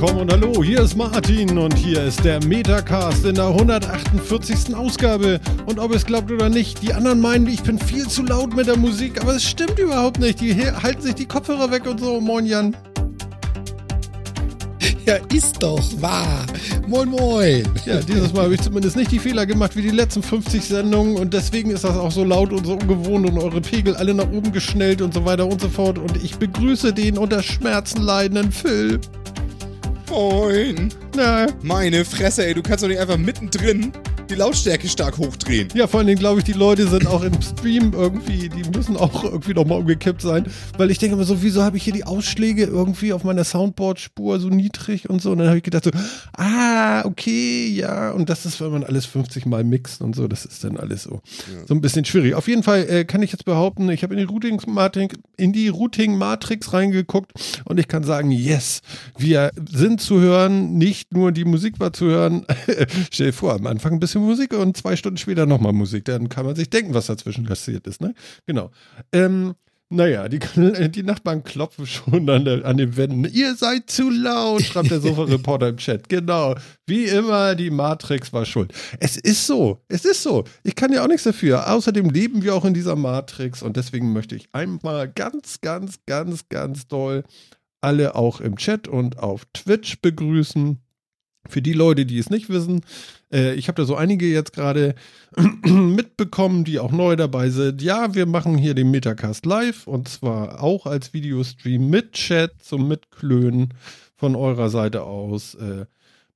willkommen und hallo, hier ist Martin und hier ist der Metacast in der 148. Ausgabe. Und ob es glaubt oder nicht, die anderen meinen, ich bin viel zu laut mit der Musik, aber es stimmt überhaupt nicht. Die halten sich die Kopfhörer weg und so. Moin Jan. Ja, ist doch wahr. Moin, moin. Ja, dieses Mal habe ich zumindest nicht die Fehler gemacht wie die letzten 50 Sendungen und deswegen ist das auch so laut und so ungewohnt und eure Pegel alle nach oben geschnellt und so weiter und so fort. Und ich begrüße den unter Schmerzen leidenden Phil. Moin. Na? Meine Fresse, ey, du kannst doch nicht einfach mittendrin die Lautstärke stark hochdrehen. Ja, vor allen Dingen glaube ich, die Leute sind auch im Stream irgendwie, die müssen auch irgendwie nochmal umgekippt sein, weil ich denke immer so, wieso habe ich hier die Ausschläge irgendwie auf meiner Soundboard-Spur so niedrig und so und dann habe ich gedacht so, ah, okay, ja und das ist, wenn man alles 50 Mal mixt und so, das ist dann alles so, ja. so ein bisschen schwierig. Auf jeden Fall äh, kann ich jetzt behaupten, ich habe in die Routing-Matrix in die Routing-Matrix reingeguckt und ich kann sagen, yes, wir sind zu hören, nicht nur die Musik war zu hören, stell dir vor, am Anfang ein bisschen Musik und zwei Stunden später nochmal Musik. Dann kann man sich denken, was dazwischen passiert ist. Ne? Genau. Ähm, naja, die, die Nachbarn klopfen schon an, der, an den Wänden. Ihr seid zu laut, schreibt der Sofa-Reporter im Chat. Genau. Wie immer, die Matrix war schuld. Es ist so. Es ist so. Ich kann ja auch nichts dafür. Außerdem leben wir auch in dieser Matrix und deswegen möchte ich einmal ganz, ganz, ganz, ganz doll alle auch im Chat und auf Twitch begrüßen. Für die Leute, die es nicht wissen, äh, ich habe da so einige jetzt gerade mitbekommen, die auch neu dabei sind. Ja, wir machen hier den Metacast live und zwar auch als Videostream mit Chat zum Mitklönen von eurer Seite aus. Äh,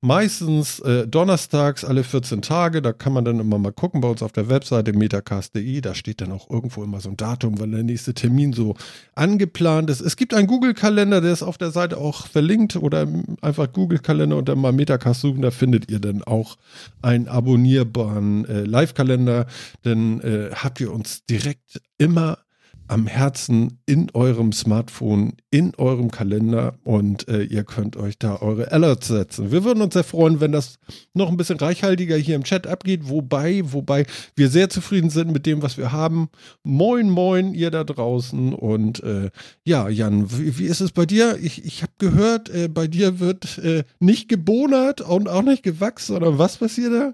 meistens äh, donnerstags alle 14 Tage. Da kann man dann immer mal gucken bei uns auf der Webseite metacast.de. Da steht dann auch irgendwo immer so ein Datum, wann der nächste Termin so angeplant ist. Es gibt einen Google-Kalender, der ist auf der Seite auch verlinkt oder einfach Google-Kalender und dann mal Metacast suchen. Da findet ihr dann auch einen abonnierbaren äh, Live-Kalender. Dann äh, habt ihr uns direkt immer am Herzen in eurem Smartphone, in eurem Kalender und äh, ihr könnt euch da eure Alerts setzen. Wir würden uns sehr freuen, wenn das noch ein bisschen reichhaltiger hier im Chat abgeht, wobei, wobei wir sehr zufrieden sind mit dem, was wir haben. Moin, moin, ihr da draußen und äh, ja, Jan, wie, wie, ist es bei dir? Ich, ich habe gehört, äh, bei dir wird äh, nicht gebonert und auch nicht gewachsen, oder was passiert da?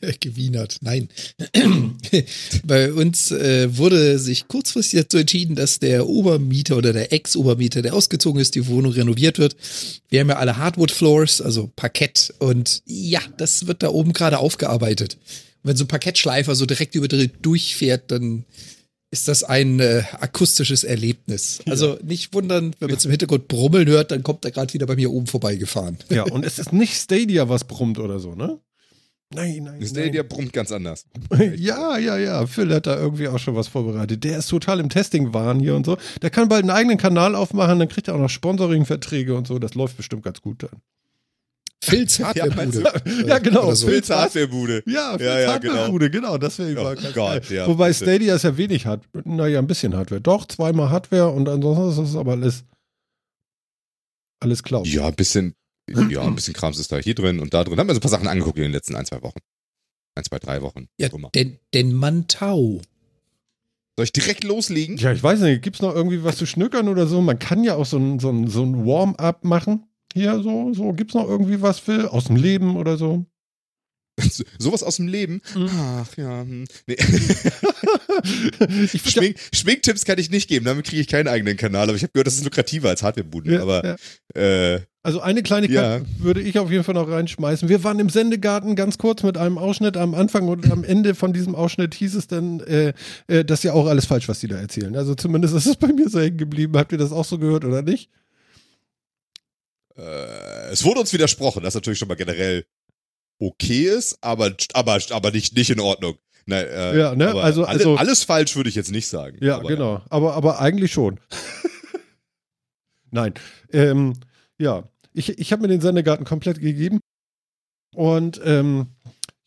Gewienert, nein. Bei uns äh, wurde sich kurzfristig dazu entschieden, dass der Obermieter oder der Ex-Obermieter, der ausgezogen ist, die Wohnung renoviert wird. Wir haben ja alle Hardwood-Floors, also Parkett. Und ja, das wird da oben gerade aufgearbeitet. Und wenn so ein Parkettschleifer so direkt über durchfährt, dann ist das ein äh, akustisches Erlebnis. Also nicht wundern, wenn man ja. zum Hintergrund brummeln hört, dann kommt er gerade wieder bei mir oben vorbeigefahren. Ja, und es ist nicht Stadia, was brummt oder so, ne? Nein, nein, nein. Der brummt ganz anders. ja, ja, ja. Phil hat da irgendwie auch schon was vorbereitet. Der ist total im Testing-Wahn hier und so. Der kann bald einen eigenen Kanal aufmachen, dann kriegt er auch noch Sponsoring-Verträge und so. Das läuft bestimmt ganz gut dann. Phils Hardwarebude. Ja, ja, genau. So. Phils Hardwarebude. Ja, Phils ja, ja, Hardwarebude, genau. genau. Das wäre oh ganz Gott, ja, Wobei bitte. Stadia ist ja wenig Hardware. Naja, ein bisschen Hardware. Doch, zweimal Hardware und ansonsten ist es aber alles, alles Cloud. Ja, ein bisschen, ja, ein bisschen Krams ist da hier drin und da drin. Haben wir so ein paar Sachen angeguckt in den letzten ein, zwei Wochen. Ein, zwei, drei Wochen. Ja, denn, denn Mantau. Soll ich direkt loslegen? Ja, ich weiß nicht. Gibt es noch irgendwie was zu schnückern oder so? Man kann ja auch so ein, so ein, so ein Warm-up machen. Hier so, so. Gibt es noch irgendwie was für aus dem Leben oder so? Sowas aus dem Leben? Mhm. Ach ja. Hm. Nee. Schmink, Schminktipps kann ich nicht geben, damit kriege ich keinen eigenen Kanal, aber ich habe gehört, das ist lukrativer als Hardwarebuden. Ja, aber ja. Äh, also eine Kleinigkeit ja. würde ich auf jeden Fall noch reinschmeißen. Wir waren im Sendegarten ganz kurz mit einem Ausschnitt am Anfang und am Ende von diesem Ausschnitt hieß es dann, äh, äh, das ist ja auch alles falsch, was die da erzählen. Also zumindest ist es bei mir so hängen geblieben. Habt ihr das auch so gehört oder nicht? Äh, es wurde uns widersprochen, das natürlich schon mal generell okay ist, aber, aber, aber nicht, nicht in Ordnung. Nein, äh, ja, ne? also, alle, also alles falsch würde ich jetzt nicht sagen. Ja, aber, genau. Aber, aber eigentlich schon. Nein. Ähm, ja, ich, ich habe mir den Sendegarten komplett gegeben. Und ähm,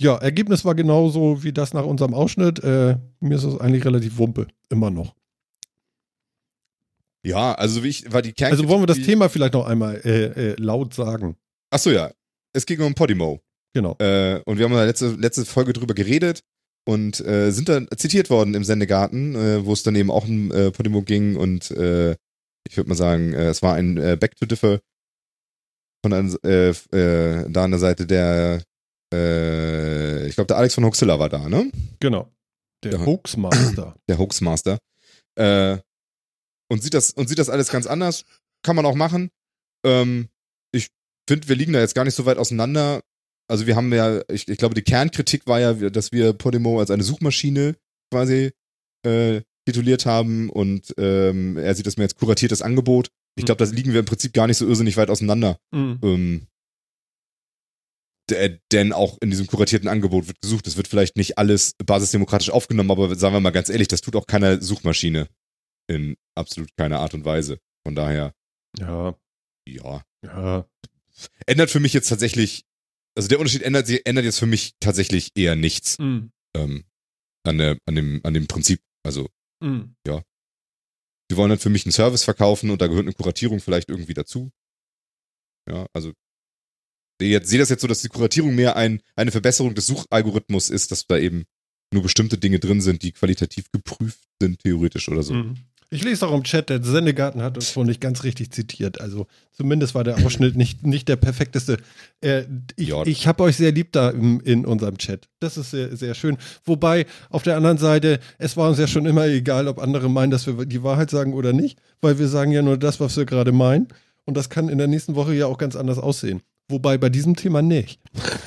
ja, Ergebnis war genauso wie das nach unserem Ausschnitt. Äh, mir ist es eigentlich relativ wumpe. Immer noch. Ja, also wie ich war die Kern Also wollen wir das Thema vielleicht noch einmal äh, äh, laut sagen? Achso, ja. Es ging um Podimo. Genau. Äh, und wir haben in der letzte, letzte Folge drüber geredet und äh, sind dann zitiert worden im Sendegarten, äh, wo es dann eben auch um äh, Podimo ging und ich würde mal sagen, es war ein Back to Differ von äh, äh, da an der Seite der, äh, ich glaube, der Alex von Hoaxilla war da, ne? Genau. Der Ja. Hoaxmaster. Der Hoaxmaster. Äh, und sieht das, und sieht das alles ganz anders. Kann man auch machen. Ähm, ich finde, wir liegen da jetzt gar nicht so weit auseinander. Also wir haben ja, ich, ich glaube, die Kernkritik war ja, dass wir Podimo als eine Suchmaschine quasi äh, tituliert haben und ähm, er sieht das mir als kuratiertes Angebot. Ich glaube, da liegen wir im Prinzip gar nicht so irrsinnig weit auseinander. Mhm. Ähm, d- denn auch in diesem kuratierten Angebot wird gesucht. Es wird vielleicht nicht alles basisdemokratisch aufgenommen, aber sagen wir mal ganz ehrlich, das tut auch keiner Suchmaschine in absolut keiner Art und Weise. Von daher, Ja, ja. ja. Ändert für mich jetzt tatsächlich, also der Unterschied ändert, ändert jetzt für mich tatsächlich eher nichts Mhm. ähm, an, der, an, dem, an dem Prinzip. Also, Mhm. Die wollen halt für mich einen Service verkaufen und da gehört eine Kuratierung vielleicht irgendwie dazu. Ja, also jetzt- sehe das jetzt so, dass die Kuratierung mehr ein, eine Verbesserung des Suchalgorithmus ist, dass da eben nur bestimmte Dinge drin sind, die qualitativ geprüft sind, theoretisch oder so. Mhm. Ich lese auch im Chat, der Sendegarten hat uns wohl nicht ganz richtig zitiert. Also zumindest war der Ausschnitt nicht, nicht der perfekteste. Äh, ich ich habe euch sehr lieb da im, in unserem Chat. Das ist sehr, sehr schön. Wobei, auf der anderen Seite, es war uns ja schon immer egal, ob andere meinen, dass wir die Wahrheit sagen oder nicht, weil wir sagen ja nur das, was wir gerade meinen. Und das kann in der nächsten Woche ja auch ganz anders aussehen. Wobei bei diesem Thema nicht.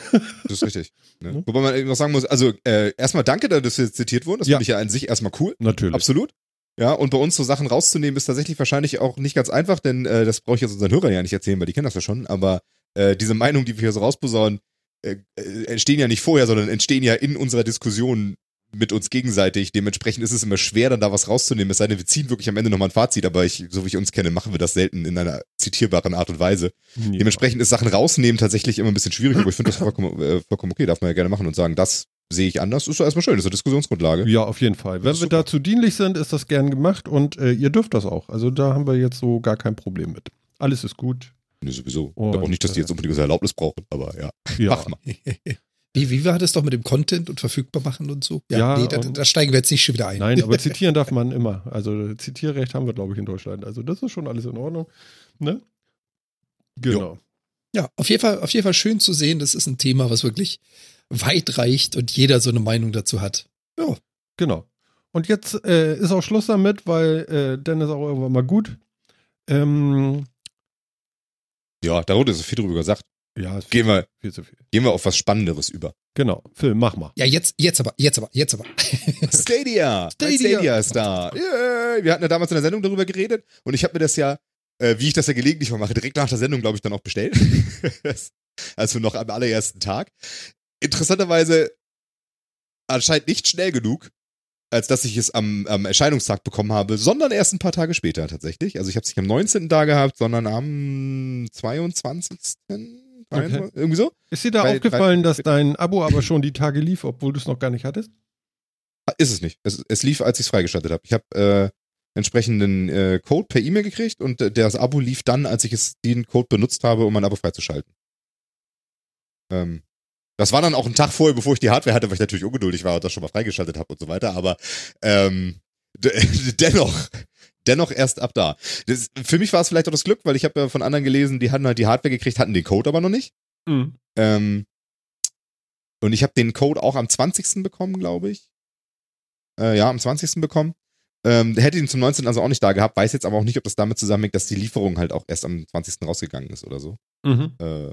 Das ist richtig. Ne? Wobei man eben noch sagen muss, also äh, erstmal danke, dass wir zitiert wurden. Das Ja. finde ich ja an sich erstmal cool. Natürlich. Absolut. Ja, und bei uns so Sachen rauszunehmen, ist tatsächlich wahrscheinlich auch nicht ganz einfach, denn äh, das brauche ich jetzt unseren Hörern ja nicht erzählen, weil die kennen das ja schon, aber äh, diese Meinungen, die wir hier so rausposaunen, äh, äh, entstehen ja nicht vorher, sondern entstehen ja in unserer Diskussion mit uns gegenseitig. Dementsprechend ist es immer schwer, dann da was rauszunehmen. Es sei denn, wir ziehen wirklich am Ende nochmal ein Fazit, aber ich, so wie ich uns kenne, machen wir das selten in einer zitierbaren Art und Weise. Ja. Dementsprechend ist Sachen rausnehmen tatsächlich immer ein bisschen schwierig, aber ich finde das vollkommen, äh, vollkommen okay, darf man ja gerne machen und sagen, das sehe ich anders. Ist doch erstmal schön, das ist eine Diskussionsgrundlage. Ja, auf jeden Fall. Wenn wir Super. dazu dienlich sind, ist das gern gemacht und äh, ihr dürft das auch. Also da haben wir jetzt so gar kein Problem mit. Alles ist gut. Nee, sowieso. Ich Und, glaube auch nicht, dass die äh, jetzt unbedingt unsere Erlaubnis brauchen, aber ja. Ja. Mach mal. Wie, wie war das doch mit dem Content und verfügbar machen und so? Ja, nee, da, um- da steigen wir jetzt nicht schon wieder ein. Nein, aber zitieren darf man immer. Also Zitierrecht haben wir, glaube ich, in Deutschland. Also das ist schon alles in Ordnung. Ne? Genau. Ja, auf jeden Fall, auf jeden Fall schön zu sehen. Das ist ein Thema, was wirklich weit reicht und jeder so eine Meinung dazu hat. Ja, Genau. Und jetzt äh, ist auch Schluss damit, weil äh, dann ist auch irgendwann mal gut. Ähm, Ja, da wurde so viel drüber gesagt. ja, ist viel, Gehen wir, viel zu viel. gehen wir auf was Spannenderes über. Genau. Phil, mach mal. ja jetzt, jetzt aber, jetzt aber, jetzt aber. Stadia. Stadia. Stadia ist da. Yay. Wir hatten ja damals in der Sendung darüber geredet und ich habe mir das ja, äh, wie ich das ja gelegentlich mal mache, direkt nach der Sendung, glaube ich, dann auch bestellt. also noch am allerersten Tag. Interessanterweise anscheinend nicht schnell genug, als dass ich es am, am Erscheinungstag bekommen habe, sondern erst ein paar Tage später tatsächlich. Also ich habe es nicht am 19. da gehabt, sondern am 22. 23, Irgendwie so. Ist dir da Weil- aufgefallen, dass dein Abo aber schon die Tage lief, obwohl du es noch gar nicht hattest? Ist es nicht. Es, es lief, als ich es freigeschaltet habe. Ich habe äh, entsprechenden äh, Code per E-Mail gekriegt und äh, das Abo lief dann, als ich es, den Code benutzt habe, um mein Abo freizuschalten. Ähm, das war dann auch ein Tag vorher, bevor ich die Hardware hatte, weil ich natürlich ungeduldig war und das schon mal freigeschaltet habe und so weiter, aber ähm, dennoch, dennoch erst ab da. Das, für mich war es vielleicht auch das Glück, weil ich habe ja von anderen gelesen, die hatten halt die Hardware gekriegt, hatten den Code aber noch nicht. Mhm. Ähm, und ich habe den Code auch am 20. bekommen, glaube ich. Äh, ja, am 20. bekommen. Ähm, hätte ihn zum 19. also auch nicht da gehabt, weiß jetzt aber auch nicht, ob das damit zusammenhängt, dass die Lieferung halt auch erst am 20. rausgegangen ist oder so. Mhm. Äh,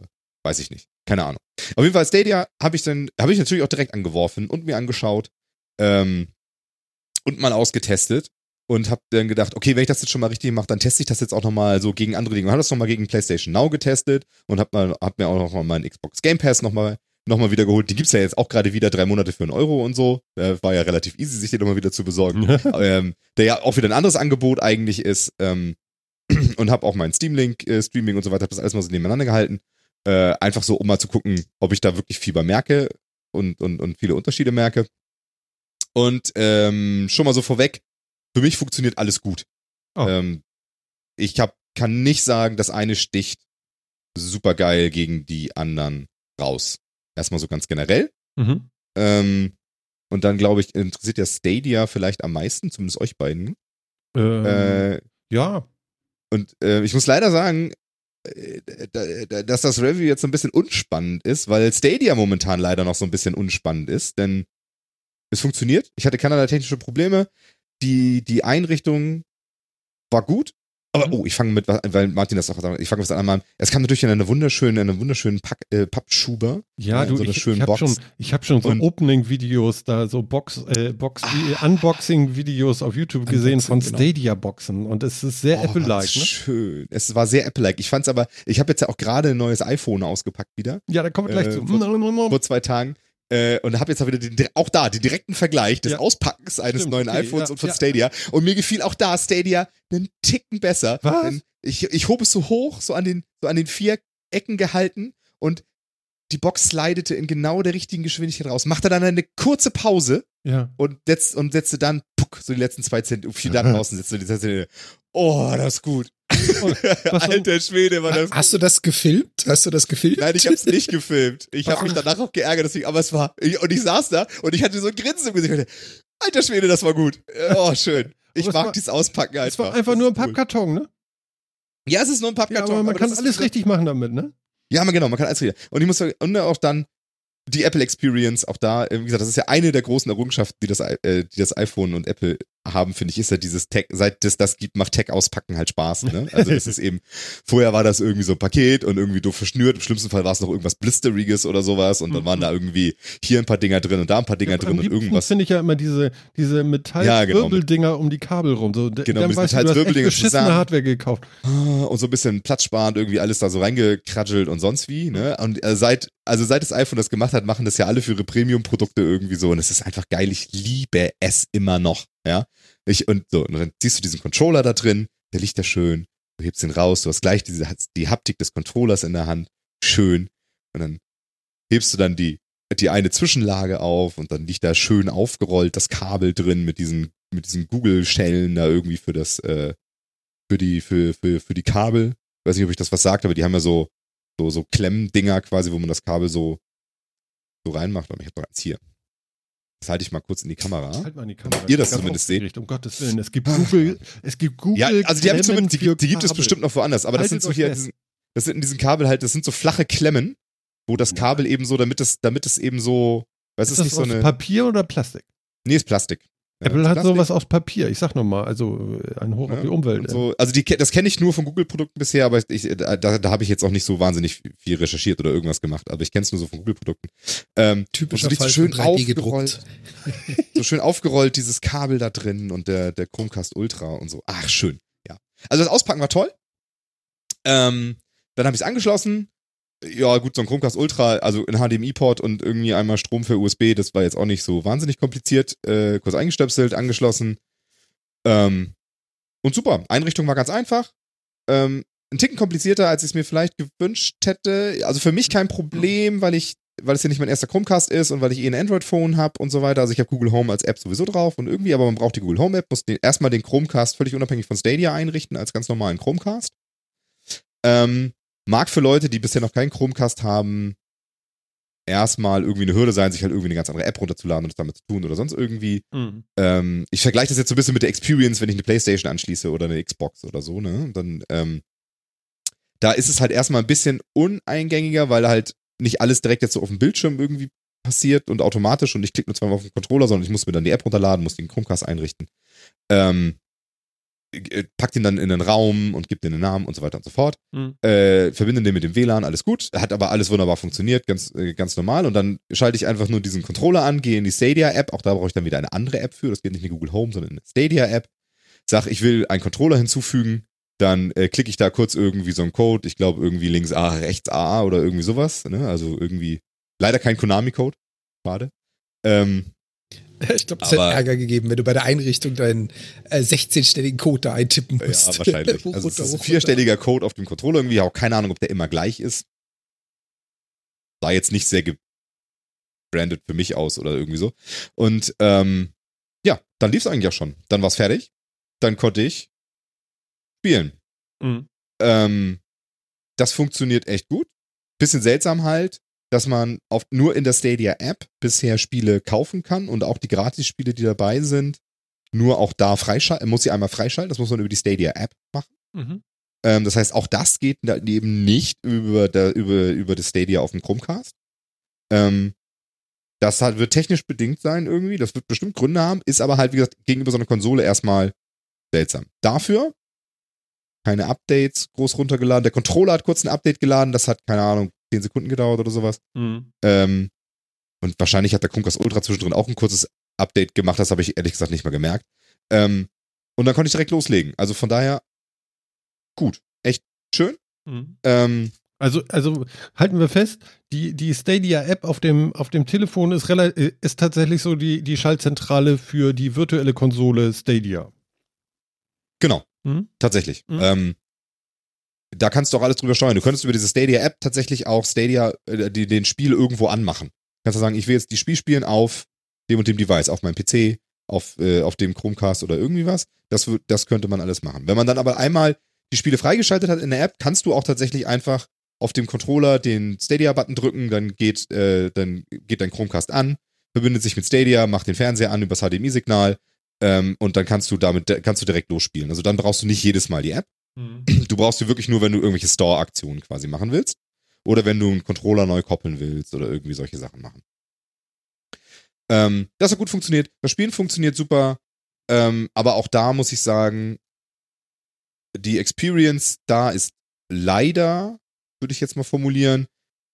weiß ich nicht. Keine Ahnung. Auf jeden Fall Stadia habe ich dann, habe ich natürlich auch direkt angeworfen und mir angeschaut ähm, und mal ausgetestet und habe dann gedacht, okay, wenn ich das jetzt schon mal richtig mache, dann teste ich das jetzt auch nochmal so gegen andere Dinge. Ich habe das nochmal gegen PlayStation Now getestet und habe mal, hab mir auch nochmal meinen Xbox Game Pass nochmal noch mal wieder geholt. Die gibt's ja jetzt auch gerade wieder drei Monate für einen Euro und so. Äh, war ja relativ easy, sich den nochmal wieder zu besorgen. ähm, der ja auch wieder ein anderes Angebot eigentlich ist. Ähm, und habe auch meinen Steam-Link, äh, Streaming und so weiter, hab das alles mal so nebeneinander gehalten. Äh, einfach so, um mal zu gucken, ob ich da wirklich Fieber merke und, und, und viele Unterschiede merke. Und ähm, schon mal so vorweg, für mich funktioniert alles gut. Oh. Ähm, ich hab, kann nicht sagen, das eine sticht super geil gegen die anderen raus. Erstmal so ganz generell. Mhm. Ähm, und dann, glaube ich, interessiert ja Stadia vielleicht am meisten, zumindest euch beiden. Ähm, Äh, ja. und äh, ich muss leider sagen, dass das Review jetzt so ein bisschen unspannend ist, weil Stadia momentan leider noch so ein bisschen unspannend ist, denn es funktioniert. Ich hatte keinerlei technische Probleme. Die, die Einrichtung war gut. Aber, Mhm. oh, ich fange mit, weil Martin das auch sagt, ich fange was an. Es kam natürlich in einer wunderschönen, in einer wunderschönen Pack, äh, Pappschuber. Ja, Ja, du, so ich, ich habe schon, ich hab schon so Opening-Videos da, so Box, äh, Box, Unboxing-Videos auf YouTube gesehen von genau. Stadia-Boxen und es ist sehr Oh, Apple-like, ne? Schön. Es war sehr Apple-like. Ich fand's aber, ich habe jetzt ja auch gerade ein neues iPhone ausgepackt wieder. Ja, da kommen wir gleich Äh, zu. vor zwei Tagen. Äh, und habe jetzt auch wieder den, auch da den direkten Vergleich des Ja. Auspackens eines Stimmt, neuen okay, iPhones ja, und von ja. Stadia. Und mir gefiel auch da Stadia einen Ticken besser. Was? Ich, ich hob es so hoch, so an den, so an den vier Ecken gehalten und die Box slidete in genau der richtigen Geschwindigkeit raus. Machte dann eine kurze Pause Ja. und, setz, und setzte dann puck, so die letzten zwei Zentimeter, viel da draußen setzte die Zentimeter. Oh, das ist gut. Alter Schwede, war das Hast du das gefilmt? Hast du das gefilmt? Nein, ich hab's nicht gefilmt. Ich habe mich danach auch geärgert, deswegen, aber es war, ich, und ich saß da und ich hatte so ein Grinsen im Gesicht. Alter Schwede, das war gut. Oh, schön. Ich Aber mag war- dieses Auspacken einfach. Es war einfach nur ein cool. Pappkarton, ne? Ja, es ist nur ein Ja, Pappkarton. aber man das kann alles richtig machen damit, ne? Ja, genau, man kann alles richtig. Und ich muss sagen, und auch dann die Apple Experience, auch da, wie gesagt, das ist ja eine der großen Errungenschaften, die das, äh, die das iPhone und Apple haben, finde ich, ist ja dieses Tech, seit es das gibt, macht Tech auspacken halt Spaß, ne? Also das ist eben, vorher war das irgendwie so ein Paket und irgendwie doof verschnürt, im schlimmsten Fall war es noch irgendwas Blisteriges oder sowas und dann waren da irgendwie hier ein paar Dinger drin und da ein paar Dinger Ja, drin und irgendwas. finde ich ja immer diese, diese Ja, genau, Metallwirbeldinger um die Kabel rum. So, Genau, dann mit weißt du, du hast Metallwirbeldinger. Hardware gekauft. Ah, und so ein bisschen platzsparend irgendwie alles da so reingekratschelt und sonst wie, ne? Und äh, seit, also seit das iPhone das gemacht hat, machen das ja alle für ihre Premium-Produkte irgendwie so und es ist einfach geil. Ich liebe es immer noch, ja? Ich, und so, und dann siehst du diesen Controller da drin, der liegt da schön, du hebst ihn raus, du hast gleich diese, die Haptik des Controllers in der Hand, schön. Und dann hebst du dann die, die eine Zwischenlage auf und dann liegt da schön aufgerollt das Kabel drin mit diesen, mit diesen Google-Schellen da irgendwie für das, äh, für die, für, für, für die Kabel. Ich weiß nicht, ob ich das was sagt, aber die haben ja so, so, so Klemmdinger quasi, wo man das Kabel so, so reinmacht. Aber ich hab doch eins hier. Das halte ich mal kurz in die Kamera. Halt mal in die Kamera. Ihr das zumindest aufgeregt, Um Gottes Willen. Es gibt Google, es gibt Google. Ja, also die, haben zumindest, die, die gibt es bestimmt noch woanders, aber das Haltet sind so hier, diesen, das sind in diesem Kabel halt, das sind so flache Klemmen, wo das Kabel eben so, damit es, damit es eben so, weißt Ist das nicht so eine, Papier oder Plastik? nee, ist Plastik. Apple hat sowas aus Papier. Ich sag nochmal, also äh, ein Hoch auf Ja, die Umwelt. Und so, also die, das kenne ich nur von Google-Produkten bisher, aber ich, da, da habe ich jetzt auch nicht so wahnsinnig viel recherchiert oder irgendwas gemacht. Aber ich kenne es nur so von Google-Produkten. Ähm, Typischer und so schön von 3D aufgerollt. so schön aufgerollt, dieses Kabel da drin und der, der Chromecast Ultra und so. Ach, schön. Ja. Also das Auspacken war toll. Ähm, dann habe ich es angeschlossen. Ja, gut, so ein Chromecast Ultra, also ein HDMI-Port und irgendwie einmal Strom für USB, das war jetzt auch nicht so wahnsinnig kompliziert. Äh, kurz eingestöpselt, angeschlossen. Ähm, und super. Einrichtung war ganz einfach. Ähm, ein Ticken komplizierter, als ich es mir vielleicht gewünscht hätte. Also für mich kein Problem, weil ich, weil es ja nicht mein erster Chromecast ist und weil ich eh ein Android-Phone habe und so weiter. Also ich habe Google Home als App sowieso drauf und irgendwie, aber man braucht die Google Home App, muss den, erstmal den Chromecast völlig unabhängig von Stadia einrichten als ganz normalen Chromecast. Ähm, mag für Leute, die bisher noch keinen Chromecast haben, erstmal irgendwie eine Hürde sein, sich halt irgendwie eine ganz andere App runterzuladen und das damit zu tun oder sonst irgendwie. Mhm. Ähm, ich vergleiche das jetzt so ein bisschen mit der Experience, wenn ich eine Playstation anschließe oder eine Xbox oder so, ne? Und Dann, ähm, da ist es halt erstmal ein bisschen uneingängiger, weil halt nicht alles direkt jetzt so auf dem Bildschirm irgendwie passiert und automatisch und ich klicke nur zweimal auf den Controller, sondern ich muss mir dann die App runterladen, muss den Chromecast einrichten. Ähm, äh, pack den dann in den Raum und gib den einen Namen und so weiter und so fort. Mhm. Äh, verbinde den mit dem WLAN, alles gut. Hat aber alles wunderbar funktioniert, ganz, äh, ganz normal. Und dann schalte ich einfach nur diesen Controller an, gehe in die Stadia-App. Auch da brauche ich dann wieder eine andere App für. Das geht nicht in die Google Home, sondern in eine Stadia-App. Sag, ich will einen Controller hinzufügen. Dann äh, klicke ich da kurz irgendwie so einen Code. Ich glaube irgendwie links A, rechts A oder irgendwie sowas. Ne? Also irgendwie leider kein Konami-Code. Schade. Ähm, Ich glaube, es hätte Ärger gegeben, wenn du bei der Einrichtung deinen äh, 16-stelligen Code da eintippen musst. Ja, wahrscheinlich. Also es ist ein vierstelliger Code auf dem Controller irgendwie. Auch keine Ahnung, ob der immer gleich ist. Sah jetzt nicht sehr gebrandet für mich aus oder irgendwie so. Und ähm, ja, dann lief es eigentlich auch schon. Dann war es fertig. Dann konnte ich spielen. Mhm. Ähm, das funktioniert echt gut. Bisschen seltsam halt, dass man auf, nur in der Stadia-App bisher Spiele kaufen kann und auch die Gratis-Spiele, die dabei sind, nur auch da freischalten. Muss sie einmal freischalten. Das muss man über die Stadia-App machen. Mhm. Ähm, das heißt, auch das geht eben nicht über, der, über, über das Stadia auf dem Chromecast. Ähm, das halt, wird technisch bedingt sein irgendwie. Das wird bestimmt Gründe haben, ist aber halt, wie gesagt, gegenüber so einer Konsole erstmal seltsam. Dafür keine Updates groß runtergeladen. Der Controller hat kurz ein Update geladen, das hat, keine Ahnung, 10 Sekunden gedauert oder sowas. Mhm. Ähm, und wahrscheinlich hat der Chromecast Ultra zwischendrin auch ein kurzes Update gemacht, das habe ich ehrlich gesagt nicht mal gemerkt. Ähm, und dann konnte ich direkt loslegen. Also von daher, gut. Echt schön. Mhm. Ähm, Also, also halten wir fest, die, die Stadia-App auf dem, auf dem Telefon ist, äh, ist tatsächlich so die, die Schaltzentrale für die virtuelle Konsole Stadia. genau. Mhm. Tatsächlich. Mhm. Ähm, da kannst du auch alles drüber steuern. Du könntest über diese Stadia-App tatsächlich auch Stadia, äh, die, den Spiel irgendwo anmachen. Kannst du sagen, ich will jetzt die Spiel spielen auf dem und dem Device, auf meinem PC, auf, äh, auf dem Chromecast oder irgendwie was. Das, das könnte man alles machen. Wenn man dann aber einmal die Spiele freigeschaltet hat in der App, kannst du auch tatsächlich einfach auf dem Controller den Stadia-Button drücken, dann geht, äh, dann geht dein Chromecast an, verbindet sich mit Stadia, macht den Fernseher an übers HDMI-Signal ähm, und dann kannst du damit kannst du direkt losspielen. Also dann brauchst du nicht jedes Mal die App. Du brauchst sie wirklich nur, wenn du irgendwelche Store-Aktionen quasi machen willst. Oder wenn du einen Controller neu koppeln willst oder irgendwie solche Sachen machen. Ähm, das hat gut funktioniert. Das Spielen funktioniert super. Ähm, aber auch da muss ich sagen, die Experience da ist leider, würde ich jetzt mal formulieren,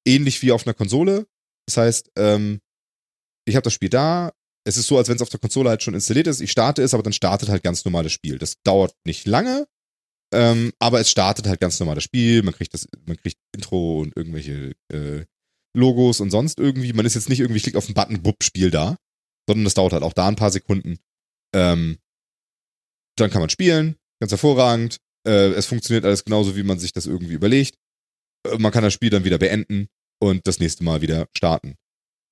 ähnlich wie auf einer Konsole. Das heißt, ähm, ich habe das Spiel da. Es ist so, als wenn es auf der Konsole halt schon installiert ist. Ich starte es, aber dann startet halt ganz normales Spiel. Das dauert nicht lange, ähm, aber es startet halt ganz normales Spiel. Man kriegt das, man kriegt Intro und irgendwelche äh, Logos und sonst irgendwie. Man ist jetzt nicht irgendwie, klickt auf den Button, bupp, Spiel da, sondern das dauert halt auch da ein paar Sekunden. Ähm, dann kann man spielen, ganz hervorragend. Äh, es funktioniert alles genauso, wie man sich das irgendwie überlegt. Äh, man kann das Spiel dann wieder beenden und das nächste Mal wieder starten.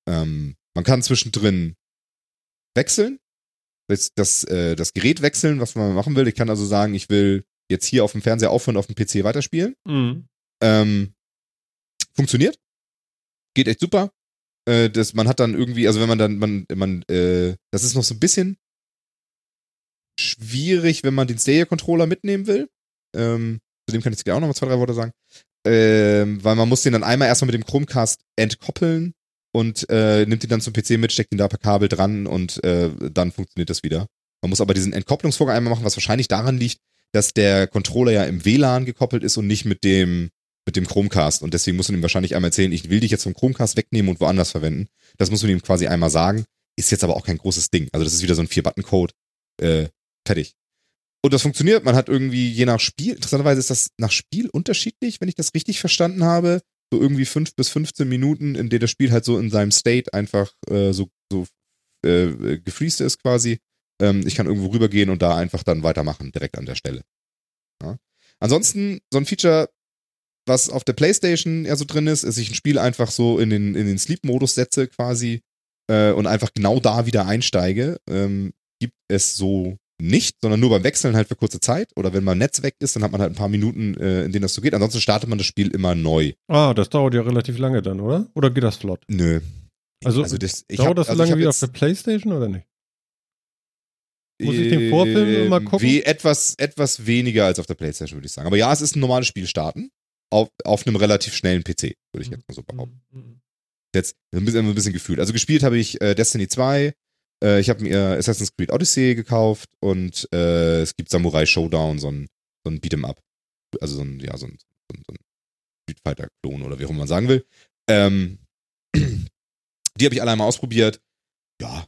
Ähm, man kann zwischendrin wechseln, das, das, äh, das Gerät wechseln, was man machen will. Ich kann also sagen, ich will jetzt hier auf dem Fernseher aufhören, auf dem PC weiterspielen. Mhm. Ähm, funktioniert. Geht echt super. Äh, das, man hat dann irgendwie, also wenn man dann, man, man, äh, das ist noch so ein bisschen schwierig, wenn man den Stadia-Controller mitnehmen will. Ähm, zu dem kann ich auch noch mal zwei, drei Worte sagen. Ähm, weil man muss den dann einmal erstmal mit dem Chromecast entkoppeln und äh, nimmt ihn dann zum PC mit, steckt ihn da per Kabel dran und äh, dann funktioniert das wieder. Man muss aber diesen Entkopplungsvorgang einmal machen, was wahrscheinlich daran liegt, dass der Controller ja im WLAN gekoppelt ist und nicht mit dem mit dem Chromecast und deswegen muss man ihm wahrscheinlich einmal erzählen, ich will dich jetzt vom Chromecast wegnehmen und woanders verwenden. Das muss man ihm quasi einmal sagen. Ist jetzt aber auch kein großes Ding. Also das ist wieder so ein Vier-Button-Code. Äh, fertig. Und das funktioniert. Man hat irgendwie je nach Spiel, interessanterweise ist das nach Spiel unterschiedlich, wenn ich das richtig verstanden habe. So irgendwie fünf bis 15 Minuten, in denen das Spiel halt so in seinem State einfach äh, so, so äh, gefriest ist quasi. Ähm, ich kann irgendwo rübergehen und da einfach dann weitermachen, direkt an der Stelle. Ja. Ansonsten, so ein Feature, was auf der Playstation eher so drin ist, ist, ich ein Spiel einfach so in den, in den Sleep-Modus setze quasi äh, und einfach genau da wieder einsteige, ähm, gibt es so nicht, sondern nur beim Wechseln halt für kurze Zeit. Oder wenn mein Netz weg ist, dann hat man halt ein paar Minuten, äh, in denen das so geht. Ansonsten startet man das Spiel immer neu. Ah, das dauert ja relativ lange dann, oder? Oder geht das flott? Nö. Also, das, ich dauert hab- das so also lange wie auf der Playstation oder nicht? Muss ich den Vorfilm mal gucken? Wie etwas, etwas weniger als auf der Playstation, würde ich sagen. Aber ja, es ist ein normales Spiel starten. Auf, auf einem relativ schnellen PC, würde ich jetzt mal so behaupten. Mhm. Jetzt ein bisschen, ein bisschen gefühlt. Also gespielt habe ich äh, Destiny 2, äh, ich habe mir Assassin's Creed Odyssey gekauft und äh, es gibt Samurai Showdown, so ein, so ein Beat'em Up. Also so ein, ja, so ein, so ein, so ein Street Fighter-Klon oder wie auch immer man sagen will. Ähm, die habe ich alle einmal ausprobiert. Ja,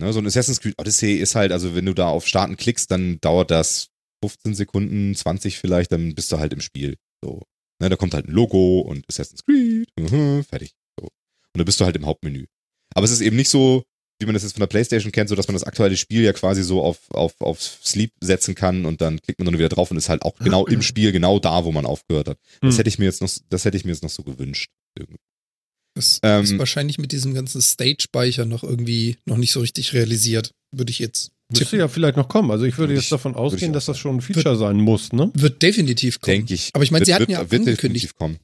ne, so ein Assassin's Creed Odyssey ist halt, also wenn du da auf Starten klickst, dann dauert das 15 Sekunden, 20 vielleicht, dann bist du halt im Spiel. So. Ne, da kommt halt ein Logo und Assassin's Creed, mhm, fertig. So. Und dann bist du halt im Hauptmenü. Aber es ist eben nicht so, wie man das jetzt von der Playstation kennt, so dass man das aktuelle Spiel ja quasi so auf, auf, auf Sleep setzen kann und dann klickt man dann wieder drauf und ist halt auch genau im Spiel, genau da, wo man aufgehört hat. Das Hm. hätte ich mir jetzt noch, das hätte ich mir jetzt noch so gewünscht. Das Ähm, ist wahrscheinlich mit diesem ganzen Stage-Speicher noch irgendwie noch nicht so richtig realisiert, würde ich jetzt Müsste ja vielleicht noch kommen. Also ich würde Würde jetzt ich- davon ausgehen, dass das schon ein Feature sein muss, ne? Wird definitiv kommen. Denke ich. Aber ich meine, sie Wird- hatten wird- ja wird angekündigt, definitiv kommen.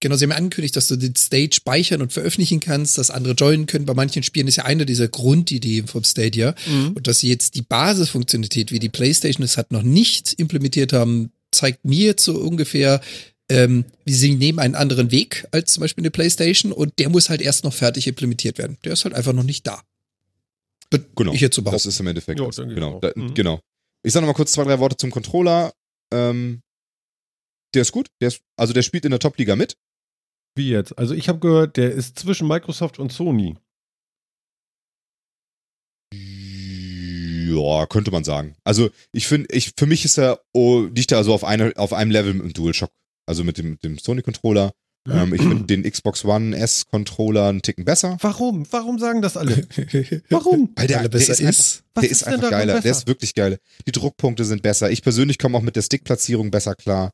genau, sie haben ja angekündigt, dass du den Stage speichern und veröffentlichen kannst, dass andere joinen können. Bei manchen Spielen ist ja eine dieser Grundideen vom Stadia. Und dass sie jetzt die Basisfunktionalität, wie die PlayStation es hat, noch nicht implementiert haben, zeigt mir jetzt so ungefähr, ähm, sie nehmen einen anderen Weg als zum Beispiel eine PlayStation und der muss halt erst noch fertig implementiert werden. Der ist halt einfach noch nicht da. Be Genau. Ich jetzt so Das ist im Endeffekt. Ich Genau. Da, Mhm. genau. Ich sage noch mal kurz zwei, drei Worte zum Controller. Ähm, der ist gut. Der ist, also der spielt in der Top-Liga mit. Wie jetzt? Also ich habe gehört, der ist zwischen Microsoft und Sony. Ja, könnte man sagen. Also ich finde, ich, für mich ist er, oh, liegt er also auf, eine, auf einem Level mit dem DualShock. Also mit dem, dem Sony-Controller. Ähm, ich finde den Xbox One S-Controller einen Ticken besser. Warum? Warum sagen das alle? Warum? Weil der, Weil er der besser ist, einfach, ist. Was der ist ist einfach geiler. Der ist wirklich geil. Die Druckpunkte sind besser. Ich persönlich komme auch mit der Stickplatzierung besser klar.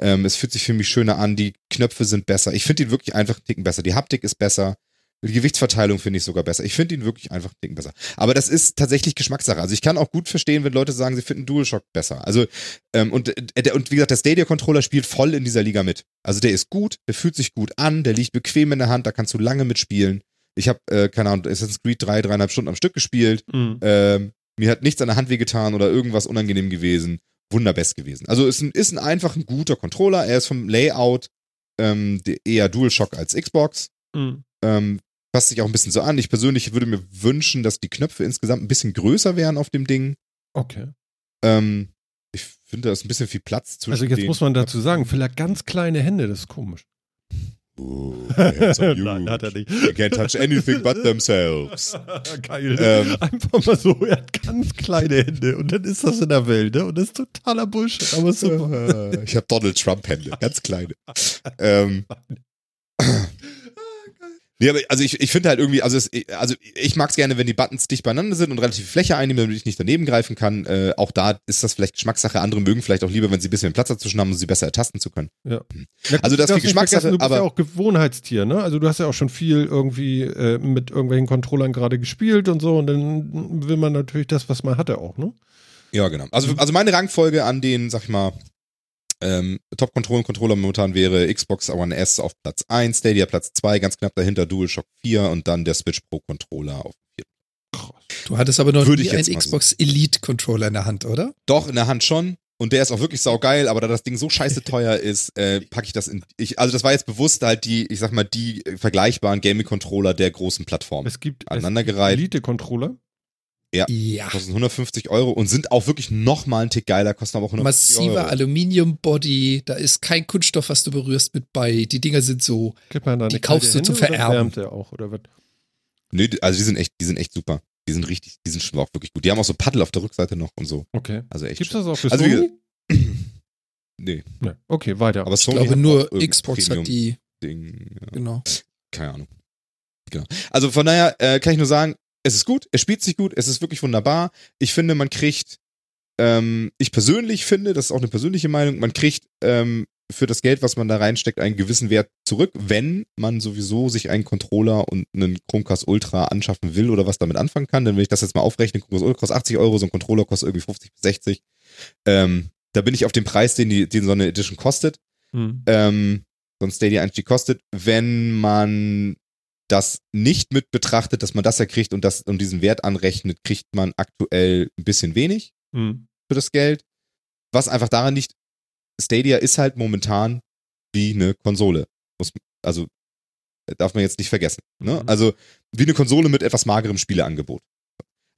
Ähm, es fühlt sich für mich schöner an. Die Knöpfe sind besser. Ich finde ihn wirklich einfach einen Ticken besser. Die Haptik ist besser. Die Gewichtsverteilung finde ich sogar besser. Ich finde ihn wirklich einfach einen Ticken besser. Aber das ist tatsächlich Geschmackssache. Also ich kann auch gut verstehen, wenn Leute sagen, sie finden DualShock besser. Also ähm, und, äh, der, und wie gesagt, der Stadia-Controller spielt voll in dieser Liga mit. Also der ist gut, der fühlt sich gut an, der liegt bequem in der Hand, da kannst du lange mitspielen. Ich habe, äh, keine Ahnung, Assassin's Creed drei, dreieinhalb Stunden am Stück gespielt. Mhm. Ähm, mir hat nichts an der Hand wehgetan oder irgendwas unangenehm gewesen. Wunderbest gewesen. Also ist ein, ist ein einfach ein guter Controller. Er ist vom Layout ähm, eher DualShock als Xbox. Mhm. Ähm, passt sich auch ein bisschen so an. Ich persönlich würde mir wünschen, dass die Knöpfe insgesamt ein bisschen größer wären auf dem Ding. Okay. Ähm, ich finde, da ist ein bisschen viel Platz zwischen Also jetzt muss man dazu sagen, hat ganz kleine Hände, das ist komisch. Oh. Nein, hat er nicht. They can't touch anything but themselves. Geil. Ähm. Einfach mal so, er hat ganz kleine Hände und dann ist das in der Welt, ne? Und das ist totaler Bullshit, aber super. Ich habe Donald Trump Hände, ganz kleine. ähm, nee, aber also ich, ich finde halt irgendwie, also, es, also ich mag es gerne, wenn die Buttons dicht beieinander sind und relativ viel Fläche einnehmen, damit ich nicht daneben greifen kann. Äh, auch da ist das vielleicht Geschmackssache. Andere mögen vielleicht auch lieber, wenn sie ein bisschen Platz dazwischen haben, um sie besser ertasten zu können. Ja, Also das ist nicht Geschmackssache, Du bist aber- ja auch Gewohnheitstier, ne? Also du hast ja auch schon viel irgendwie äh, mit irgendwelchen Controllern gerade gespielt und so und dann will man natürlich das, was man hatte auch, ne? Ja, genau. Also, also meine Rangfolge an den, sag ich mal, ähm, Top-Controller momentan wäre Xbox One S auf Platz 1, Stadia Platz 2, ganz knapp dahinter DualShock 4 und dann der Switch Pro Controller auf 4. Du hattest aber noch Würde nie einen so- Xbox Elite Controller in der Hand, oder? Doch, in der Hand schon. Und der ist auch wirklich saugeil, aber da das Ding so scheiße teuer ist, äh, packe ich das in. Ich, also das war jetzt bewusst halt die, ich sag mal, die vergleichbaren Gaming-Controller der großen Plattformen. Es gibt. Elite-Controller. Ja. Ja. Kosten 150 Euro und sind auch wirklich nochmal einen Tick geiler, kosten aber auch 150 Massiver Euro. Aluminium-Body, da ist kein Kunststoff, was du berührst mit bei. Die Dinger sind so. Kriegt man da Die kaufst du zum Hände oder Vererben. Wärmt der auch, oder was? Nee, die- also die sind echt, die sind echt super. Die sind richtig, die sind schon auch wirklich gut. Die haben auch so Paddel auf der Rückseite noch und so. Okay. Also echt. Gibt's das auch für Also wie- Sony? Nee, Nee. Okay, weiter. aber Ich Sony glaube, hat nur Xbox hat die. Premium-Ding, ja. Genau. keine Ahnung. Genau. Also von daher äh, kann ich nur sagen, es ist gut, es spielt sich gut, es ist wirklich wunderbar. Ich finde, man kriegt, ähm, ich persönlich finde, das ist auch eine persönliche Meinung, man kriegt ähm, für das Geld, was man da reinsteckt, einen gewissen Wert zurück, wenn man sowieso sich einen Controller und einen Chromecast Ultra anschaffen will oder was damit anfangen kann. Denn wenn ich das jetzt mal aufrechne, Chromecast Ultra kostet 80 Euro, so ein Controller kostet irgendwie 50 bis 60. Ähm, da bin ich auf dem Preis, den, die, den so eine Edition kostet Hm. ähm, so ein Stadia-Einstieg kostet, wenn man das nicht mit betrachtet, dass man das ja kriegt und das und diesen Wert anrechnet, kriegt man aktuell ein bisschen wenig Hm. für das Geld. Was einfach daran liegt, Stadia ist halt momentan wie eine Konsole. Muss, also darf man jetzt nicht vergessen. Ne? Mhm. Also wie eine Konsole mit etwas magerem Spieleangebot.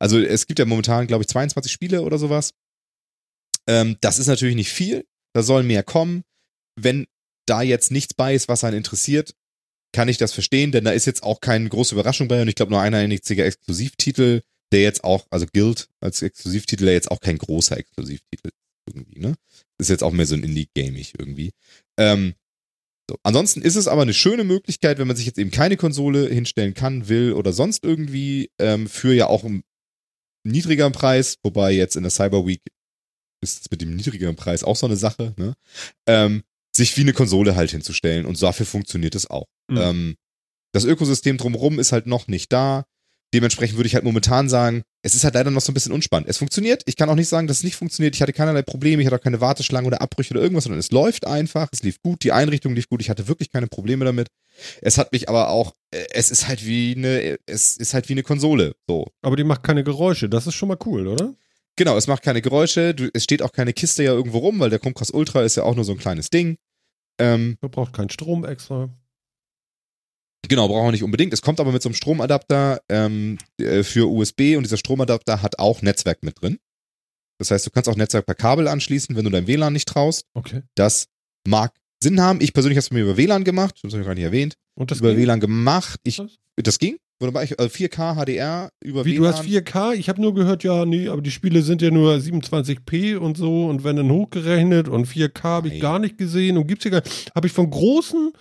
Also es gibt ja momentan, glaube ich, 22 Spiele oder sowas. Ähm, das ist natürlich nicht viel. Da soll mehr kommen. Wenn da jetzt nichts bei ist, was einen interessiert, kann ich das verstehen, denn da ist jetzt auch keine große Überraschung bei und ich glaube nur einer einziger Exklusivtitel, der jetzt auch, also Guild als Exklusivtitel, der jetzt auch kein großer Exklusivtitel ist irgendwie, ne? Ist jetzt auch mehr so ein Indie-Gamig irgendwie. Ähm, so. Ansonsten ist es aber eine schöne Möglichkeit, wenn man sich jetzt eben keine Konsole hinstellen kann, will oder sonst irgendwie, ähm, für ja auch einen niedrigeren Preis, wobei jetzt in der Cyber Week ist es mit dem niedrigeren Preis auch so eine Sache, ne? Ähm, sich wie eine Konsole halt hinzustellen und dafür funktioniert es auch. Mhm. Ähm, das Ökosystem drumherum ist halt noch nicht da. Dementsprechend würde ich halt momentan sagen, es ist halt leider noch so ein bisschen unspannend. Es funktioniert. Ich kann auch nicht sagen, dass es nicht funktioniert. Ich hatte keinerlei Probleme. Ich hatte auch keine Warteschlangen oder Abbrüche oder irgendwas, sondern es läuft einfach. Es lief gut. Die Einrichtung lief gut. Ich hatte wirklich keine Probleme damit. Es hat mich aber auch, äh, es ist halt wie eine, es ist halt wie eine Konsole. So. Aber die macht keine Geräusche, das ist schon mal cool, oder? Genau, es macht keine Geräusche, du, es steht auch keine Kiste ja irgendwo rum, weil der Chromecast Ultra ist ja auch nur so ein kleines Ding. Ähm, Man braucht keinen Strom extra. Genau, brauchen wir nicht unbedingt. Es kommt aber mit so einem Stromadapter ähm, äh, für USB und dieser Stromadapter hat auch Netzwerk mit drin. Das heißt, du kannst auch Netzwerk per Kabel anschließen, wenn du dein WLAN nicht traust. Okay. Das mag Sinn haben. Ich persönlich habe es mir über WLAN gemacht, das habe ich gar nicht erwähnt. Und das über ging? WLAN gemacht. Ich, das ging. Wunderbar. Ich, äh, 4K HDR über Wie, WLAN. du hast 4K? Ich habe nur gehört, ja, nee, aber die Spiele sind ja nur 27p und so und wenn dann hochgerechnet und 4K habe ich gar nicht gesehen und gibt's hier gar Habe ich von großen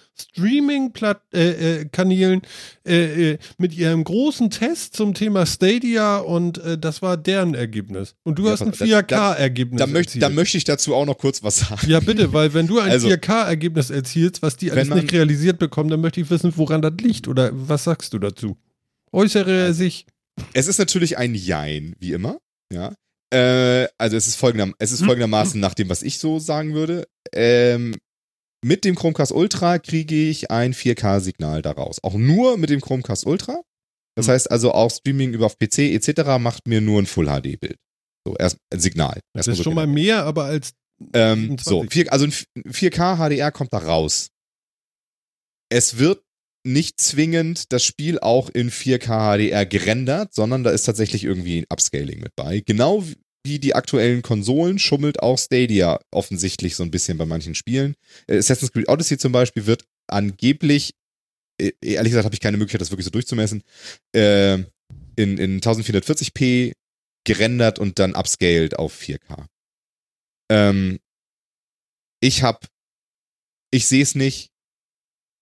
Streaming-Kanälen äh, äh, mit ihrem großen Test zum Thema Stadia und äh, das war deren Ergebnis. Und du Ja, hast ein pass- da- 4K-Ergebnis da, möcht, da möchte ich dazu auch noch kurz was sagen. ja, bitte, weil wenn du ein Also- 4K-Ergebnis erzielst, was die alles man- nicht realisiert bekommen, dann möchte ich wissen, woran das liegt. Oder was sagst du dazu? Äußere er sich. Es ist natürlich ein Jein, wie immer. Ja. Äh, also es ist, folgender, es ist folgendermaßen nach dem, was ich so sagen würde. Ähm, mit dem Chromecast Ultra kriege ich ein 4K-Signal daraus. Auch nur mit dem Chromecast Ultra. Das Hm. heißt also auch Streaming über auf PC etc. macht mir nur ein Full-HD-Bild. So, erst ein Signal. Das Erstmal ist so schon mal mehr, aber als Ähm, so, 27. vier, also ein 4K HDR kommt da raus. Es wird nicht zwingend das Spiel auch in 4K HDR gerendert, sondern da ist tatsächlich irgendwie ein Upscaling mit bei. Genau wie die aktuellen Konsolen schummelt auch Stadia offensichtlich so ein bisschen bei manchen Spielen. Äh, Assassin's Creed Odyssey zum Beispiel wird angeblich, äh, ehrlich gesagt habe ich keine Möglichkeit, das wirklich so durchzumessen, äh, in, in 1440p gerendert und dann upscaled auf 4K. Ähm, ich hab, ich sehe es nicht.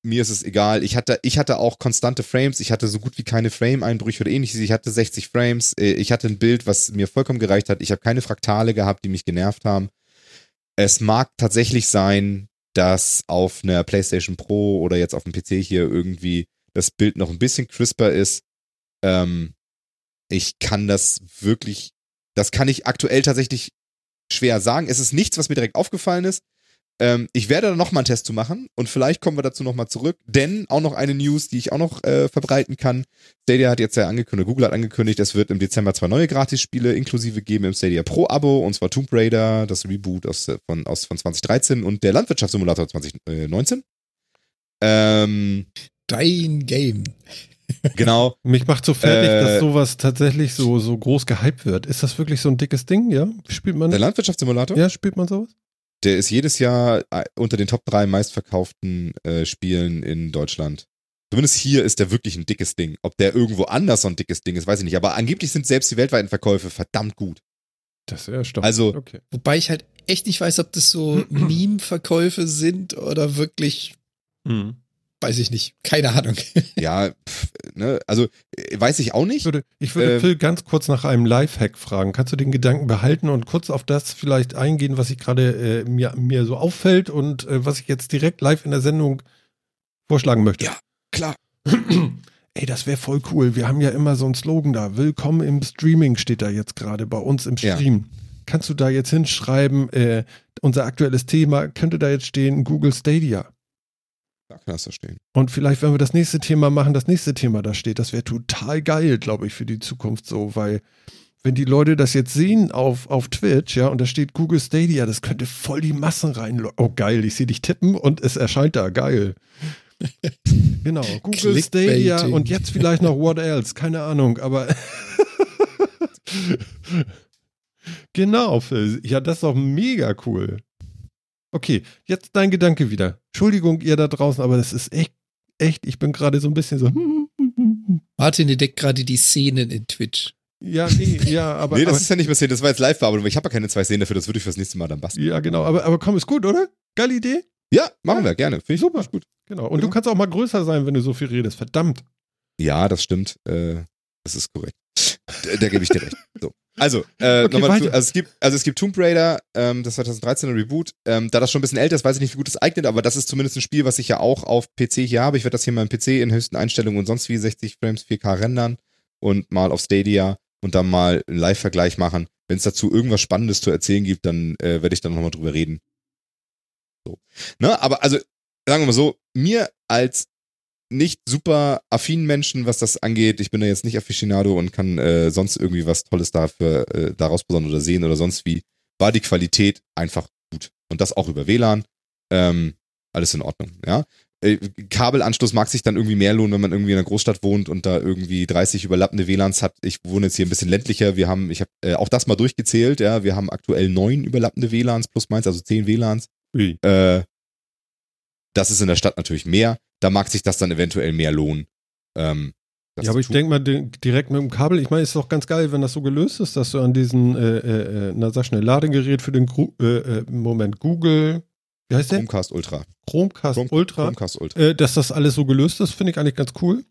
Mir ist es egal. Ich hatte, ich hatte auch konstante Frames. Ich hatte so gut wie keine Frame-Einbrüche oder ähnliches. Ich hatte 60 Frames. Äh, Ich hatte ein Bild, was mir vollkommen gereicht hat. Ich habe keine Fraktale gehabt, die mich genervt haben. Es mag tatsächlich sein, dass auf einer PlayStation Pro oder jetzt auf dem PC hier irgendwie das Bild noch ein bisschen crisper ist. Ähm, ich kann das wirklich, das kann ich aktuell tatsächlich schwer sagen. Es ist nichts, was mir direkt aufgefallen ist. Ähm, ich werde da nochmal einen Test zu machen und vielleicht kommen wir dazu nochmal zurück, denn auch noch eine News, die ich auch noch äh, verbreiten kann. Stadia hat jetzt ja angekündigt, Google hat angekündigt, es wird im Dezember zwei neue Gratisspiele inklusive geben im Stadia Pro Abo und zwar Tomb Raider, das Reboot aus, äh, von, aus, von 2013 und der Landwirtschaftssimulator 2019. Ähm, Dein Game. genau. Mich macht so fertig, Äh, dass sowas tatsächlich so, so groß gehypt wird. Ist das wirklich so ein dickes Ding, ja? Spielt man Der Landwirtschaftssimulator? Ja, spielt man sowas? Der ist jedes Jahr äh, unter den Top 3 meistverkauften äh, Spielen in Deutschland. Zumindest hier ist der wirklich ein dickes Ding. Ob der irgendwo anders so ein dickes Ding ist, weiß ich nicht. Aber angeblich sind selbst die weltweiten Verkäufe verdammt gut. Das ist ja. Also- okay. Wobei ich halt echt nicht weiß, ob das so Meme-Verkäufe sind oder wirklich, Hm. Weiß ich nicht. Keine Ahnung. Ja, pff, ne, also äh, weiß ich auch Ich nicht. würde, ich würde Ähm, Phil ganz kurz nach einem Lifehack fragen. Kannst du den Gedanken behalten und kurz auf das vielleicht eingehen, was ich gerade äh, mir, mir so auffällt und äh, was ich jetzt direkt live in der Sendung vorschlagen möchte? Ja. Klar. Ey, das wäre voll cool. Wir haben ja immer so einen Slogan da. Willkommen im Streaming steht da jetzt gerade bei uns im Ja. Stream. Kannst du da jetzt hinschreiben, äh, unser aktuelles Thema könnte da jetzt stehen, Google Stadia. Da kann das da stehen. Und vielleicht, wenn wir das nächste Thema machen, das nächste Thema da steht, das wäre total geil, glaube ich, für die Zukunft so, weil wenn die Leute das jetzt sehen auf, auf Twitch, ja, und da steht Google Stadia, das könnte voll die Massen rein. Oh, geil, ich sehe dich tippen und es erscheint da, geil. genau, Google. Stadia und jetzt vielleicht noch What Else, keine Ahnung, aber. genau, Phil. Ja, das ist doch mega cool. Okay, jetzt dein Gedanke wieder. Entschuldigung, ihr da draußen, aber das ist echt, echt, ich bin gerade so ein bisschen so. Martin entdeckt gerade die Szenen in Twitch. Ja, nee, ja, aber. nee, das aber ist ja nicht mehr Szene, das war jetzt Live-Bearbeitung, weil ich habe ja keine zwei Szenen dafür, das würde ich fürs nächste Mal dann basteln. ja, genau, aber, aber komm, ist gut, oder? Geile Idee? Ja, machen Ja. wir, gerne. Finde ich Super. gut. Genau. Und Ja. du kannst auch mal größer sein, wenn du so viel redest. Verdammt. Ja, das stimmt. Äh, das ist korrekt. Da, da gebe ich dir recht. So. Also, äh, Okay, nochmal zu, also es gibt, also es gibt Tomb Raider, ähm, das 2013er Reboot. Ähm, da das schon ein bisschen älter ist, weiß ich nicht, wie gut es eignet, aber das ist zumindest ein Spiel, was ich ja auch auf PC hier habe. Ich werde das hier mal im PC in höchsten Einstellungen und sonst wie 60 Frames 4K rendern und mal auf Stadia und dann mal einen Live-Vergleich machen. Wenn es dazu irgendwas Spannendes zu erzählen gibt, dann äh, werde ich dann nochmal drüber reden. So. Ne, aber also, sagen wir mal so, mir als nicht super affinen Menschen, was das angeht. Ich bin da jetzt nicht Aficionado und kann äh, sonst irgendwie was Tolles dafür äh, daraus besonders oder sehen oder sonst wie. War die Qualität einfach gut. Und das auch über WLAN. Ähm, alles in Ordnung, ja. Äh, Kabelanschluss mag sich dann irgendwie mehr lohnen, wenn man irgendwie in einer Großstadt wohnt und da irgendwie 30 überlappende WLANs hat. Ich wohne jetzt hier ein bisschen ländlicher. Wir haben, ich habe äh, auch das mal durchgezählt, ja. Wir haben aktuell neun überlappende WLANs plus meins, also zehn WLANs. Ui. Äh, das ist in der Stadt natürlich mehr. Da mag sich das dann eventuell mehr lohnen. Ähm, Ja, aber ich denke mal di- direkt mit dem Kabel. Ich meine, ist doch ganz geil, wenn das so gelöst ist, dass du an diesen, äh, äh, äh, na sag schnell, Ladegerät für den Gru äh, äh, Moment Google, wie heißt der? Chromecast Ultra. Chromecast Chrome- Ultra. Chromecast Ultra. äh, dass das alles so gelöst ist, finde ich eigentlich ganz cool.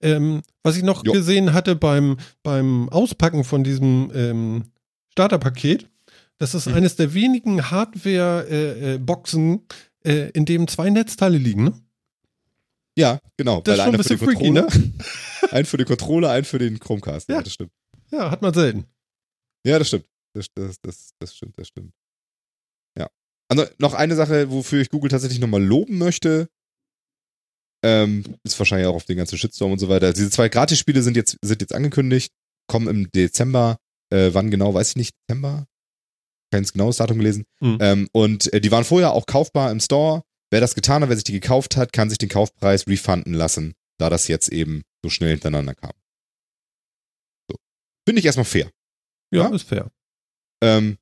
Ähm, was ich noch Jo. gesehen hatte beim, beim Auspacken von diesem ähm, Starterpaket, das ist Mhm. eines der wenigen Hardware-Boxen, in dem zwei Netzteile liegen. Ne? Ja, genau. Das ist schon ein für bisschen den freaky, ne? Controller, ein für den Controller, ein für den Chromecast. Ja, Ja. das stimmt. Ja, hat man selten. Ja, das stimmt. Das, das, das, das stimmt, das stimmt. Ja. Also noch eine Sache, wofür ich Google tatsächlich nochmal loben möchte. Ähm, ist wahrscheinlich auch auf den ganzen Shitstorm und so weiter. Diese zwei Gratisspiele sind jetzt, sind jetzt angekündigt, kommen im Dezember. Äh, wann genau, weiß ich nicht. Dezember? Kein genaues Datum gelesen. Mhm. Ähm, und äh, die waren vorher auch kaufbar im Store. Wer das getan hat, wer sich die gekauft hat, kann sich den Kaufpreis refunden lassen, da das jetzt eben so schnell hintereinander kam. So. Finde ich erstmal fair. Ja, Ja. ist fair. Ähm,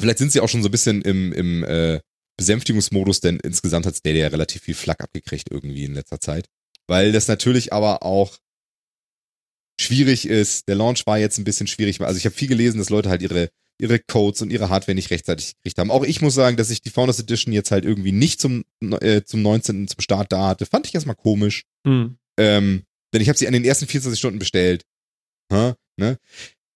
vielleicht sind sie auch schon so ein bisschen im, im äh, Besänftigungsmodus, denn insgesamt hat Stadia ja relativ viel Flack abgekriegt irgendwie in letzter Zeit. Weil das natürlich aber auch schwierig ist. Der Launch war jetzt ein bisschen schwierig. Also ich habe viel gelesen, dass Leute halt ihre, ihre Codes und ihre Hardware nicht rechtzeitig gekriegt haben. Auch ich muss sagen, dass ich die Founders Edition jetzt halt irgendwie nicht zum, äh, zum 19. zum Start da hatte. Fand ich erstmal komisch. Hm. Ähm, denn ich habe sie an den ersten 24 Stunden bestellt. Hä? Ne?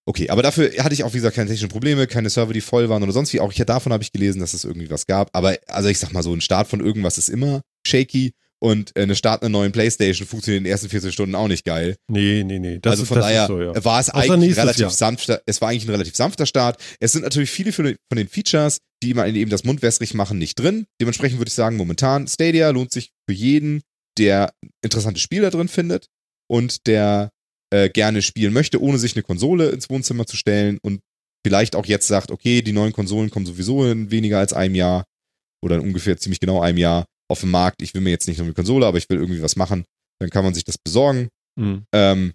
Okay, aber dafür hatte ich auch, wie gesagt, keine technischen Probleme, keine Server, die voll waren oder sonst wie. Auch ja, davon habe ich gelesen, dass es irgendwie was gab. Aber also ich sag mal so, ein Start von irgendwas ist immer shaky und äh, eine Start einer neuen Playstation funktioniert in den ersten 40 Stunden auch nicht geil. Nee, nee, nee. Das also ist, von das daher ist so, ja. war es Außer eigentlich relativ Jahr. sanfter, es war eigentlich ein relativ sanfter Start. Es sind natürlich viele von den- von den Features, die man eben das Mund wässrig machen, nicht drin. Dementsprechend würde ich sagen, momentan Stadia lohnt sich für jeden, der interessante Spiel da drin findet und der äh, gerne spielen möchte, ohne sich eine Konsole ins Wohnzimmer zu stellen und vielleicht auch jetzt sagt, okay, die neuen Konsolen kommen sowieso in weniger als einem Jahr oder in ungefähr ziemlich genau einem Jahr auf den Markt. Ich will mir jetzt nicht nur eine Konsole, aber ich will irgendwie was machen. Dann kann man sich das besorgen. Hm. Ähm,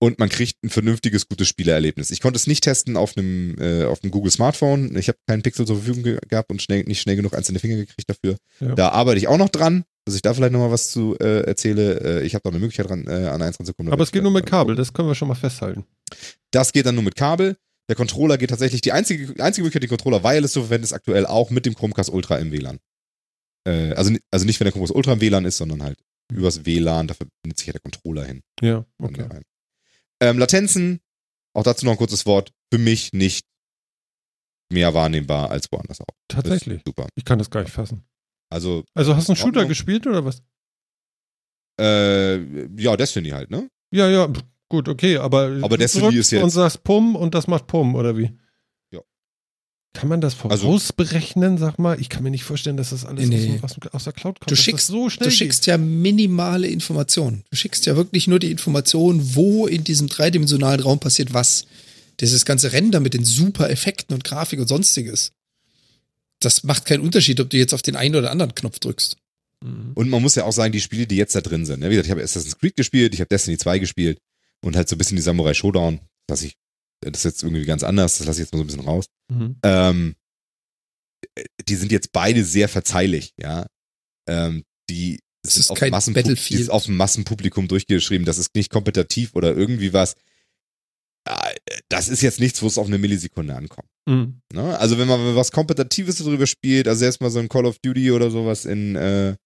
und man kriegt ein vernünftiges, gutes Spielerlebnis. Ich konnte es nicht testen auf einem, äh, auf einem Google Smartphone. Ich habe keinen Pixel zur Verfügung ge gehabt und schnell, nicht schnell genug einzelne Finger gekriegt dafür. Ja. Da arbeite ich auch noch dran, dass ich da vielleicht nochmal was zu äh, erzähle. Äh, ich habe da eine Möglichkeit dran, äh, an eins ranzukommen. Aber es geht nur mit Kabel. Kabel, das können wir schon mal festhalten. Das geht dann nur mit Kabel. Der Controller geht tatsächlich, die einzige, einzige Möglichkeit, den Controller wireless zu verwenden, ist aktuell auch mit dem Chromecast Ultra im WLAN. Äh, also, also nicht, wenn der Chromecast Ultra im WLAN ist, sondern halt übers WLAN, da verbindet sich ja der Controller hin. Ja, okay. Ähm, Latenzen, auch dazu noch ein kurzes Wort, für mich nicht mehr wahrnehmbar als woanders auch. Tatsächlich. Super. Ich kann das gar nicht fassen. Also, Also hast du einen Shooter gespielt oder was? äh, ja, Destiny halt, ne? Ja, ja, gut, okay, aber, Aber Destiny ist jetzt- und sagst Pum und das macht Pum, oder wie? Kann man das Also- vorausberechnen, sag mal? Ich kann mir nicht vorstellen, dass das alles Nee. aus, aus, aus der Cloud kommt. Du schickst, so schnell du schickst ja minimale Informationen. Du schickst ja wirklich nur die Information, wo in diesem dreidimensionalen Raum passiert was. Dieses ganze Render mit den super Effekten und Grafik und sonstiges. Das macht keinen Unterschied, ob du jetzt auf den einen oder anderen Knopf drückst. Mhm. Und man muss ja auch sagen, die Spiele, die jetzt da drin sind, ne? wie gesagt, ich habe Assassin's Creed gespielt, ich habe Destiny 2 gespielt und halt so ein bisschen die Samurai Showdown, dass ich, das ist jetzt irgendwie ganz anders, das lasse ich jetzt mal so ein bisschen raus. Mhm. Ähm, die sind jetzt beide sehr verzeihlich, ja. Ähm, die sind ist auf kein Massenpu- Battlefield. Die ist auf dem Massenpublikum durchgeschrieben, das ist nicht kompetitiv oder irgendwie was. Ah, Das ist jetzt nichts, wo es auf eine Millisekunde ankommt. Mhm. Ne? Also wenn man was Kompetitives darüber spielt, also erstmal so ein Call of Duty oder sowas in, äh,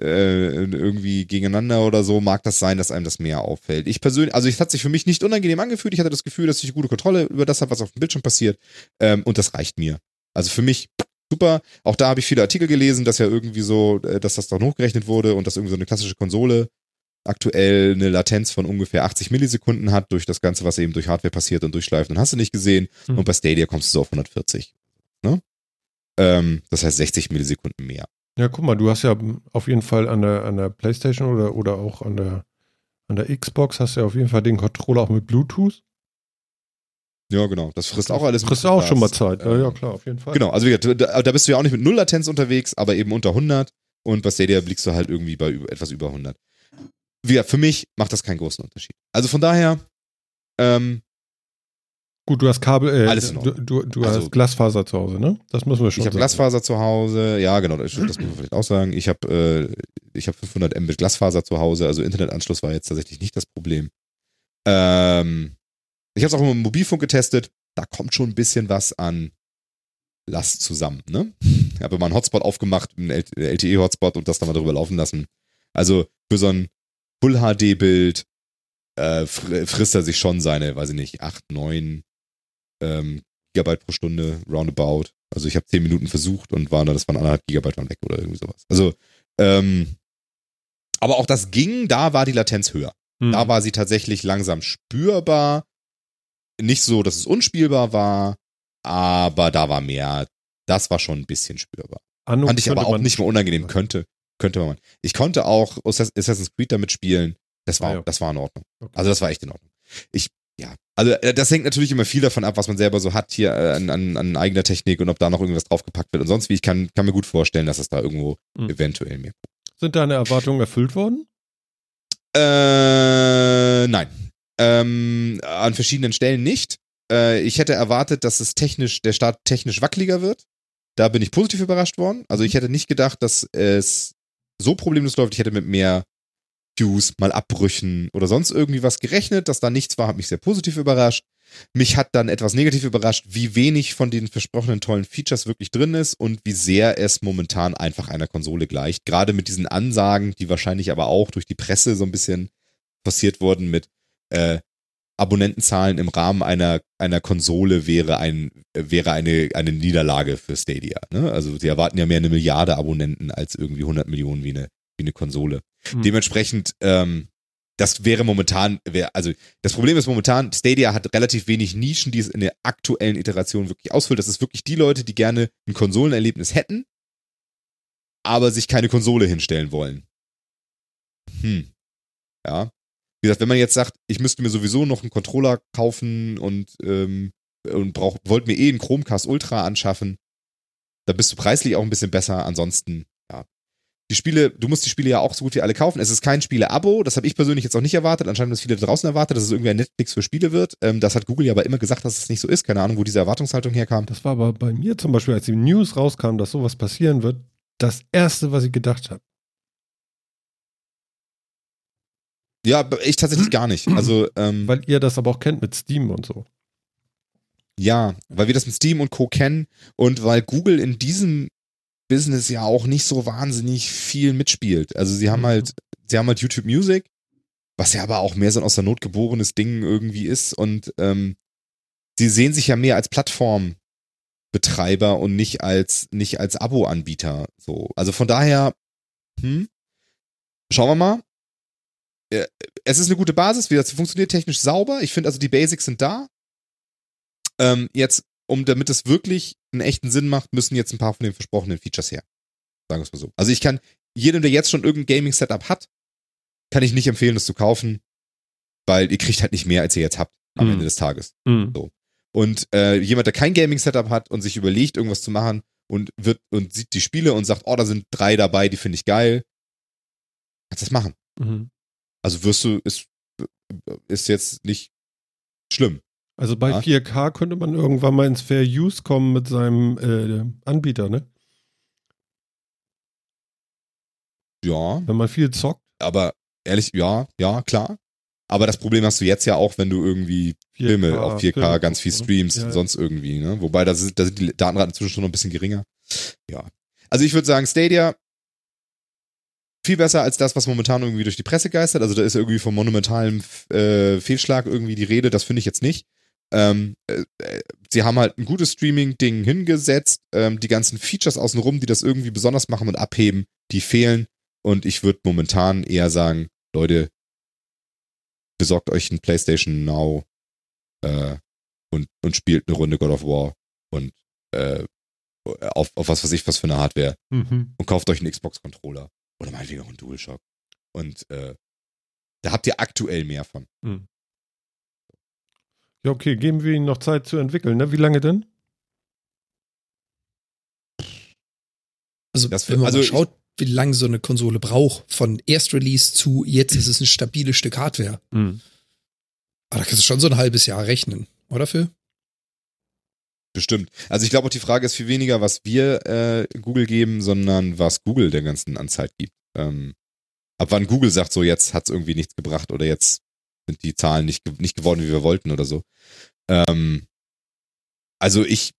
äh, irgendwie gegeneinander oder so, mag das sein, dass einem das mehr auffällt. Ich persönlich, also es hat sich für mich nicht unangenehm angefühlt. Ich hatte das Gefühl, dass ich gute Kontrolle über das habe, was auf dem Bildschirm passiert. Ähm, und das reicht mir. Also für mich super. Auch da habe ich viele Artikel gelesen, dass ja irgendwie so, äh, dass das dann hochgerechnet wurde und dass irgendwie so eine klassische Konsole aktuell eine Latenz von ungefähr 80 Millisekunden hat durch das Ganze, was eben durch Hardware passiert und durchschleift. Und hast du nicht gesehen. Hm. Und bei Stadia kommst du so auf 140. Ne? Ähm, das heißt 60 Millisekunden mehr. Ja, guck mal, du hast ja auf jeden Fall an der, an der Playstation oder, oder auch an der, an der Xbox hast du ja auf jeden Fall den Controller auch mit Bluetooth. Ja, genau. Das frisst auch alles. Frisst auch schon mal Zeit. Ja, ja, klar, auf jeden Fall. Genau, also wie gesagt, da, da bist du ja auch nicht mit Null Latenz unterwegs, aber eben unter 100 und bei Stadia blickst du halt irgendwie bei über, etwas über 100. Wie gesagt, für mich macht das keinen großen Unterschied. Also von daher, ähm, Gut, du hast Kabel, äh, Alles du, du, du Also- hast Glasfaser zu Hause, ne? Das müssen wir schon ich habe. Glasfaser zu Hause, ja genau, das, das muss man vielleicht auch sagen. Ich habe äh, ich habe 500 Mbit Glasfaser zu Hause, also Internetanschluss war jetzt tatsächlich nicht das Problem. Ähm, ich habe es auch immer mit Mobilfunk getestet, da kommt schon ein bisschen was an Last zusammen, ne? Ich habe mal einen Hotspot aufgemacht, einen LTE-Hotspot und das dann mal drüber laufen lassen. Also für so ein Full-HD-Bild äh, fr frisst er sich schon seine, weiß ich nicht, 8, 9 ähm, Gigabyte pro Stunde, roundabout. Also ich habe 10 Minuten versucht und war, das waren anderthalb Gigabyte waren weg oder irgendwie sowas. Also, ähm, aber auch das ging, da war die Latenz höher. Hm. Da war sie tatsächlich langsam spürbar. Nicht so, dass es unspielbar war, aber da war mehr. Das war schon ein bisschen spürbar. Anno Fand ich aber auch nicht mehr unangenehm. Könnte, könnte man. Ich konnte auch Assass- Assassin's Creed damit spielen. Das war, Ah, ja. das war in Ordnung. Okay. Also das war echt in Ordnung. Ich, ja. Also äh, das hängt natürlich immer viel davon ab, was man selber so hat hier äh, an, an, an eigener Technik und ob da noch irgendwas draufgepackt wird und sonst wie. Ich kann, kann mir gut vorstellen, dass es da irgendwo Mhm. eventuell mehr. Sind deine Erwartungen erfüllt worden? Äh, nein. Ähm, an verschiedenen Stellen nicht. Äh, ich hätte erwartet, dass es technisch, der Start technisch wackeliger wird. Da bin ich positiv überrascht worden. Also ich hätte nicht gedacht, dass es so problemlos läuft. Ich hätte mit mehr Queues, mal Abbrüchen oder sonst irgendwie was gerechnet. Dass da nichts war, hat mich sehr positiv überrascht. Mich hat dann etwas negativ überrascht, wie wenig von den versprochenen tollen Features wirklich drin ist und wie sehr es momentan einfach einer Konsole gleicht. Gerade mit diesen Ansagen, die wahrscheinlich aber auch durch die Presse so ein bisschen passiert wurden mit äh, Abonnentenzahlen im Rahmen einer, einer Konsole wäre ein, wäre eine, eine Niederlage für Stadia. Ne? Also sie erwarten ja mehr eine Milliarde Abonnenten als irgendwie 100 Millionen wie eine, wie eine Konsole. Hm. Dementsprechend, ähm, das wäre momentan, wär, also das Problem ist momentan, Stadia hat relativ wenig Nischen, die es in der aktuellen Iteration wirklich ausfüllt. Das ist wirklich die Leute, die gerne ein Konsolenerlebnis hätten, aber sich keine Konsole hinstellen wollen. Hm. Ja. Wie gesagt, wenn man jetzt sagt, ich müsste mir sowieso noch einen Controller kaufen und, ähm, und brauch, wollte mir eh einen Chromecast Ultra anschaffen, da bist du preislich auch ein bisschen besser. Ansonsten. Die Spiele, du musst die Spiele ja auch so gut wie alle kaufen. Es ist kein Spiele-Abo, das habe ich persönlich jetzt auch nicht erwartet. Anscheinend haben das viele da draußen erwartet, dass es irgendwie ein Netflix für Spiele wird. Ähm, das hat Google ja aber immer gesagt, dass es nicht so ist. Keine Ahnung, wo diese Erwartungshaltung herkam. Das war aber bei mir zum Beispiel, als die News rauskam, dass sowas passieren wird, das erste, was ich gedacht habe. Ja, ich tatsächlich gar nicht. Also, ähm, Weil ihr das aber auch kennt mit Steam und so. Ja, weil wir das mit Steam und Co. kennen und weil Google in diesem Business ja auch nicht so wahnsinnig viel mitspielt. Also sie haben Mhm. halt, sie haben halt YouTube Music, was ja aber auch mehr so ein aus der Not geborenes Ding irgendwie ist und ähm, sie sehen sich ja mehr als Plattformbetreiber und nicht als nicht als Abo-Anbieter. So, also von daher, hm, schauen wir mal. Äh, Es ist eine gute Basis, wie das funktioniert technisch sauber. Ich finde also die Basics sind da. Ähm, jetzt, um damit es wirklich einen echten Sinn macht, müssen jetzt ein paar von den versprochenen Features her. Sagen wir es mal so. Also ich kann jedem, der jetzt schon irgendein Gaming-Setup hat, kann ich nicht empfehlen, das zu kaufen, weil ihr kriegt halt nicht mehr, als ihr jetzt habt am Mhm. Ende des Tages. Mhm. Und äh, jemand, der kein Gaming-Setup hat und sich überlegt, irgendwas zu machen und wird und sieht die Spiele und sagt, oh, da sind drei dabei, die finde ich geil, kannst das machen. Mhm. Also wirst du, ist, ist jetzt nicht schlimm. Also bei Ja. 4K könnte man irgendwann mal ins Fair Use kommen mit seinem äh, Anbieter, ne? Ja, Wenn man viel zockt. aber ehrlich, ja, ja, klar. Aber das Problem hast du jetzt ja auch, wenn du irgendwie 4K, Filme auf 4K Filme ganz viel ne? streamst Ja, und sonst irgendwie, ne? Wobei da sind, da sind die Datenraten inzwischen schon noch ein bisschen geringer. Ja. Also ich würde sagen, Stadia viel besser als das, was momentan irgendwie durch die Presse geistert. Also da ist irgendwie vom monumentalen äh, Fehlschlag irgendwie die Rede, das finde ich jetzt nicht. Ähm, äh, äh, sie haben halt ein gutes Streaming-Ding hingesetzt. Ähm, die ganzen Features außenrum, die das irgendwie besonders machen und abheben, die fehlen. Und ich würde momentan eher sagen, Leute, besorgt euch ein PlayStation Now äh, und, und spielt eine Runde God of War und äh, auf, auf was weiß ich, was für eine Hardware Mhm. und kauft euch einen Xbox-Controller. Oder meinetwegen auch einen DualShock. Und äh, da habt ihr aktuell mehr von. Ja, okay, geben wir ihnen noch Zeit zu entwickeln, ne? Wie lange denn? Also, Das- wenn man also schaut, wie lange so eine Konsole braucht, von Erstrelease zu jetzt ist es ein stabiles Stück Hardware. Mhm. Aber da kannst du schon so ein halbes Jahr rechnen, oder Phil? Bestimmt. Also ich glaube auch die Frage ist viel weniger, was wir äh, Google geben, sondern was Google der ganzen Anzeit gibt. Ähm, ab wann Google sagt, so jetzt hat es irgendwie nichts gebracht oder jetzt sind die Zahlen nicht, nicht geworden, wie wir wollten oder so. Ähm, also ich,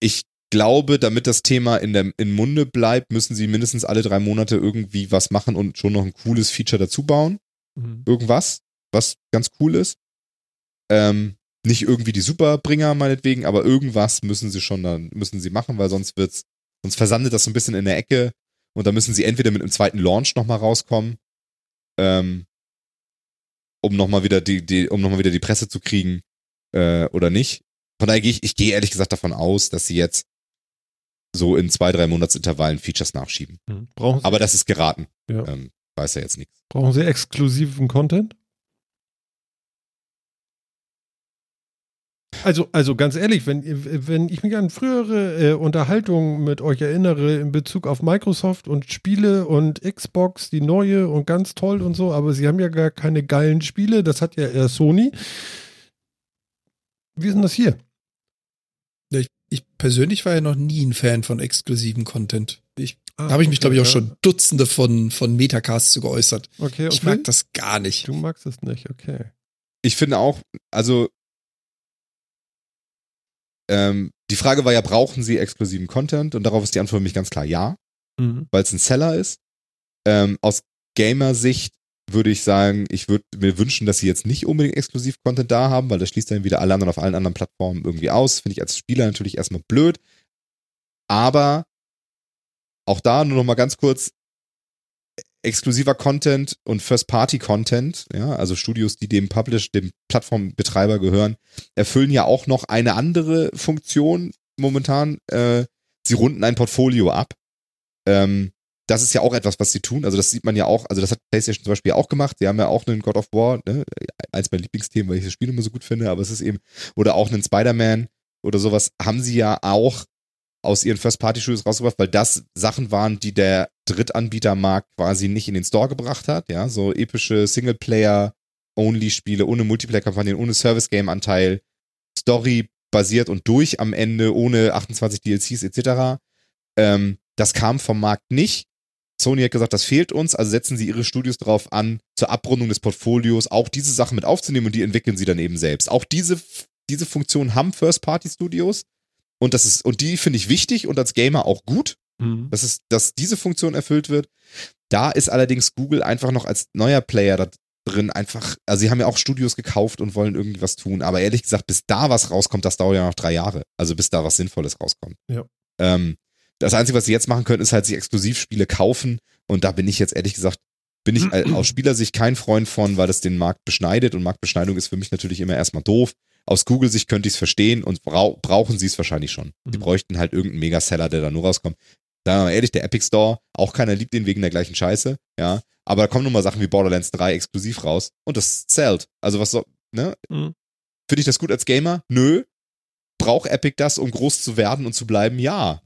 ich glaube, damit das Thema in der in Munde bleibt, müssen sie mindestens alle drei Monate irgendwie was machen und schon noch ein cooles Feature dazu bauen. Mhm. Irgendwas, was ganz cool ist. Ähm, nicht irgendwie die Superbringer meinetwegen, aber irgendwas müssen sie schon dann müssen sie machen, weil sonst wird's sonst versandet das so ein bisschen in der Ecke und da müssen sie entweder mit einem zweiten Launch nochmal rauskommen, ähm, um nochmal wieder die, die um nochmal wieder die Presse zu kriegen äh, oder nicht. Von daher gehe ich ich gehe ehrlich gesagt davon aus, dass sie jetzt so in zwei drei Monatsintervallen Features nachschieben. Mhm. Brauchen, Sie, Aber das ist geraten. Ja. Ähm, weiß ja jetzt nichts. brauchen Sie exklusiven Content? Also, also ganz ehrlich, wenn, wenn ich mich an frühere äh, Unterhaltungen mit euch erinnere in Bezug auf Microsoft und Spiele und Xbox, die neue und ganz toll und so, aber sie haben ja gar keine geilen Spiele, das hat ja eher Sony. Wie ist denn das hier? Ja, Ich, ich persönlich war ja noch nie ein Fan von exklusiven Content. Ich Ah, habe ich mich, okay, glaube ich, auch ja. schon Dutzende von, von Metacasts zu geäußert. Okay, Ich okay. mag das gar nicht. Du magst es nicht, okay. ich finde auch, also ähm, die Frage war ja, brauchen sie exklusiven Content? Und darauf ist die Antwort für mich ganz klar ja, Mhm. weil es ein Seller ist. Ähm, aus Gamer-Sicht würde ich sagen, ich würde mir wünschen, dass sie jetzt nicht unbedingt exklusiv Content da haben, weil das schließt dann wieder alle anderen auf allen anderen Plattformen irgendwie aus. Finde ich als Spieler natürlich erstmal blöd. Aber auch da nur noch mal ganz kurz exklusiver Content und First-Party-Content, ja, also Studios, die dem Publish, dem Plattformbetreiber gehören, erfüllen ja auch noch eine andere Funktion momentan. Äh, sie runden ein Portfolio ab. Ähm, das ist ja auch etwas, was sie tun. Also das sieht man ja auch, also das hat PlayStation zum Beispiel auch gemacht. Sie haben ja auch einen God of War, ne? eins meiner Lieblingsthemen, weil ich das Spiel immer so gut finde, aber es ist eben, oder auch einen Spider-Man oder sowas, haben sie ja auch aus ihren First-Party-Studios rausgebracht, weil das Sachen waren, die der Drittanbietermarkt quasi nicht in den Store gebracht hat. Ja, so epische Singleplayer-Only-Spiele ohne Multiplayer-Kampagnen, ohne Service-Game-Anteil, Story-basiert und durch am Ende, ohne 28 DLCs etc. Ähm, das kam vom Markt nicht. Sony hat gesagt, das fehlt uns, also setzen sie ihre Studios darauf an, zur Abrundung des Portfolios auch diese Sachen mit aufzunehmen und die entwickeln sie dann eben selbst. Auch diese, diese Funktion haben First-Party-Studios und das ist, und die finde ich wichtig und als Gamer auch gut, Mhm. dass es, dass diese Funktion erfüllt wird. Da ist allerdings Google einfach noch als neuer Player da drin einfach, also sie haben ja auch Studios gekauft und wollen irgendwie was tun, aber ehrlich gesagt, bis da was rauskommt, das dauert ja noch drei Jahre. Also bis da was Sinnvolles rauskommt. Ja. Ähm, das Einzige, was sie jetzt machen können, ist halt sich Exklusivspiele kaufen und da bin ich jetzt ehrlich gesagt, bin ich äh, aus Spielersicht kein Freund von, weil das den Markt beschneidet und Marktbeschneidung ist für mich natürlich immer erstmal doof. Aus Google-Sicht könnte ich es verstehen und brau brauchen sie es wahrscheinlich schon. Die Mhm. bräuchten halt irgendeinen Megaseller, der da nur rauskommt. Sagen wir mal ehrlich, der Epic Store, auch keiner liebt den wegen der gleichen Scheiße, ja. Aber da kommen nun mal Sachen wie Borderlands 3 exklusiv raus und das zählt. Also was so, ne? Mhm. Finde ich das gut als Gamer? Nö. Braucht Epic das, um groß zu werden und zu bleiben? Ja.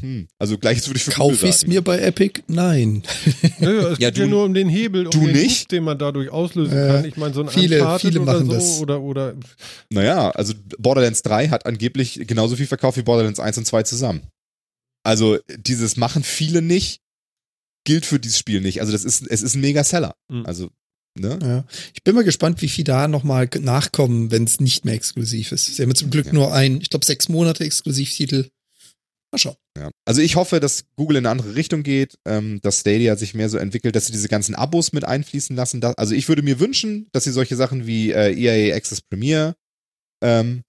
Hm. Also gleiches würde ich für Kaufe ich es mir bei Epic? Nein. Ja, ja, es Ja, geht ja du- nur um den Hebel, um du den nicht? Hook, den man dadurch auslösen Äh, kann. Ich meine, so ein viele- Uncharted viele oder machen so das. oder oder Naja, also Borderlands 3 hat angeblich genauso viel verkauft wie Borderlands 1 und 2 zusammen. Also dieses machen viele nicht, gilt für dieses Spiel nicht. Also das ist, es ist ein Mega-Seller. Mhm. Also, ne? Ja. Ich bin mal gespannt, wie viel da nochmal nachkommen, wenn es nicht mehr exklusiv ist. Sie haben zum Glück Ja. nur ein, ich glaube, sechs Monate Exklusivtitel. Mal schauen. Ja. Also ich hoffe, dass Google in eine andere Richtung geht, ähm, dass Stadia sich mehr so entwickelt, dass sie diese ganzen Abos mit einfließen lassen. Da, also ich würde mir wünschen, dass sie solche Sachen wie äh, EA Access Premier ähm,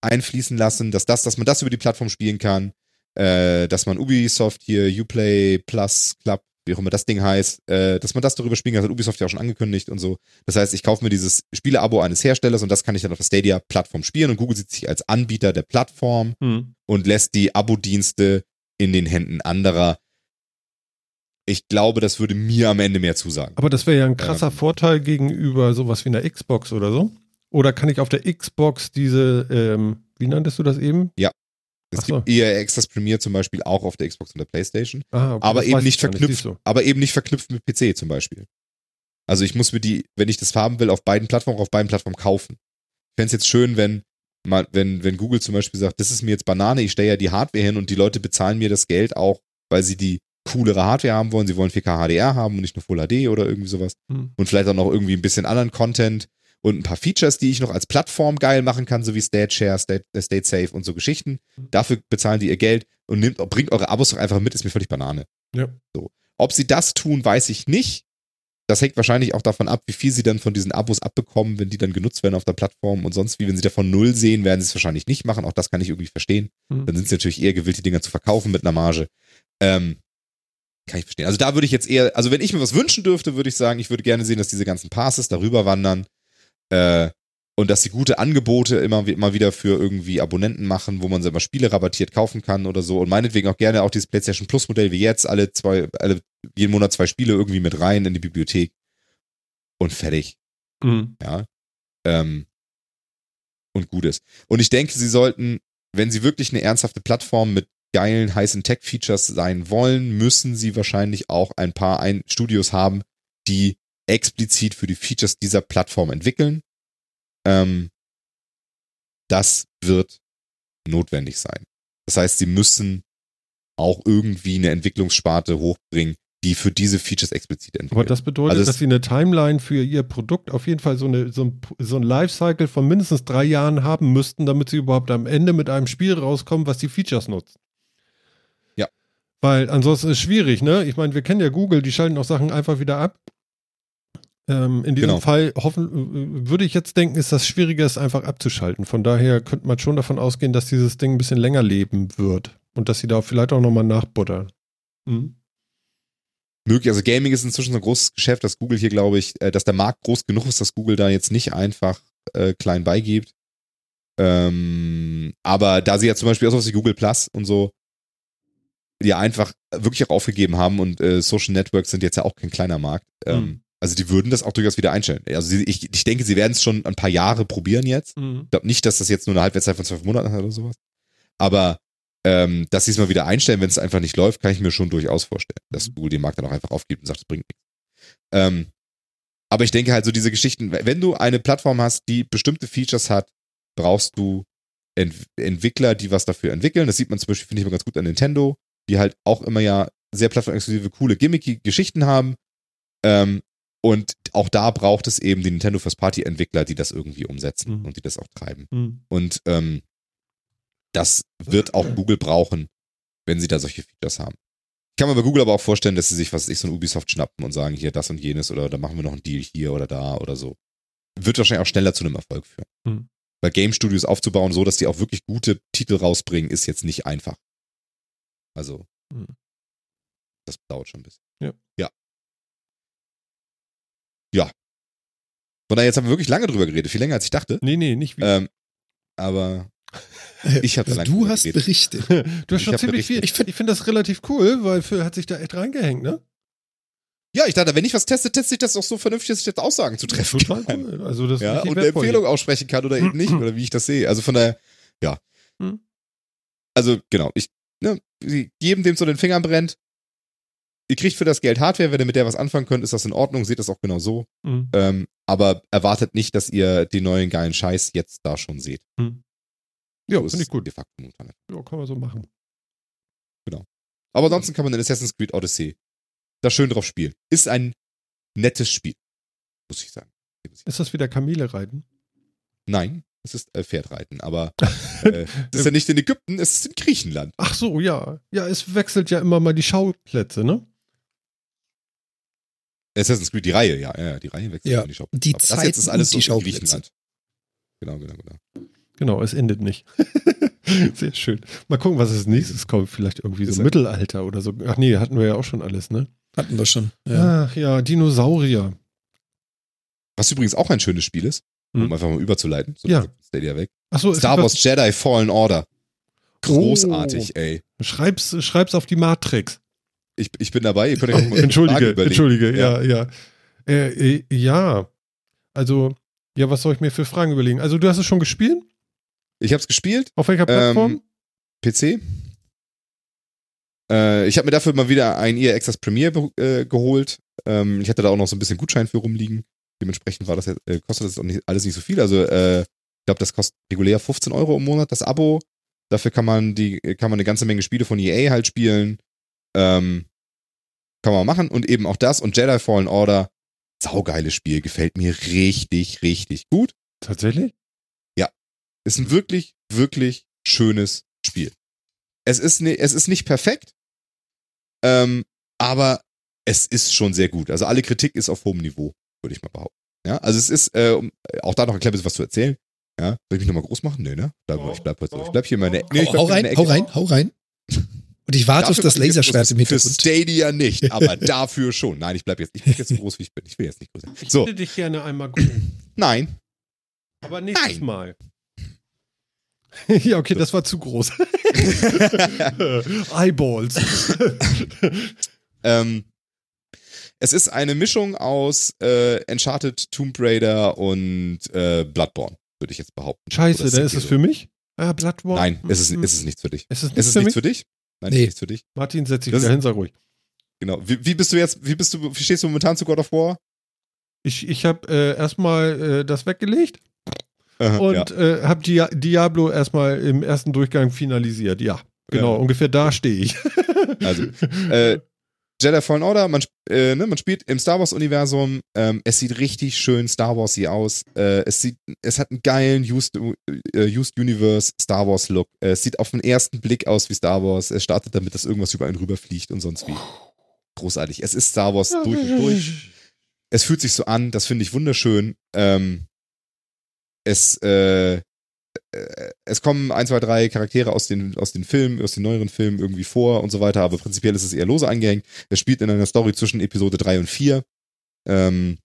einfließen lassen, dass das, dass man das über die Plattform spielen kann, äh, dass man Ubisoft hier Uplay Plus Club, wie auch immer das Ding heißt, äh, dass man das darüber spielen kann, das hat Ubisoft ja auch schon angekündigt und so. Das heißt, ich kaufe mir dieses Spieleabo eines Herstellers und das kann ich dann auf der Stadia Plattform spielen und Google sieht sich als Anbieter der Plattform hm. und lässt die Abo-Dienste in den Händen anderer. Ich glaube, das würde mir am Ende mehr zusagen. Aber das wäre ja ein krasser Ähm. Vorteil gegenüber sowas wie einer Xbox oder so. Oder kann ich auf der Xbox diese, ähm, wie nanntest du das eben? Es so. gibt EA Access Premier zum Beispiel auch auf der Xbox und der Playstation. Ah, okay, aber eben nicht verknüpft, du. aber eben nicht verknüpft mit PC zum Beispiel. Also ich muss mir die, wenn ich das haben will, auf beiden Plattformen, auf beiden Plattformen kaufen. Ich fände es jetzt schön, wenn, mal, wenn, wenn Google zum Beispiel sagt, das ist mir jetzt Banane, ich stelle ja die Hardware hin und die Leute bezahlen mir das Geld auch, weil sie die coolere Hardware haben wollen, sie wollen 4K HDR haben und nicht nur Full HD oder irgendwie sowas. Hm. Und vielleicht auch noch irgendwie ein bisschen anderen Content und ein paar Features, die ich noch als Plattform geil machen kann, so wie State Share, State, äh, State Safe und so Geschichten. Dafür bezahlen die ihr Geld und nimmt, bringt eure Abos doch einfach mit, ist mir völlig Banane. Ja. So. Ob sie das tun, weiß ich nicht. Das hängt wahrscheinlich auch davon ab, wie viel sie dann von diesen Abos abbekommen, wenn die dann genutzt werden auf der Plattform und sonst wie. Wenn sie davon null sehen, werden sie es wahrscheinlich nicht machen. Auch das kann ich irgendwie verstehen. Hm. Dann sind sie natürlich eher gewillt, die Dinger zu verkaufen mit einer Marge. Ähm, kann ich verstehen. Also da würde ich jetzt eher, also wenn ich mir was wünschen dürfte, würde ich sagen, ich würde gerne sehen, dass diese ganzen Passes darüber wandern. Äh, und dass sie gute Angebote immer, immer wieder für irgendwie Abonnenten machen, wo man selber Spiele rabattiert kaufen kann oder so. Und meinetwegen auch gerne auch dieses PlayStation Plus Modell wie jetzt, alle zwei, alle, jeden Monat zwei Spiele irgendwie mit rein in die Bibliothek. Und fertig, Hm. ja. Ähm, und gut ist. Und ich denke, sie sollten, wenn sie wirklich eine ernsthafte Plattform mit geilen, heißen Tech-Features sein wollen, müssen sie wahrscheinlich auch ein paar ein Studios haben, die explizit für die Features dieser Plattform entwickeln. Ähm, das wird notwendig sein. Das heißt, sie müssen auch irgendwie eine Entwicklungssparte hochbringen, die für diese Features explizit entwickelt. Aber das bedeutet, Also dass sie eine Timeline für ihr Produkt auf jeden Fall so, eine, so, ein, so ein Lifecycle von mindestens drei Jahren haben müssten, damit sie überhaupt am Ende mit einem Spiel rauskommen, was die Features nutzt. Ja. Weil ansonsten ist es schwierig, ne? Ich meine, wir kennen ja Google, die schalten auch Sachen einfach wieder ab. Ähm, in diesem Genau. Fall hoffen, äh, würde ich jetzt denken, ist das schwieriger, es einfach abzuschalten. Von daher könnte man schon davon ausgehen, dass dieses Ding ein bisschen länger leben wird und dass sie da vielleicht auch nochmal nachbuttern. Mhm. möglich. Also Gaming ist inzwischen so ein großes Geschäft, dass Google hier, glaube ich, äh, dass der Markt groß genug ist, dass Google da jetzt nicht einfach äh, klein beigibt. Ähm, aber da sie ja zum Beispiel auch sowas wie Google Plus und so, die einfach wirklich auch aufgegeben haben und äh, Social Networks sind jetzt ja auch kein kleiner Markt. Ähm, Mhm. Also die würden das auch durchaus wieder einstellen. Also sie, ich, ich denke, sie werden es schon ein paar Jahre probieren jetzt. Mhm. Ich glaube nicht, dass das jetzt nur eine Halbwertszeit von zwölf Monaten hat oder sowas. Aber ähm, dass sie es mal wieder einstellen, wenn es einfach nicht läuft, kann ich mir schon durchaus vorstellen, dass Google den Markt dann auch einfach aufgibt und sagt, das bringt nichts. Ähm, aber ich denke halt so diese Geschichten, wenn du eine Plattform hast, die bestimmte Features hat, brauchst du Ent Entwickler, die was dafür entwickeln. Das sieht man zum Beispiel, finde ich mal ganz gut an Nintendo, die halt auch immer ja sehr plattformexklusive, coole, gimmicky Geschichten haben. Ähm, und auch da braucht es eben die Nintendo First Party Entwickler, die das irgendwie umsetzen Mhm. und die das auch treiben. Mhm. Und ähm, das wird auch Google brauchen, wenn sie da solche Features haben. Ich kann mir bei Google aber auch vorstellen, dass sie sich, was weiß ich, so ein Ubisoft schnappen und sagen, hier das und jenes oder da machen wir noch einen Deal hier oder da oder so. Wird wahrscheinlich auch schneller zu einem Erfolg führen. Mhm. Weil Game Studios aufzubauen, so dass die auch wirklich gute Titel rausbringen, ist jetzt nicht einfach. Also, Mhm. das dauert schon ein bisschen. Ja. Ja. Von daher, jetzt haben wir wirklich lange drüber geredet, viel länger als ich dachte. Nee, nee, nicht wie. Ähm, aber ich habe lange Du hast geredet. berichtet. du hast schon ziemlich viel. berichtet. Ich finde ich find das relativ cool, weil Phil hat sich da echt reingehängt, ne? Ja, ich dachte, wenn ich was teste, teste ich das auch so vernünftig, dass ich jetzt Aussagen zu treffen Total kann. cool. Also das Ja, und eine. Empfehlung aussprechen kann oder eben nicht, oder wie ich das sehe. Also von daher, ja. Hm. Also, genau, ich, ne, jedem, dem so den Fingern brennt, ihr kriegt für das Geld Hardware, wenn ihr mit der was anfangen könnt, ist das in Ordnung, seht das auch genau so. Mhm. Ähm, aber erwartet nicht, dass ihr den neuen geilen Scheiß jetzt da schon seht. Mhm. Ja, ist finde ich gut. De facto momentan. Ja, kann man so machen. Aber ansonsten kann man in Assassin's Creed Odyssey da schön drauf spielen. Ist ein nettes Spiel, muss ich sagen. Ist das wieder Kamele reiten? Nein, es ist äh, Pferdreiten, aber äh, es ist ja nicht in Ägypten, es ist in Griechenland. Ach so, ja. Ja, es wechselt ja immer mal die Schauplätze, ne? Assassin's Creed, die Reihe, ja, ja, die Reihe wechselt Ja, in die Shop. die Aber das jetzt ist Zeiten alles so in. Griechenland. Genau, genau, genau. Genau, es endet nicht. Sehr schön. Mal gucken, was als nächstes kommt. Vielleicht irgendwie so er- Mittelalter oder so. Ach nee, hatten wir ja auch schon alles, ne? Hatten wir schon. Ja. Ach ja, Dinosaurier. Was übrigens auch ein schönes Spiel ist, um Hm. einfach mal überzuleiten, so Ja. Stadia weg. Ach so, Star Wars Jedi Fallen Order. großartig, ey. Schreib's, schreib's auf die Matrix. Ich, ich bin dabei. Ihr könnt euch mal Entschuldige, Fragen überlegen. entschuldige, ja, ja. Äh, äh, ja, also, ja, was soll ich mir für Fragen überlegen? Also, du hast es schon gespielt? Ich habe es gespielt. Auf welcher Plattform? Ähm, PC. Äh, ich habe mir dafür mal wieder ein EA Access Premiere äh, geholt. Ähm, ich hatte da auch noch so ein bisschen Gutschein für rumliegen. Dementsprechend war das äh, kostet das auch nicht, alles nicht so viel. Also äh, ich glaube, das kostet regulär 15 Euro im Monat, das Abo. Dafür kann man die, kann man eine ganze Menge Spiele von EA halt spielen. Ähm, kann man machen. Und eben auch das und Jedi Fallen Order. Saugeiles Spiel. Gefällt mir richtig, richtig gut. Tatsächlich? Ist ein wirklich, wirklich schönes Spiel. Es ist, ne, es ist nicht perfekt, ähm, aber es ist schon sehr gut. Also alle Kritik ist auf hohem Niveau, würde ich mal behaupten. Ja, also es ist, äh, um, auch da noch ein kleines bisschen was zu erzählen. Ja, soll ich mich nochmal groß machen? Nee, ne? Bleib, ich bleib, ich bleib hier in meiner nee, ich hau, hau rein, in hau rein, hau rein. Und ich warte auf Dafür das ich jetzt Laserschwert groß. im Für Hintergrund. Stadia nicht, aber dafür schon. Nein, ich bleib jetzt, ich bin jetzt so groß, wie ich bin. Ich will jetzt nicht größer. Ich So, würde dich gerne einmal gucken. nein. Aber nächstes Nein. Mal. ja, okay, das war zu groß. Eyeballs. ähm, es ist eine Mischung aus äh, Uncharted, Tomb Raider und äh, Bloodborne, würde ich jetzt behaupten. Scheiße, dann ist es für mich? Ah, Bloodborne? Nein, es ist, Mhm. es nichts für dich. Es ist Es nichts ist für nichts mich? für dich? Nein, Nee. für dich. Martin, setz dich Das wieder hin, sei ruhig. Genau. Wie, wie bist du jetzt, wie bist du, wie stehst du momentan zu God of War? Ich, ich habe äh, erstmal äh, das weggelegt Aha, und äh, habe Dia Diablo erstmal im ersten Durchgang finalisiert. Ja, genau, Ja. ungefähr da stehe ich. Also, äh, Jedi Fallen Order, man, äh, ne, man spielt im Star Wars-Universum. Ähm, es sieht richtig schön Star Warsy aus. Äh, es, sieht, es hat einen geilen Used, äh, Used Universe Star Wars-Look. Äh, es sieht auf den ersten Blick aus wie Star Wars. Es startet damit, dass irgendwas über einen rüberfliegt und sonst wie. Großartig. Es ist Star Wars durch und durch. Es fühlt sich so an, das finde ich wunderschön. Ähm, es, äh, es kommen ein, zwei, drei Charaktere aus den, aus den Filmen, aus den neueren Filmen irgendwie vor und so weiter, aber prinzipiell ist es eher lose angehängt. Es spielt in einer Story zwischen Episode 3 und 4. Ähm,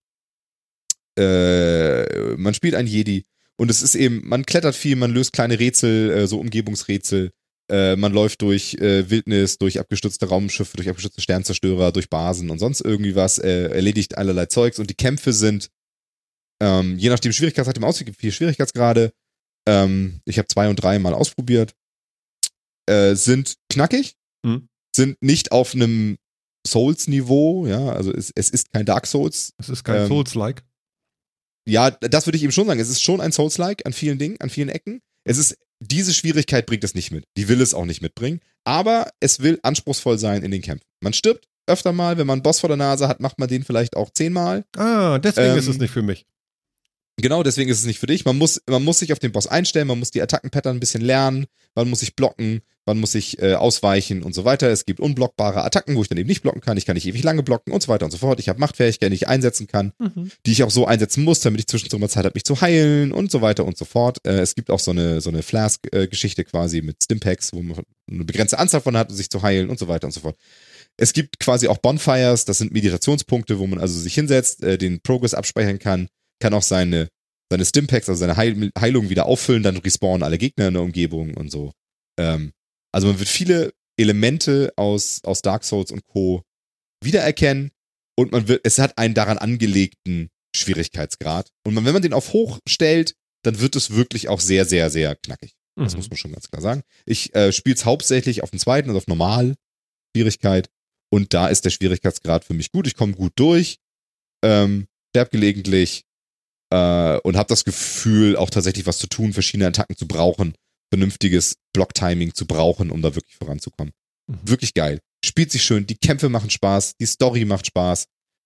äh, man spielt ein Jedi und es ist eben, man klettert viel, man löst kleine Rätsel, äh, so Umgebungsrätsel. Äh, man läuft durch äh, Wildnis, durch abgestürzte Raumschiffe, durch abgestürzte Sternzerstörer, durch Basen und sonst irgendwie was, äh, erledigt allerlei Zeugs und die Kämpfe sind, ähm, je nachdem Schwierigkeitsgrad, im Ausweg vier Schwierigkeitsgrade. Ähm, ich habe zwei und drei mal ausprobiert. Äh, sind knackig, Hm. sind nicht auf einem Souls-Niveau, ja, also es, es ist kein Dark Souls. Es ist kein Ähm, Souls-like. Ja, das würde ich eben schon sagen. Es ist schon ein Souls-like an vielen Dingen, an vielen Ecken. Es ist, diese Schwierigkeit bringt es nicht mit. Die will es auch nicht mitbringen. Aber es will anspruchsvoll sein in den Kämpfen. Man stirbt öfter mal, wenn man einen Boss vor der Nase hat, macht man den vielleicht auch zehnmal. Ah, deswegen ähm, ist es nicht für mich. Genau, deswegen ist es nicht für dich. Man muss, man muss sich auf den Boss einstellen, man muss die Attackenpattern ein bisschen lernen, man muss sich blocken, man muss sich äh, ausweichen und so weiter. Es gibt unblockbare Attacken, wo ich dann eben nicht blocken kann. Ich kann nicht ewig lange blocken und so weiter und so fort. Ich habe Machtfähigkeiten, die ich einsetzen kann, die ich auch so einsetzen muss, damit ich zwischendurch mal Zeit habe, mich zu heilen und so weiter und so fort. Äh, es gibt auch so eine, so eine Flask-Geschichte quasi mit Stimpacks, wo man eine begrenzte Anzahl von hat, um sich zu heilen und so weiter und so fort. Es gibt quasi auch Bonfires, das sind Meditationspunkte, wo man also sich hinsetzt, äh, den Progress abspeichern kann, kann auch seine, seine Stimpacks, also seine Heil Heilung wieder auffüllen, dann respawnen alle Gegner in der Umgebung und so. Ähm, also man wird viele Elemente aus, aus Dark Souls und Co. wiedererkennen und man wird, es hat einen daran angelegten Schwierigkeitsgrad. Und man, wenn man den auf hoch stellt, dann wird es wirklich auch sehr, sehr, sehr knackig. Das Mhm. muss man schon ganz klar sagen. Ich äh, spiele es hauptsächlich auf dem zweiten, also auf normal Schwierigkeit. Und da ist der Schwierigkeitsgrad für mich gut. Ich komme gut durch, ähm, sterb gelegentlich äh, und habe das Gefühl, auch tatsächlich was zu tun, verschiedene Attacken zu brauchen, vernünftiges Block-Timing zu brauchen, um da wirklich voranzukommen. Mhm. Wirklich geil. Spielt sich schön, die Kämpfe machen Spaß, die Story macht Spaß.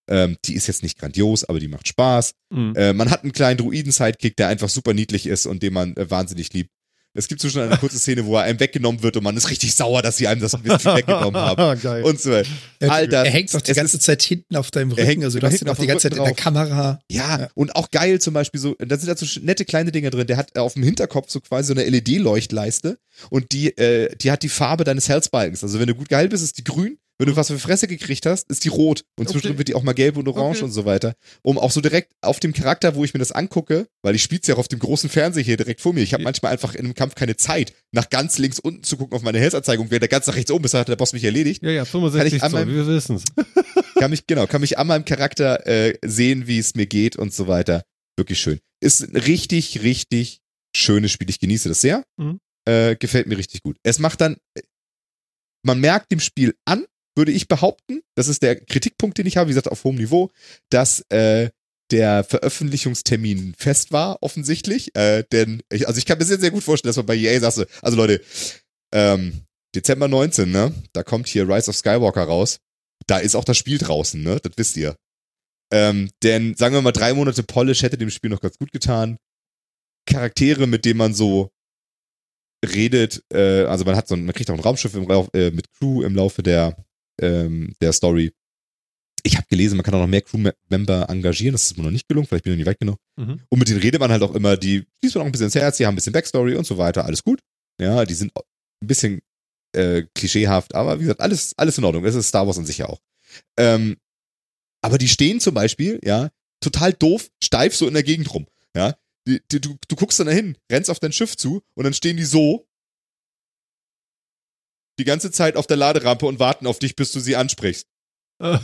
Ähm, die ist jetzt nicht grandios, aber die macht Spaß. Mhm. Äh, man hat einen kleinen Druiden-Sidekick, der einfach super niedlich ist und den man äh, wahnsinnig liebt. Es gibt so schon eine kurze Szene, wo er einem weggenommen wird und man ist richtig sauer, dass sie einem das ein bisschen weggenommen haben. Geil. Und so. Er, Alter, er hängt doch die ganze ist- Zeit hinten auf deinem Er hängt Rücken. Also du hast ihn auch die ganze Zeit in der Rücken Kamera. Ja, Ja. und auch geil zum Beispiel so, da sind halt so nette kleine Dinger drin. Der hat äh, auf dem Hinterkopf so quasi so eine LED-Leuchtleiste und die, äh, die hat die Farbe deines Health-Balkens. Also wenn du gut geheilt bist, ist die grün. Wenn du was für Fresse gekriegt hast, ist die rot. Und Okay. zwischendrin wird die auch mal gelb und orange Okay. und so weiter. Um auch so direkt auf dem Charakter, wo ich mir das angucke, weil ich spiele ja auch auf dem großen Fernseher hier direkt vor mir. Ich habe Ja. manchmal einfach in einem Kampf keine Zeit, nach ganz links unten zu gucken auf meine Health-Anzeigung. Wer der ganz nach rechts oben ist, hat der Boss mich erledigt. Ja, ja, 65 Kann ich einmal- wir wissen's. Kann mich, genau, kann mich an meinem Charakter äh, sehen, wie es mir geht und so weiter. Wirklich schön. Ist ein richtig, richtig schönes Spiel. Ich genieße das sehr. Mhm. Äh, gefällt mir richtig gut. Es macht dann, man merkt dem Spiel an, würde ich behaupten, das ist der Kritikpunkt, den ich habe, wie gesagt, auf hohem Niveau, dass äh, der Veröffentlichungstermin fest war, offensichtlich. Äh, denn, ich, also ich kann mir sehr, sehr gut vorstellen, dass man bei EA sagte, also Leute, ähm, Dezember 19, ne? Da kommt hier Rise of Skywalker raus. Da ist auch das Spiel draußen, ne? Das wisst ihr. Ähm, denn, sagen wir mal, drei Monate Polish hätte dem Spiel noch ganz gut getan. Charaktere, mit denen man so redet, äh, also man hat so man kriegt auch ein Raumschiff im äh, mit Crew im Laufe der, ähm, der Story. Ich habe gelesen, man kann auch noch mehr Crewmember engagieren, das ist mir noch nicht gelungen, vielleicht bin ich noch nicht weit genug. Mhm. Und mit denen redet man halt auch immer, die schließt man auch ein bisschen ins Herz, die haben ein bisschen Backstory und so weiter, alles gut. Ja, die sind ein bisschen äh, klischeehaft, aber wie gesagt, alles, alles in Ordnung. Das ist Star Wars an sich ja auch. Ähm, aber die stehen zum Beispiel, ja, total doof, steif so in der Gegend rum. Ja, die, die, du, du guckst dann dahin, rennst auf dein Schiff zu und dann stehen die so die ganze Zeit auf der Laderampe und warten auf dich, bis du sie ansprichst.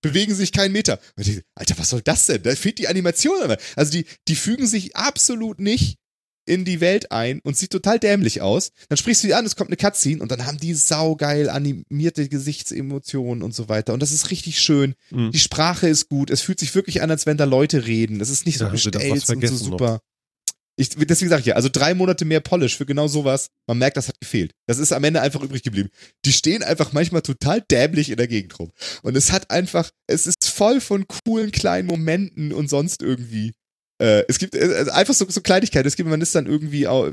Bewegen sich keinen Meter. Und ich, Alter, was soll das denn? Da fehlt die Animation. aber. Also die, die fügen sich absolut nicht in die Welt ein und sieht total dämlich aus. Dann sprichst du die an, es kommt eine Cutscene und dann haben die saugeil animierte Gesichtsemotionen und so weiter. Und das ist richtig schön. Mhm. Die Sprache ist gut. Es fühlt sich wirklich an, als wenn da Leute reden. Das ist nicht so sie was gestellt und so vergessen noch. Ich, deswegen sage ich ja, also drei Monate mehr Polish für genau sowas. Man merkt, das hat gefehlt. Das ist am Ende einfach übrig geblieben. Die stehen einfach manchmal total dämlich in der Gegend rum. Und es hat einfach, es ist voll von coolen kleinen Momenten und sonst irgendwie. Äh, es gibt äh, also einfach so, so Kleinigkeiten. Es gibt, man ist dann irgendwie auch,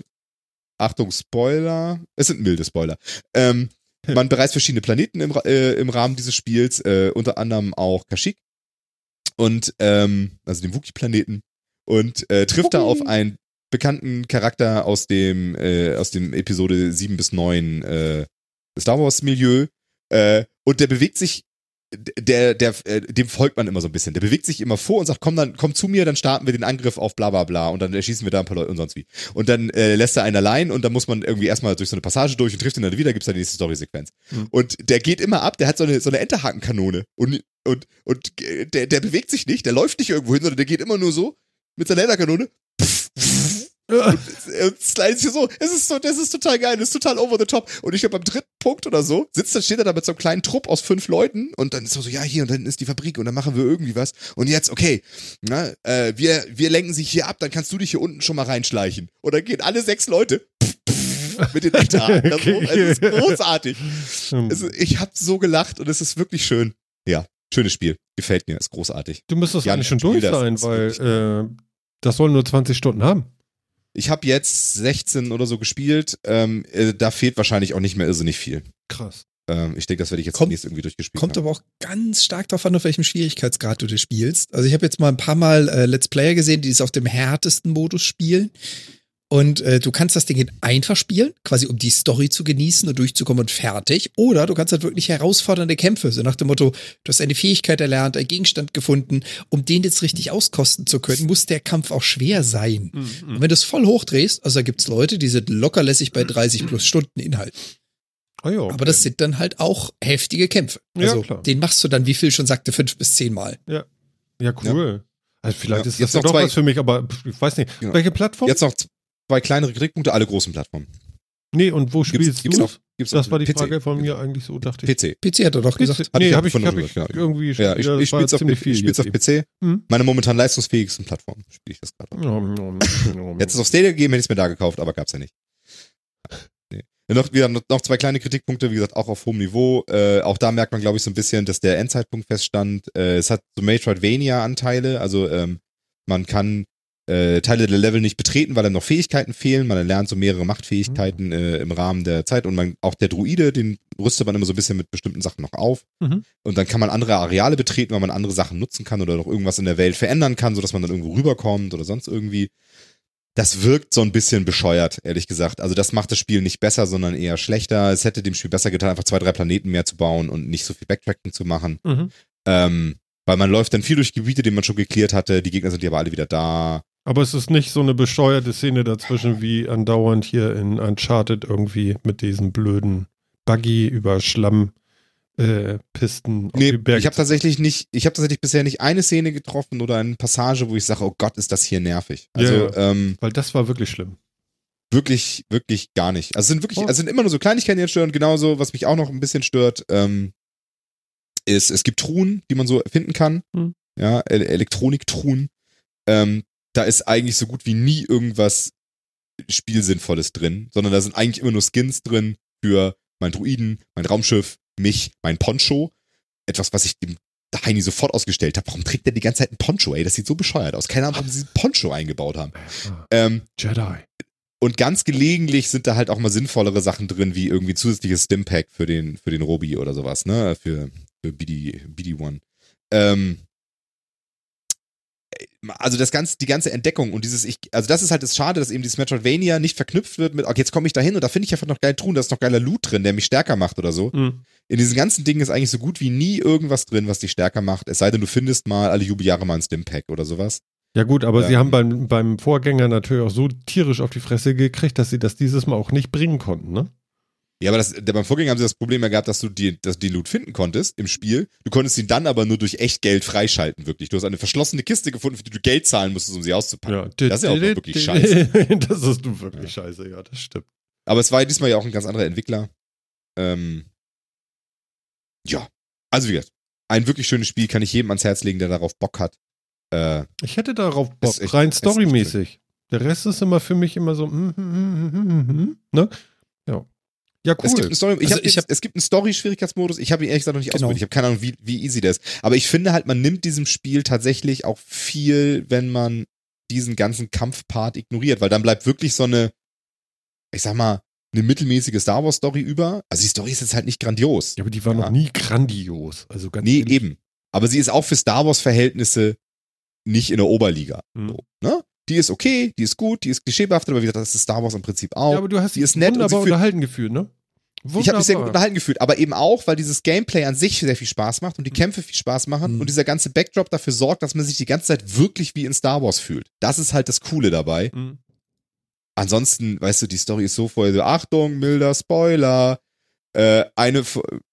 Achtung, Spoiler. Es sind milde Spoiler. Ähm, man bereist verschiedene Planeten im, äh, im Rahmen dieses Spiels, äh, unter anderem auch Kashyyyk und ähm, also den Wookie-Planeten und äh, trifft da auf einen bekannten Charakter aus dem äh, aus dem Episode 7 bis 9 äh, Star Wars Milieu äh, und der bewegt sich der, der, äh, dem folgt man immer so ein bisschen. Der bewegt sich immer vor und sagt, komm dann, komm zu mir, dann starten wir den Angriff auf bla bla bla und dann erschießen wir da ein paar Leute und sonst wie. Und dann äh, lässt er einen allein und dann muss man irgendwie erstmal durch so eine Passage durch und trifft ihn dann wieder, gibt's dann die nächste Story-Sequenz. Mhm. Und der geht immer ab, der hat so eine, so eine Enterhakenkanone und, und, und äh, der, der bewegt sich nicht, der läuft nicht irgendwo hin, sondern der geht immer nur so mit seiner Enterkanone und slidet sich so. Es ist so, das ist total geil, das ist total over the top. Und ich glaube, beim dritten Punkt oder so sitzt, dann steht er da mit so einem kleinen Trupp aus fünf Leuten und dann ist er so, ja, hier und dann ist die Fabrik und dann machen wir irgendwie was. Und jetzt, okay, na, äh, wir, wir lenken sich hier ab, dann kannst du dich hier unten schon mal reinschleichen. Und dann gehen alle sechs Leute mit den Enterhaken. Das ist so- Es ist großartig. Ist, ich habe so gelacht und es ist wirklich schön. Ja, schönes Spiel. Gefällt mir, ist großartig. Du müsstest Ja, eigentlich schon durch sein, weil äh, das soll nur 20 Stunden haben. Ich habe jetzt 16 oder so gespielt. Ähm, äh, da fehlt wahrscheinlich auch nicht mehr irrsinnig viel. Krass. Ähm, ich denke, das werde ich jetzt Kommt- demnächst irgendwie durchgespielt Kommt haben. aber auch ganz stark darauf an, auf welchem Schwierigkeitsgrad du das spielst. Also ich habe jetzt mal ein paar Mal äh, Let's Player gesehen, die es auf dem härtesten Modus spielen. Und äh, du kannst das Ding in einfach spielen, quasi um die Story zu genießen und durchzukommen und fertig. Oder du kannst halt wirklich herausfordernde Kämpfe, so nach dem Motto, du hast eine Fähigkeit erlernt, einen Gegenstand gefunden. Um den jetzt richtig auskosten zu können, muss der Kampf auch schwer sein. Mhm. Und wenn du es voll hochdrehst, also da gibt's Leute, die sind lockerlässig bei 30 plus Stunden Inhalt. Ah, ja, okay. Aber das sind dann halt auch heftige Kämpfe. Ja, Also klar. den machst du dann, wie Phil schon sagte, fünf bis zehn Mal. Ja, cool. Also vielleicht Ja, ist jetzt das ja noch doch zwei- was für mich, aber ich weiß nicht. Genau. Welche Plattform? Jetzt noch zwei kleinere Kritikpunkte, alle großen Plattformen. nee, und wo spielst gibt's du? auch- gibt's das auch war die PC. Frage von mir eigentlich so, dachte ich. PC. PC hat er doch gesagt. Hatte nee, ich habe ich, von hab ich genau. irgendwie Ja, ich, ich war spiel's auf, ich spiel's auf PC. Hm? Meine momentan leistungsfähigsten Plattform spiele ich das gerade. Jetzt ist es auf Stadia gegeben, hätte ich es mir da gekauft, aber gab's ja nicht. Nee. Noch, wieder, noch, noch zwei kleine Kritikpunkte, wie gesagt, auch auf hohem Niveau. Äh, auch da merkt man, glaube ich, so ein bisschen, dass der Endzeitpunkt feststand. Äh, es hat so Metroidvania-Anteile, also ähm, man kann äh, Teile der Level nicht betreten, weil einem noch Fähigkeiten fehlen. Man lernt so mehrere Machtfähigkeiten äh, im Rahmen der Zeit und man, auch der Druide, den rüstet man immer so ein bisschen mit bestimmten Sachen noch auf. Mhm. Und dann kann man andere Areale betreten, weil man andere Sachen nutzen kann oder noch irgendwas in der Welt verändern kann, sodass man dann irgendwo rüberkommt oder sonst irgendwie. das wirkt so ein bisschen bescheuert, ehrlich gesagt. Also das macht das Spiel nicht besser, sondern eher schlechter. Es hätte dem Spiel besser getan, einfach zwei, drei Planeten mehr zu bauen und nicht so viel Backtracking zu machen. Mhm. Ähm, weil man läuft dann viel durch Gebiete, die man schon geklärt hatte. Die Gegner sind ja aber alle wieder da. Aber es ist nicht so eine bescheuerte Szene dazwischen wie andauernd hier in Uncharted irgendwie mit diesem blöden Buggy über Schlamm. Äh, Pisten Nee, ich habe tatsächlich nicht, ich habe tatsächlich bisher nicht eine Szene getroffen oder eine Passage, wo ich sage, oh Gott, ist das hier nervig. Also Ja, Ähm, Weil das war wirklich schlimm. wirklich, wirklich gar nicht. Also es sind wirklich, Oh. also sind immer nur so Kleinigkeiten, die jetzt stören. Genauso, was mich auch noch ein bisschen stört, ähm, ist, es gibt Truhen, die man so finden kann. Hm. Ja, El Elektroniktruhen. Ähm, da ist eigentlich so gut wie nie irgendwas Spielsinnvolles drin, sondern da sind eigentlich immer nur Skins drin für mein Druiden, mein Raumschiff, mich, mein Poncho. Etwas, was ich dem Heini sofort ausgestellt habe. Warum trägt der die ganze Zeit ein Poncho, ey? Das sieht so bescheuert aus. Keine Ahnung, warum sie diesen Poncho eingebaut haben. Ähm, Jedi. und ganz gelegentlich sind da halt auch mal sinnvollere Sachen drin, wie irgendwie zusätzliches Stimpack für den, für den Robi oder sowas, ne? Für, für BD, BD1. Ähm, also das ganze, die ganze Entdeckung und dieses, ich, also das ist halt das Schade, dass eben dieses Metroidvania nicht verknüpft wird mit, okay, jetzt komme ich da hin und da finde ich einfach noch geil Truhen, da ist noch geiler Loot drin, der mich stärker macht oder so. Hm. In diesen ganzen Dingen ist eigentlich so gut wie nie irgendwas drin, was dich stärker macht, es sei denn, du findest mal alle Jubeljahre mal ein Stimpack oder sowas. Ja gut, aber sie Ähm. haben beim, beim Vorgänger natürlich auch so tierisch auf die Fresse gekriegt, dass sie das dieses Mal auch nicht bringen konnten, ne? Ja, aber das, beim Vorgänger haben sie das Problem ja gehabt, dass du die, dass den Loot finden konntest im Spiel. Du konntest ihn dann aber nur durch echt Geld freischalten, wirklich. Du hast eine verschlossene Kiste gefunden, für die du Geld zahlen musstest, um sie auszupacken. Das ist ja auch wirklich scheiße. das ist du wirklich scheiße, ja, das stimmt. Aber es war ja diesmal ja auch ein ganz anderer Entwickler. Ähm, ja, also wie gesagt, ein wirklich schönes Spiel kann ich jedem ans Herz legen, der darauf Bock hat. Äh, Ich hätte darauf Bock, echt- rein storymäßig. Der Rest ist immer für mich immer so, hm, hm, hm, hm, hm, ne? Ja. Cool. Es gibt eine Story, ich Also hab, ich hab- es gibt einen Story-Schwierigkeitsmodus. Ich habe ihn ehrlich gesagt noch nicht Genau. ausprobiert. Ich habe keine Ahnung, wie, wie easy der ist. Aber ich finde halt, man nimmt diesem Spiel tatsächlich auch viel, wenn man diesen ganzen Kampfpart ignoriert, weil dann bleibt wirklich so eine, ich sag mal, eine mittelmäßige Star Wars Story über. Also die Story ist jetzt halt nicht grandios. ja, aber die war Ja. noch nie grandios. Also ganz Nee, ehrlich. eben. Aber sie ist auch für Star Wars Verhältnisse nicht in der Oberliga. Hm. So, ne? Die ist okay, die ist gut, die ist klischeebehaftet, aber wie gesagt, das ist Star Wars im Prinzip auch. Ja, aber du hast die dich ist nett und wunderbar sie führt- unterhalten gefühlt, ne? Ich habe mich sehr gut Wunderbar. unterhalten gefühlt, aber eben auch, weil dieses Gameplay an sich sehr viel Spaß macht und die Kämpfe viel Spaß machen Mhm. und dieser ganze Backdrop dafür sorgt, dass man sich die ganze Zeit wirklich wie in Star Wars fühlt. Das ist halt das Coole dabei. Hm. Ansonsten, weißt du, die Story ist so voll so, Achtung, milder Spoiler. Äh, eine,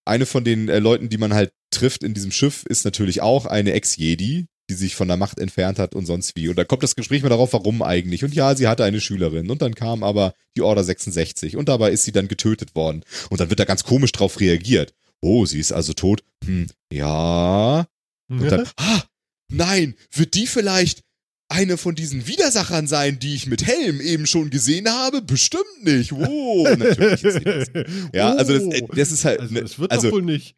eine von den äh, Leuten, die man halt trifft in diesem Schiff, ist natürlich auch eine Ex-Jedi, die sich von der Macht entfernt hat und sonst wie. Und da kommt das Gespräch mal darauf, warum eigentlich. Und ja, sie hatte eine Schülerin. Und dann kam aber die Order 66. Und dabei ist sie dann getötet worden. Und dann wird da ganz komisch drauf reagiert. Oh, sie ist also tot. Hm, ja. Und dann, ah, nein, wird die vielleicht eine von diesen Widersachern sein, die ich mit Helm eben schon gesehen habe? Bestimmt nicht. Wow, natürlich ist das. Ja, also das, äh, das ist halt, Also, ne, es wird also, doch wohl nicht.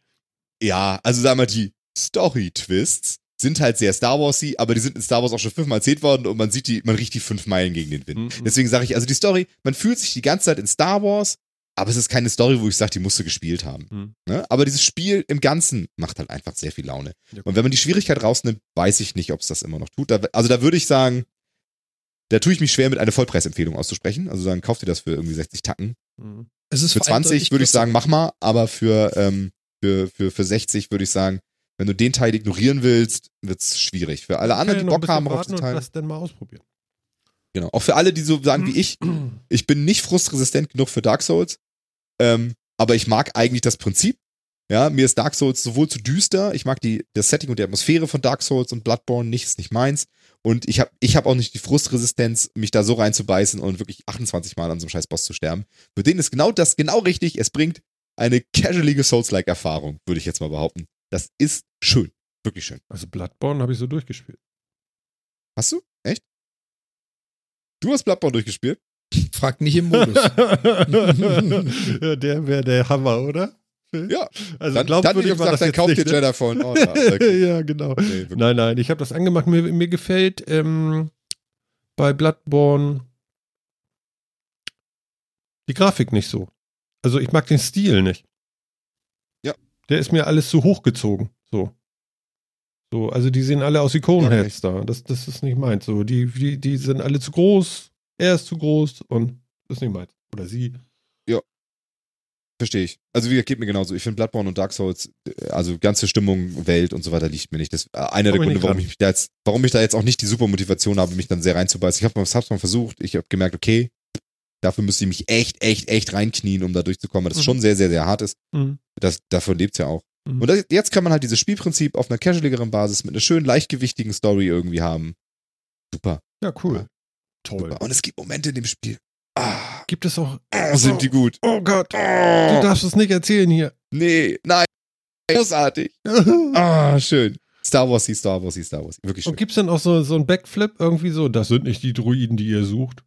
ja, also sag mal, die Story-Twists sind halt sehr Star Warsy, aber die sind in Star Wars auch schon fünfmal erzählt worden und man sieht die, man riecht die fünf Meilen gegen den Wind. Mhm. Deswegen sage ich, also die Story, man fühlt sich die ganze Zeit in Star Wars, aber es ist keine Story, wo ich sage, die musst du gespielt haben. Mhm. Ne? Aber dieses Spiel im Ganzen macht halt einfach sehr viel Laune. Ja, Und wenn man die Schwierigkeit rausnimmt, weiß ich nicht, ob es das immer noch tut. Da, also da würde ich sagen, da tue ich mich schwer, mit einer Vollpreisempfehlung auszusprechen. Also sagen, kauft ihr das für irgendwie 60 Tacken. Mhm. Es ist Für vor allem 20 deutlich würde ich sagen, mach mal, aber für, ähm, für, für, für 60 würde ich sagen, wenn du den Teil ignorieren willst, wird's schwierig. Für alle anderen, die Bock haben auf den warten und Teil. das dann mal ausprobieren. Genau. Auch für alle, die so sagen wie ich, ich bin nicht frustresistent genug für Dark Souls, ähm, aber ich mag eigentlich das Prinzip. Ja, mir ist Dark Souls sowohl zu düster, ich mag die, das Setting und die Atmosphäre von Dark Souls und Bloodborne nicht, ist nicht meins. Und ich habe ich hab auch nicht die Frustresistenz, mich da so reinzubeißen und wirklich 28 Mal an so einem scheiß Boss zu sterben. Für den ist genau das, genau richtig. Es bringt eine casualige Souls-like-Erfahrung, würde ich jetzt mal behaupten. Das ist schön. Wirklich schön. Also Bloodborne habe ich so durchgespielt. Hast du? Echt? Du hast Bloodborne durchgespielt? Frag nicht im Modus. ja, der wäre der Hammer, oder? Ja. Also Dann, dann glaubwürdig würde ich gesagt, das dann kauft nicht, dir ne? Jedi Fallen Order. Okay. ja, genau. Nee. Nein, nein, ich habe das angemacht. Mir, mir gefällt ähm, bei Bloodborne die Grafik nicht so. Also ich mag den Stil nicht. Ja. Der ist mir alles zu hochgezogen. So. So, also die sehen alle aus wie Coneheads da. Das, das ist nicht meins. So, die, die, die sind alle zu groß. er ist zu groß und ist nicht meins. Oder sie. Verstehe ich. Also wie geht mir genauso. Ich finde Bloodborne und Dark Souls, äh, also ganze Stimmung, Welt und so weiter liegt mir nicht. Das ist äh, einer der Gründe, warum ich mich da jetzt, warum ich da jetzt auch nicht die super Motivation habe, mich dann sehr reinzubeißen. Ich habe es mal versucht. Ich habe gemerkt, okay, dafür müsste ich mich echt, echt, echt reinknien, um da durchzukommen, weil das Mhm. schon sehr, sehr, sehr hart ist. Mhm. Das, davon lebt's ja auch. Mhm. Und das, jetzt kann man halt dieses Spielprinzip auf einer casualigeren Basis mit einer schönen, leichtgewichtigen Story irgendwie haben. Super. Ja, cool. Toll. super. Und es gibt Momente in dem Spiel. Ah, Gibt es auch. oh, sind die gut. Oh Gott. Du Oh, darfst es nicht erzählen hier. nee, nein. Großartig. Und Ah, schön. Star Wars, Star Wars, Star Wars. Wirklich schön. gibt es denn auch so, so einen Backflip irgendwie so? Das sind nicht die Druiden, die ihr sucht.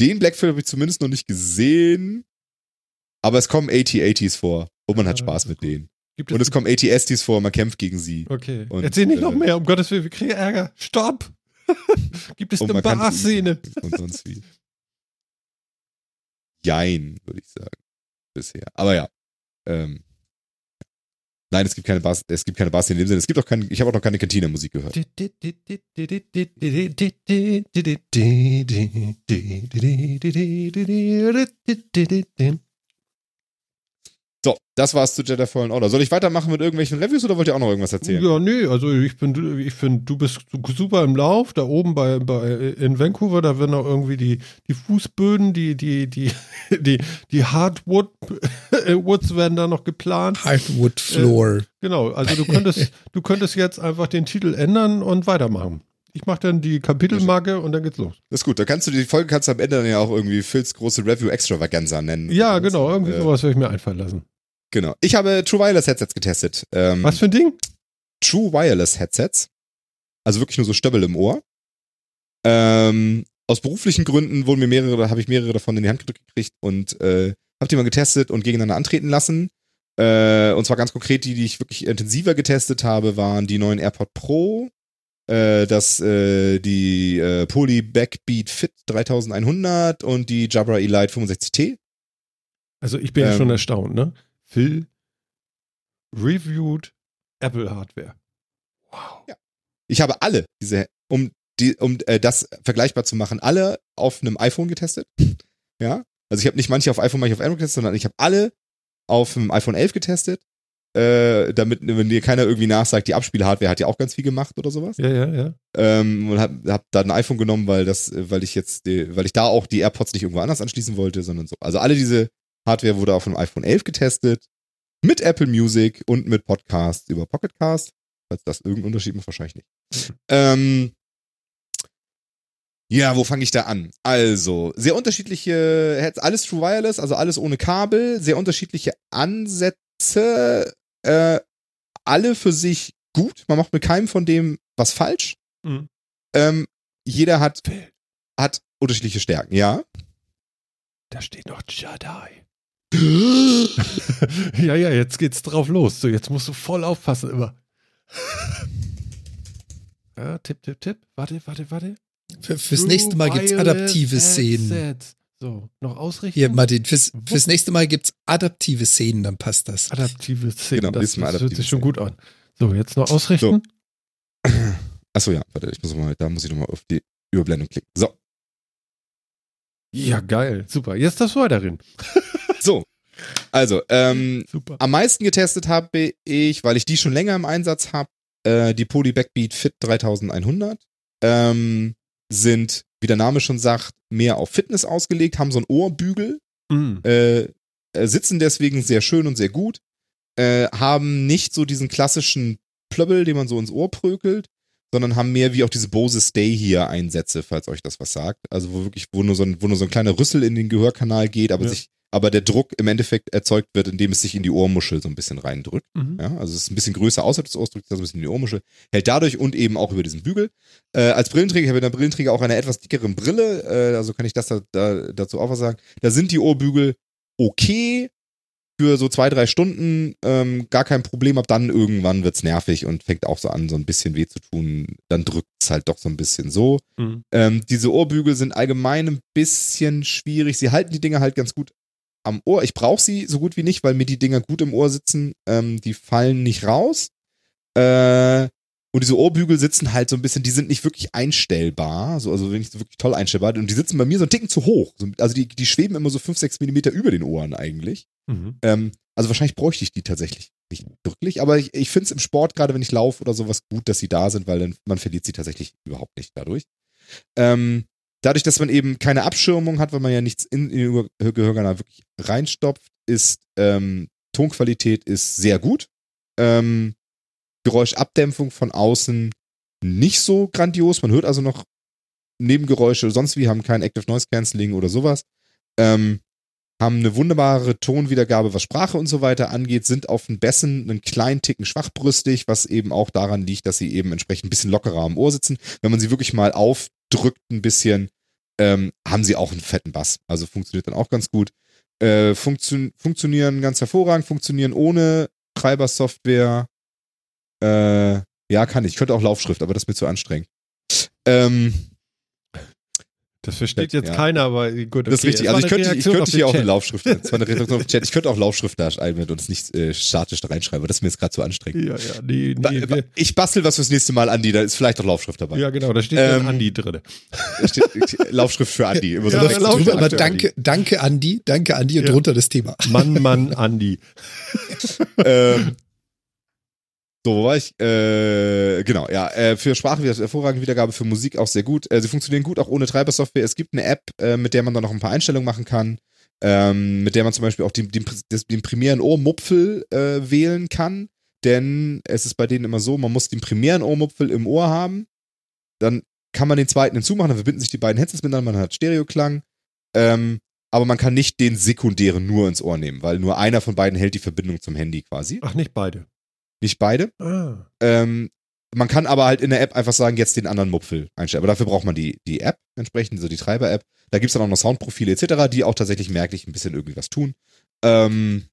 Den Blackfield habe ich zumindest noch nicht gesehen. Aber es kommen AT-ATs vor. Und man hat Spaß mit denen. Gibt Und es kommen AT-STs vor, man kämpft gegen sie. Okay. Und, Erzähl nicht noch äh, mehr, um Gottes Willen, wir kriegen Ärger. Stopp! Gibt es eine Bar-Szene? Und sonst wie. Jein, würde ich sagen. Bisher. Aber ja. Ähm, nein, es gibt keine Bars, es gibt keine Bars in dem Sinne. Es gibt auch keine, ich habe auch noch keine Kantine-Musik gehört. So, das war's zu Jedi Fallen Order. Soll ich weitermachen mit irgendwelchen Reviews oder wollt ihr auch noch irgendwas erzählen? Ja, nee, also ich bin, ich finde, du bist super im Lauf. Da oben bei, bei in Vancouver, da werden auch irgendwie die, die Fußböden, die, die, die, die, die Hardwood Woods werden da noch geplant. Hardwood Floor. Genau, also du könntest, du könntest jetzt einfach den Titel ändern und weitermachen. Ich mache dann die Kapitelmarke und dann geht's los. Das ist gut. Da kannst du die Folge kannst du am Ende dann ja auch irgendwie Phils große Review Extravaganza nennen. Ja, genau, irgendwie Äh, sowas werde ich mir einfallen lassen. Genau. Ich habe True Wireless Headsets getestet. Ähm, Was für ein Ding? True Wireless Headsets. Also wirklich nur so Stöbel im Ohr. Ähm, aus beruflichen Gründen wurden mir mehrere, da habe ich mehrere davon in die Hand gedrückt gekriegt und äh, habe die mal getestet und gegeneinander antreten lassen. Äh, und zwar ganz konkret die, die ich wirklich intensiver getestet habe, waren die neuen AirPod Pro, äh, das äh, die äh, Poly Backbeat Fit 3100 und die Jabra Elite 65T. Also ich bin ja Ähm, schon erstaunt, ne? Phil reviewed Apple Hardware. Wow. Ja. Ich habe alle diese, um die, um äh, das vergleichbar zu machen, alle auf einem iPhone getestet. Ja. Also ich habe nicht manche auf iPhone, manche auf Android getestet, sondern ich habe alle auf dem iPhone 11 getestet. Äh, damit, wenn dir keiner irgendwie nachsagt, die Abspielhardware hat ja auch ganz viel gemacht oder sowas. Ja, ja, ja. Ähm, und hab, hab da ein iPhone genommen, weil das, äh, weil ich jetzt, weil ich da auch die AirPods nicht irgendwo anders anschließen wollte, sondern so. Also alle diese Hardware wurde auf dem iPhone 11 getestet, mit Apple Music und mit Podcasts über Pocketcast. Falls das irgendeinen Unterschied macht, wahrscheinlich nicht. Ähm, ja, wo fange ich da an? Also, sehr unterschiedliche, Heads- alles True Wireless, also alles ohne Kabel, sehr unterschiedliche Ansätze, äh, alle für sich gut. Man macht mit keinem von dem was falsch. Mhm. Ähm, jeder hat, hat unterschiedliche Stärken, ja. da steht noch Jedi. ja, ja, jetzt geht's drauf los. So, jetzt musst du voll aufpassen immer. ja, tipp, tipp, tipp. Warte, warte, warte. Für, fürs nächste Mal gibt's adaptive Szenen. So, noch ausrichten. Hier, Martin, fürs, fürs nächste Mal gibt's adaptive Szenen, dann passt das. Adaptive Szenen. Genau, das, das hört sich schon gut an. So, jetzt noch ausrichten. Achso, ja, warte, ich muss mal, da muss ich nochmal auf die Überblendung klicken. So, Ja, geil. Super. Jetzt das weiterhin. so. Also, ähm, am meisten getestet habe ich, weil ich die schon länger im Einsatz habe, äh, die Poly Backbeat Fit 3100. Ähm, sind, wie der Name schon sagt, mehr auf Fitness ausgelegt, haben so einen Ohrbügel, äh, äh, sitzen deswegen sehr schön und sehr gut, äh, haben nicht so diesen klassischen Plöbbel, den man so ins Ohr prökelt, sondern haben mehr wie auch diese Bose Stay hier Einsätze, falls euch das was sagt. Also wo wirklich, wo nur so ein, wo nur so ein kleiner Rüssel in den Gehörkanal geht, aber Ja. sich, aber der Druck im Endeffekt erzeugt wird, indem es sich in die Ohrmuschel so ein bisschen reindrückt. Mhm. Ja, also es ist ein bisschen größer außerhalb des Ohrs, drückt sich also ein bisschen in die Ohrmuschel, hält dadurch und eben auch über diesen Bügel. Äh, als Brillenträger, ich habe in der Brillenträger auch eine etwas dickere Brille, äh, also kann ich das da, da, dazu auch was sagen. Da sind die Ohrbügel okay für so zwei, drei Stunden, ähm, gar kein Problem. Ab dann irgendwann wird's nervig und fängt auch so an, so ein bisschen weh zu tun. Dann drückt's halt doch so ein bisschen so. Mhm. Ähm, diese Ohrbügel sind allgemein ein bisschen schwierig. Sie halten die Dinger halt ganz gut am Ohr. Ich brauche sie so gut wie nicht, weil mir die Dinger gut im Ohr sitzen. Ähm, die fallen nicht raus. Äh, Und diese Ohrbügel sitzen halt so ein bisschen, die sind nicht wirklich einstellbar, so, also nicht wirklich toll einstellbar. Und die sitzen bei mir so einen Ticken zu hoch. So, also die, die schweben immer so 5, 6 Millimeter über den Ohren eigentlich. Mhm. Ähm, also wahrscheinlich bräuchte ich die tatsächlich nicht wirklich. Aber ich, ich finde es im Sport, gerade wenn ich laufe oder sowas, gut, dass sie da sind, weil dann, man verliert sie tatsächlich überhaupt nicht dadurch. Ähm, dadurch, dass man eben keine Abschirmung hat, weil man ja nichts in, den Gehörgang wirklich reinstopft, ist ähm, Tonqualität ist sehr gut. Ähm, Geräuschabdämpfung von außen nicht so grandios. Man hört also noch Nebengeräusche, sonst wie haben kein Active Noise Cancelling oder sowas. Ähm, haben eine wunderbare Tonwiedergabe, was Sprache und so weiter angeht, sind auf den Bässen einen kleinen Ticken schwachbrüstig, was eben auch daran liegt, dass sie eben entsprechend ein bisschen lockerer am Ohr sitzen. Wenn man sie wirklich mal aufdrückt ein bisschen, ähm, haben sie auch einen fetten Bass. Also funktioniert dann auch ganz gut. Äh, funktio funktionieren ganz hervorragend, funktionieren ohne Treibersoftware. Äh, ja, kann ich. Ich könnte auch Laufschrift, aber das ist mir zu anstrengend. Ähm, Das versteht jetzt Ja. keiner, aber gut. das ist okay, richtig. Also ich könnte, ich könnte hier auch eine. Laufschrift, das war eine Reaktion auf den Chat. Ich könnte auch Laufschrift da einblenden und es nicht äh, statisch da reinschreiben, aber das ist mir jetzt gerade zu anstrengend. Ja, ja, nee, nee. ba- wir- Ich bastel was fürs nächste Mal, Andi, da ist vielleicht auch Laufschrift dabei. Ja, genau, da steht ja Ähm, Andi drin. Da steht Laufschrift für Andi. Immer so Ja, drüber. aber Andi. danke, danke Andi, danke Andi und Ja. drunter das Thema. Mann, Mann, Andi. ähm, so, wo war ich? Äh, genau, ja. Äh, für Sprache wieder hervorragende Wiedergabe, für Musik auch sehr gut. Äh, sie funktionieren gut auch ohne Treibersoftware. Es gibt eine App, äh, mit der man dann noch ein paar Einstellungen machen kann. Ähm, mit der man zum Beispiel auch den, den, den primären Ohrmupfel äh, wählen kann. Denn es ist bei denen immer so, man muss den primären Ohrmupfel im Ohr haben. Dann kann man den zweiten hinzumachen, dann verbinden sich die beiden Headsets miteinander, man hat Stereoklang. Ähm, aber man kann nicht den sekundären nur ins Ohr nehmen, weil nur einer von beiden hält die Verbindung zum Handy quasi. Ach, nicht beide. Nicht beide. Ah. Ähm, man kann aber halt in der App einfach sagen, jetzt den anderen Mupfel einstellen. Aber dafür braucht man die, die App entsprechend, also die Treiber-App. Da gibt's dann auch noch Soundprofile etc., die auch tatsächlich merklich ein bisschen irgendwie was tun. Ähm,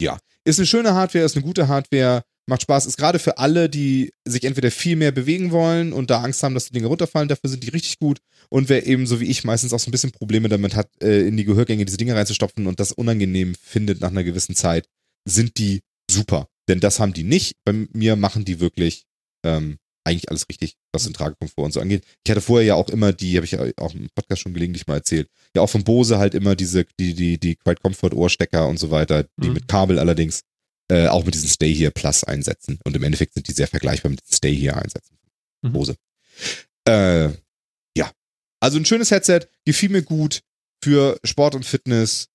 ja, ist eine schöne Hardware, ist eine gute Hardware, macht Spaß, ist gerade für alle, die sich entweder viel mehr bewegen wollen und da Angst haben, dass die Dinge runterfallen, dafür sind die richtig gut. Und wer eben so wie ich meistens auch so ein bisschen Probleme damit hat, äh, in die Gehörgänge diese Dinge reinzustopfen und das unangenehm findet nach einer gewissen Zeit, sind die super. Denn das haben die nicht. Bei mir machen die wirklich ähm, eigentlich alles richtig, was den Tragekomfort und so angeht. Ich hatte vorher ja auch immer die, habe ich ja auch im Podcast schon gelegentlich mal erzählt, ja auch von Bose halt immer diese, die, die, die Quiet Comfort Ohrstecker und so weiter, die Mhm. mit Kabel allerdings äh, auch mit diesen Stay Here Plus einsetzen. Und im Endeffekt sind die sehr vergleichbar mit den Stay Here Einsätzen. Mhm. Bose. Äh, ja. Also ein schönes Headset, gefiel mir gut für Sport und Fitness.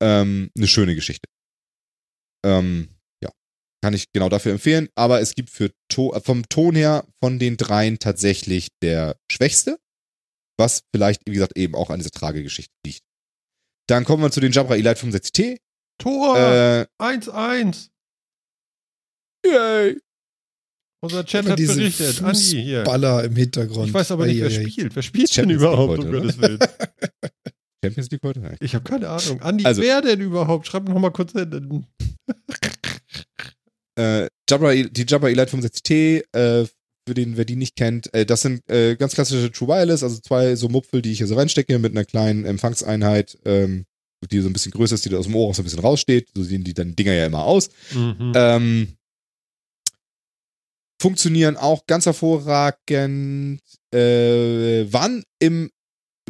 Ähm, eine schöne Geschichte. Ähm. Kann ich genau dafür empfehlen. Aber es gibt für to äh, vom Ton her von den dreien tatsächlich der schwächste. Was vielleicht, wie gesagt, eben auch an dieser Tragegeschichte liegt. Dann kommen wir zu den Jabra Elite 65T. Tor! Äh, 1-1. yay. Unser Chat hat berichtet. Andi hier. Baller im Hintergrund. Ich weiß aber nicht, wer spielt. Wer spielt denn überhaupt, heute, um? Gottes Willen? Champions League heute? Nein. Ich habe keine Ahnung. Andi, Also- wer denn überhaupt? Schreib noch mal kurz hin. äh, Jabra, die Jabra Elite 65T, äh, für den, wer die nicht kennt, äh, das sind äh, ganz klassische True Wireless, also zwei so Mupfel, die ich hier so reinstecke mit einer kleinen Empfangseinheit, ähm, die so ein bisschen größer ist, die da aus dem Ohr auch so ein bisschen raussteht. So sehen die dann Dinger ja immer aus. Mhm. Ähm, funktionieren auch ganz hervorragend. Äh, waren im,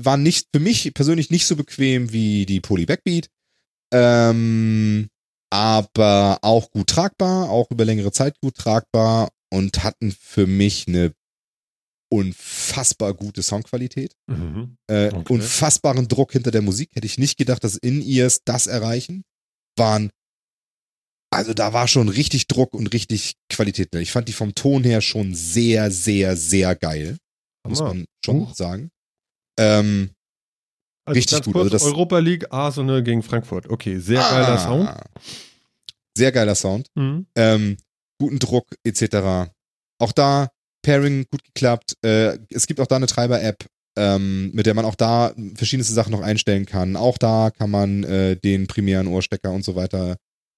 waren nicht, für mich persönlich nicht so bequem wie die Poly Backbeat. Ähm, aber auch gut tragbar, auch über längere Zeit gut tragbar und hatten für mich eine unfassbar gute Soundqualität. Mhm. Äh, Okay. Unfassbaren Druck hinter der Musik. Hätte ich nicht gedacht, dass In-Ears das erreichen. Waren, also da war schon richtig Druck und richtig Qualität. Ich fand die vom Ton her schon sehr, sehr, sehr geil. Muss man schon Huch. sagen. Ähm, Also richtig gut. Kurz, Also das- Europa League, Arsenal gegen Frankfurt. Okay, sehr geiler ah, Sound. Sehr geiler Sound. Mhm. ähm, guten Druck etc. Auch da Pairing gut geklappt. Äh, es gibt auch da eine Treiber-App, ähm, mit der man auch da verschiedenste Sachen noch einstellen kann. Auch da kann man äh, den primären Ohrstecker und so weiter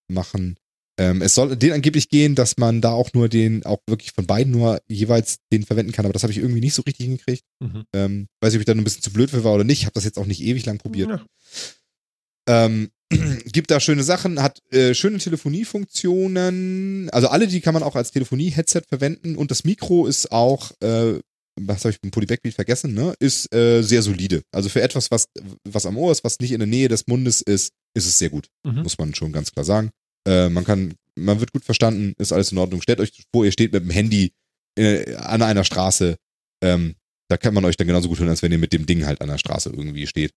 machen. Ähm, es soll den angeblich gehen, dass man da auch nur den, auch wirklich von beiden nur jeweils den verwenden kann, aber das habe ich irgendwie nicht so richtig hingekriegt. Mhm. Ähm, weiß nicht, ob ich da nur ein bisschen zu blöd für war oder nicht. Habe das jetzt auch nicht ewig lang probiert. Ja. Ähm, gibt da schöne Sachen, hat äh, schöne Telefoniefunktionen. Also alle, die kann man auch als Telefonie-Headset verwenden. Und das Mikro ist auch, äh, was habe ich beim Polybackbeat vergessen, ne? Ist äh, sehr solide. Also für etwas, was, was am Ohr ist, was nicht in der Nähe des Mundes ist, ist es sehr gut. Mhm. Muss man schon ganz klar sagen. Äh, man kann, man wird gut verstanden, ist alles in Ordnung. Stellt euch vor, ihr steht mit dem Handy äh, an einer Straße. Ähm, da kann man euch dann genauso gut hören, als wenn ihr mit dem Ding halt an der Straße irgendwie steht.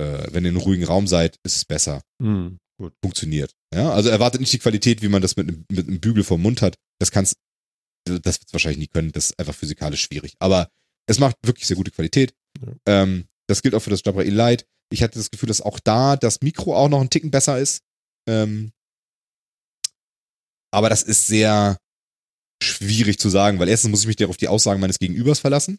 Äh, wenn ihr in einem ruhigen Raum seid, ist es besser. Hm, gut. Funktioniert. Ja, also erwartet nicht die Qualität, wie man das mit, einem- mit einem Bügel vom Mund hat. Das kann's, das wird's wahrscheinlich nie können. Das ist einfach physikalisch schwierig. Aber es macht wirklich sehr gute Qualität. Ja. Ähm, das gilt auch für das Jabra Elite. Ich hatte das Gefühl, dass auch da das Mikro auch noch einen Ticken besser ist. Ähm, aber das ist sehr schwierig zu sagen, weil erstens muss ich mich auf die Aussagen meines Gegenübers verlassen.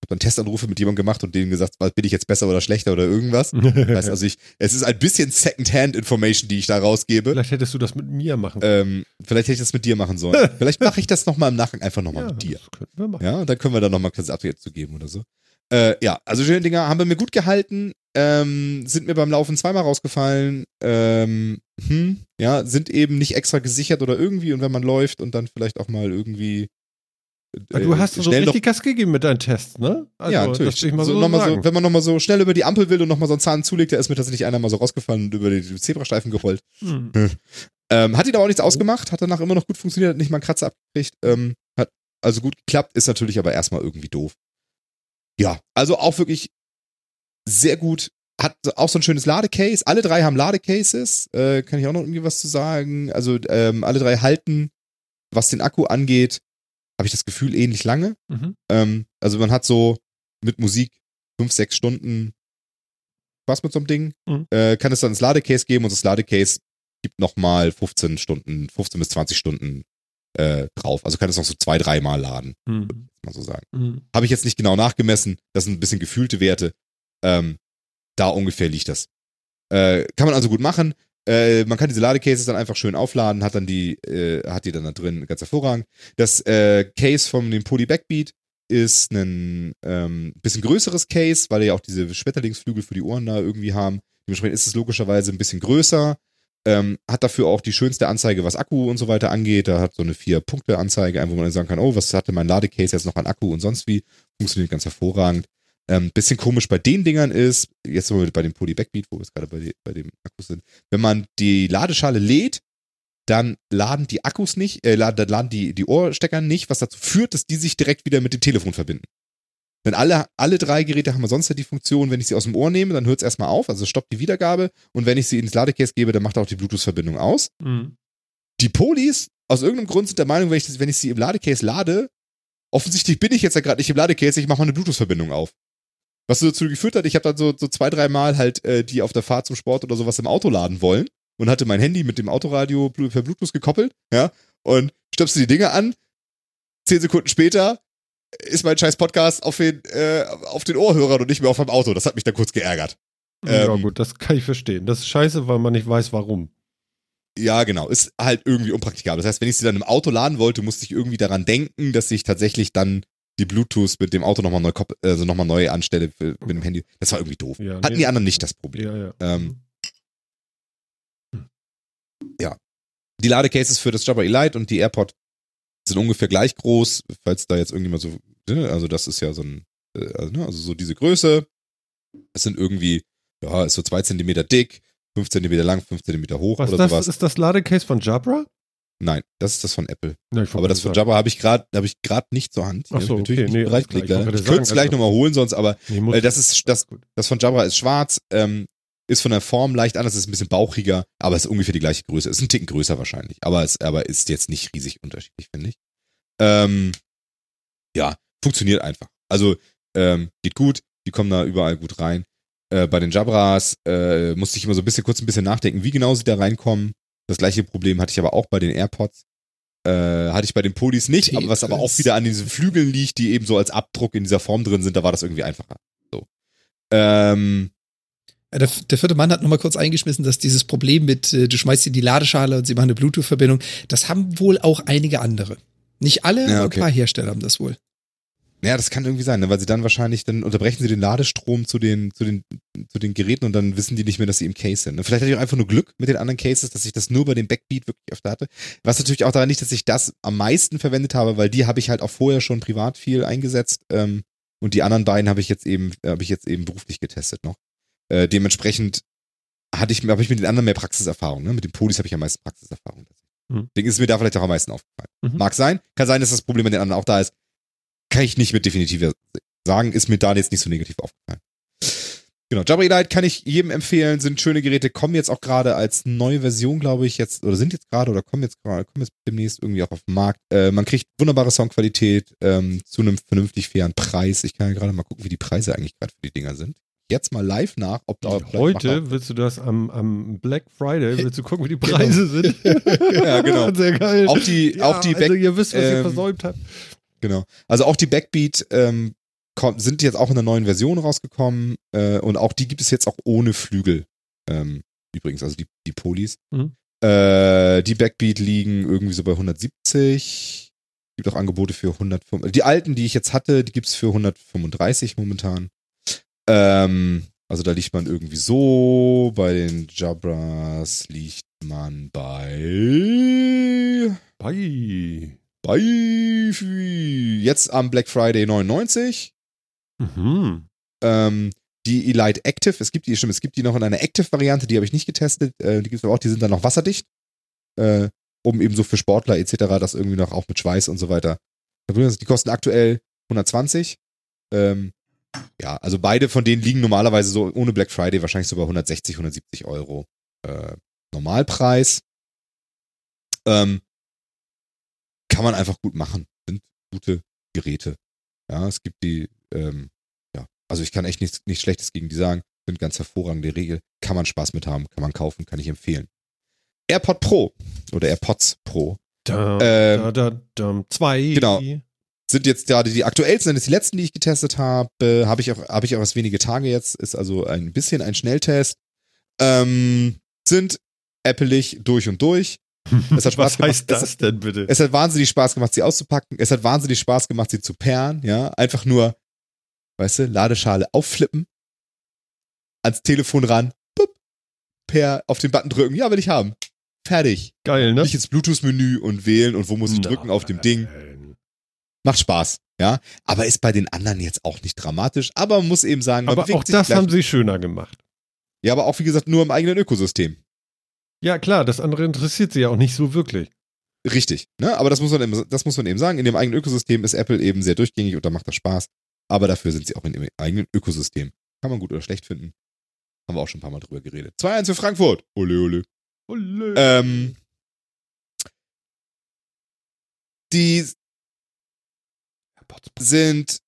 Ich habe dann Testanrufe mit jemandem gemacht und denen gesagt, bin ich jetzt besser oder schlechter oder irgendwas. Heißt also ich, es ist ein bisschen Second-Hand-Information, die ich da rausgebe. Vielleicht hättest du das mit mir machen Ähm, vielleicht hätte ich das mit dir machen sollen. Vielleicht mache ich das nochmal im Nachgang einfach nochmal Ja, mit dir. Das könnten wir machen. Ja, und dann können wir da nochmal ein kleines Update zu geben oder so. Äh, ja, also schöne Dinger haben bei mir gut gehalten, ähm, sind mir beim Laufen zweimal rausgefallen, ähm, hm, ja, sind eben nicht extra gesichert oder irgendwie und wenn man läuft und dann vielleicht auch mal irgendwie Ah, du hast so noch richtig Gas gegeben mit deinen Tests, ne? Also, ja, natürlich. So, so, noch mal sagen. so, wenn man nochmal so schnell über die Ampel will und nochmal so einen Zahn zulegt, da ist mir tatsächlich einer mal so rausgefallen und über die Zebrastreifen gerollt. Hm. Ähm, hat ihn aber auch nichts ausgemacht, hat danach immer noch gut funktioniert, hat nicht mal einen Kratzer abgekriegt. Ähm, hat also gut geklappt, ist natürlich aber erstmal irgendwie doof. Ja, also auch wirklich sehr gut. Hat auch so ein schönes Ladecase. Alle drei haben Ladecases. Äh, kann ich auch noch irgendwie was zu sagen? Also ähm, alle drei halten, was den Akku angeht, habe ich das Gefühl ähnlich lange. Mhm. Ähm, also man hat so mit Musik fünf, sechs Stunden Spaß mit so einem Ding. Mhm. Äh, kann es dann ins Ladecase geben und das Ladecase gibt nochmal 15 Stunden, 15 bis 20 Stunden äh, drauf. Also kann es noch so zwei, dreimal laden, Hm. mal so sagen. Hm. Habe ich jetzt nicht genau nachgemessen. Das sind ein bisschen gefühlte Werte. Ähm, da ungefähr liegt das. Äh, kann man also gut machen. Äh, man kann diese Ladecases dann einfach schön aufladen, hat dann die, äh, hat die dann da drin, ganz hervorragend. Das äh, Case von dem Poly Backbeat ist ein ähm, bisschen größeres Case, weil die ja auch diese Schmetterlingsflügel für die Ohren da irgendwie haben. Dementsprechend ist es logischerweise ein bisschen größer. Ähm, hat dafür auch die schönste Anzeige, was Akku und so weiter angeht. Da hat so eine Vier-Punkte-Anzeige, wo man dann sagen kann, oh, was hatte mein Ladecase jetzt noch an Akku und sonst wie. Funktioniert ganz hervorragend. Ähm, bisschen komisch bei den Dingern ist, jetzt sind wir bei dem Poly Backbeat, wo wir jetzt gerade bei, bei dem Akku sind, wenn man die Ladeschale lädt, dann laden die Akkus nicht, äh, laden, dann laden die, die Ohrstecker nicht, was dazu führt, dass die sich direkt wieder mit dem Telefon verbinden. Denn alle, alle drei Geräte haben sonst ja die Funktion, wenn ich sie aus dem Ohr nehme, dann hört es erstmal auf, also stoppt die Wiedergabe und wenn ich sie ins Ladecase gebe, dann macht er auch die Bluetooth-Verbindung aus. Hm. Die Polis, aus irgendeinem Grund sind der Meinung, wenn ich, wenn ich sie im Ladecase lade, offensichtlich bin ich jetzt ja gerade nicht im Ladecase, ich mache mal eine Bluetooth-Verbindung auf. Was so dazu geführt hat, ich habe dann so, so zwei, dreimal halt äh, die auf der Fahrt zum Sport oder sowas im Auto laden wollen und hatte mein Handy mit dem Autoradio per Bluetooth gekoppelt, ja, und stöpste die Dinge an. Zehn Sekunden später ist mein scheiß Podcast auf den, äh, auf den Ohrhörern und nicht mehr auf dem Auto. Das hat mich dann kurz geärgert. ja, Ähm, gut, das kann ich verstehen. Das ist scheiße, weil man nicht weiß, warum. Ja, genau. Ist halt irgendwie unpraktikabel. Das heißt, wenn ich sie dann im Auto laden wollte, musste ich irgendwie daran denken, dass ich tatsächlich dann die Bluetooth mit dem Auto nochmal neu, also noch mal neu anstelle für, mit dem Handy. Das war irgendwie doof. Ja, Hatten nee. die anderen nicht das Problem. Ja, ja. Ähm, Die Ladecases für das Jabra Elite und die AirPod sind ungefähr gleich groß, falls da jetzt irgendjemand so, ne, also das ist ja so ein, äh, also, ne, also so diese Größe. Es sind irgendwie, ja, ist so zwei Zentimeter dick, fünf Zentimeter lang, fünf Zentimeter hoch Was oder das, sowas. ist das Ladecase von Jabra? Nein, das ist das von Apple. Ja, Aber das von. Jabra habe ich gerade habe ich gerade nicht zur Hand. Ach hab so, ich natürlich okay, nee, nicht bereitgelegt. klar. Ich Ich könnte es sagen, gleich also- nochmal holen sonst, aber Nee, äh, das ist das das von Jabra ist schwarz, ähm, ist von der Form leicht anders, ist ein bisschen bauchiger, aber ist ungefähr die gleiche Größe. Ist ein Ticken größer wahrscheinlich, aber ist, aber ist jetzt nicht riesig unterschiedlich, finde ich. Ähm, ja, funktioniert einfach. Also ähm, geht gut, die kommen da überall gut rein. Äh, bei den Jabras äh, musste ich immer so ein bisschen kurz ein bisschen nachdenken, wie genau sie da reinkommen. Das gleiche Problem hatte ich aber auch bei den AirPods. Äh, hatte ich bei den Polis nicht, aber was aber auch wieder an diesen Flügeln liegt, die eben so als Abdruck in dieser Form drin sind, da war das irgendwie einfacher. So. Ähm, Der, der vierte Mann hat nochmal kurz eingeschmissen, dass dieses Problem mit, äh, du schmeißt sie in die Ladeschale und sie machen eine Bluetooth-Verbindung, das haben wohl auch einige andere. Nicht alle, Ja, okay. ein paar Hersteller haben das wohl. Ja, das kann irgendwie sein, ne? weil sie dann wahrscheinlich, dann unterbrechen sie den Ladestrom zu den, zu den, zu den Geräten und dann wissen die nicht mehr, dass sie im Case sind. Ne? Vielleicht hatte ich auch einfach nur Glück mit den anderen Cases, dass ich das nur bei dem Backbeat wirklich öfter hatte. Was natürlich auch daran liegt, dass ich das am meisten verwendet habe, weil die habe ich halt auch vorher schon privat viel eingesetzt ähm, und die anderen beiden habe ich jetzt eben, habe ich jetzt eben beruflich getestet noch. Äh, dementsprechend hatte ich, habe ich mit den anderen mehr Praxiserfahrung. Ne? Mit den Polis habe ich am meisten Praxiserfahrung. Mhm. Deswegen ist es mir da vielleicht auch am meisten aufgefallen. Mhm. Mag sein, kann sein, dass das Problem mit den anderen auch da ist. Kann ich nicht mit definitiv sagen, ist mir da jetzt nicht so negativ aufgefallen. Genau, Jabra Elite kann ich jedem empfehlen, sind schöne Geräte, kommen jetzt auch gerade als neue Version, glaube ich, jetzt, oder sind jetzt gerade, oder kommen jetzt gerade, kommen jetzt demnächst irgendwie auch auf den Markt. Äh, man kriegt wunderbare Soundqualität ähm, zu einem vernünftig fairen Preis. Ich kann ja gerade mal gucken, wie die Preise eigentlich gerade für die Dinger sind. Jetzt mal live nach, ob da Heute willst du das am, am Black Friday, willst du gucken, wie die Preise sind. Ja, genau. Sehr geil. Auch die, ja, auch die also Back, ihr wisst, was ihr ähm, versäumt habt. Genau. Also auch die Backbeat ähm, kommt, sind jetzt auch in einer neuen Version rausgekommen äh, und auch die gibt es jetzt auch ohne Flügel. Ähm, übrigens, also die, die Polis. Mhm. Äh, die Backbeat liegen irgendwie so bei 170. Gibt auch Angebote für 105. Die alten, die ich jetzt hatte, die gibt's für 135 momentan. Ähm, also da liegt man irgendwie so. Bei den Jabras liegt man bei bei jetzt am Black Friday 99. Mhm. Ähm, die Elite Active, es gibt die, stimmt, es gibt die noch in einer Active-Variante, die habe ich nicht getestet. Äh, die gibt es aber auch, die sind dann noch wasserdicht. Äh, um eben so für Sportler etc. das irgendwie noch auch mit Schweiß und so weiter. Die kosten aktuell 120. Ähm, ja, also beide von denen liegen normalerweise so ohne Black Friday wahrscheinlich so bei 160, 170 Euro. Äh, Normalpreis. Ähm, kann man einfach gut machen. Sind gute Geräte. Ja, es gibt die, ähm, ja, also ich kann echt nichts, nichts Schlechtes gegen die sagen. Sind ganz hervorragende Regel. Kann man Spaß mit haben, kann man kaufen, kann ich empfehlen. AirPod Pro oder AirPods Pro Da, Ähm, da, da, da, zwei. genau. sind jetzt gerade die aktuellsten, sind die letzten, die ich getestet habe. Habe ich auch, habe ich auch erst wenige Tage jetzt. Ist also ein bisschen ein Schnelltest. Ähm, sind appelig durch und durch. Es hat Spaß Was heißt gemacht. das denn bitte? Es hat wahnsinnig Spaß gemacht, sie auszupacken. Es hat wahnsinnig Spaß gemacht, sie zu pairen, ja. Einfach nur, weißt du, Ladeschale aufflippen, ans Telefon ran, bup, per auf den Button drücken, ja, will ich haben. Fertig. Geil, ne? Nicht ins Bluetooth-Menü und wählen und wo muss ich drücken auf dem Ding. Macht Spaß, ja. Aber ist bei den anderen jetzt auch nicht dramatisch. Aber man muss eben sagen, man Aber auch das gleich- haben sie schöner gemacht. Ja, aber auch wie gesagt nur im eigenen Ökosystem. Ja, klar, das andere interessiert sie ja auch nicht so wirklich. Richtig, ne? Aber das muss man eben, das muss man eben sagen. In dem eigenen Ökosystem ist Apple eben sehr durchgängig und da macht das Spaß. Aber dafür sind sie auch in dem eigenen Ökosystem. Kann man gut oder schlecht finden. Haben wir auch schon ein paar Mal drüber geredet. 2-1 für Frankfurt. Ole, ole. Olle. Ähm, die sind,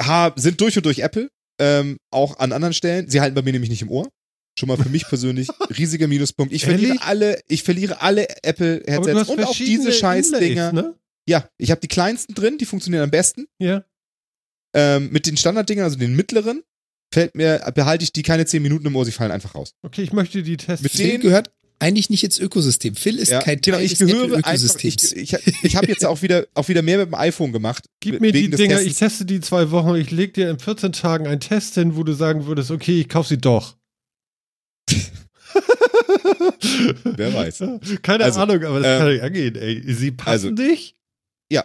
ha, sind durch und durch Apple. Ähm, auch an anderen Stellen. Sie halten bei mir nämlich nicht im Ohr. Schon mal für mich persönlich riesiger Minuspunkt. Ich verliere Ehrlich? alle, ich verliere alle Apple-Headsets hast und auch diese Scheißdinger. Ne? Ja, ich habe die kleinsten drin, die funktionieren am besten. Ja. Ähm, mit den Standarddingern, also den mittleren, fällt mir, behalte ich die keine 10 Minuten im Ohr, sie fallen einfach raus. Okay, ich möchte die testen. Mit Phil den- gehört eigentlich nicht ins Ökosystem. Phil ist Ja, kein genau, Teil ich des gehöre einfach, ich, ich, ich habe jetzt auch wieder, auch wieder mehr mit dem iPhone gemacht. Gib mir die Dinger, Testens. ich teste die zwei Wochen und ich leg dir in 14 Tagen einen Test hin, wo du sagen würdest, okay, ich kauf sie doch. Wer weiß. Keine Also, Ahnung, aber das ähm, kann nicht angehen, ey. Sie passen also, dich? ja,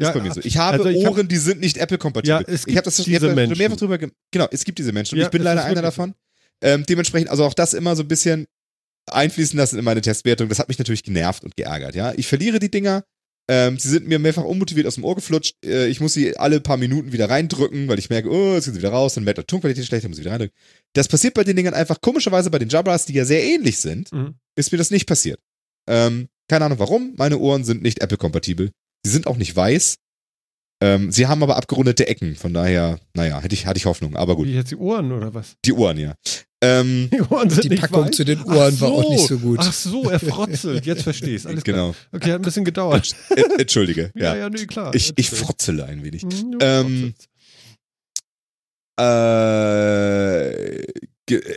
ja, ist bei mir so. Ich habe also ich hab- Ohren, die sind nicht Apple-kompatibel. Ja, es ich habe das diese ich hab schon Menschen. mehrfach drüber ge Genau, es gibt diese Menschen. Ja, ich bin leider einer davon. Ähm, dementsprechend, also auch das immer so ein bisschen einfließen lassen in meine Testwertung. Das hat mich natürlich genervt und geärgert, ja. Ich verliere die Dinger. Ähm, sie sind mir mehrfach unmotiviert aus dem Ohr geflutscht. Äh, ich muss sie alle paar Minuten wieder reindrücken, weil ich merke, oh, jetzt sind sie wieder raus, dann merkt der Tonqualität schlecht, dann muss ich wieder reindrücken. Das passiert bei den Dingern einfach komischerweise bei den Jabras, die ja sehr ähnlich sind, Mhm. ist mir das nicht passiert. Ähm, keine Ahnung warum. Meine Ohren sind nicht Apple-kompatibel. Sie sind auch nicht weiß. Ähm, sie haben aber abgerundete Ecken. Von daher, naja, hätte ich, hatte ich Hoffnung. Aber gut. Wie jetzt die Ohren oder was? Die Ohren, ja. Ähm, Die Packung weiß? zu den Ohren Ach war auch nicht so gut. Ach so, er frotzelt. Jetzt verstehe ich Alles klar. genau. Okay, hat ein bisschen gedauert. Ent- Entschuldige. Ja, ja. ja, nee, klar. Ich, ich frotzele ein wenig. Hm, du Ähm. Äh,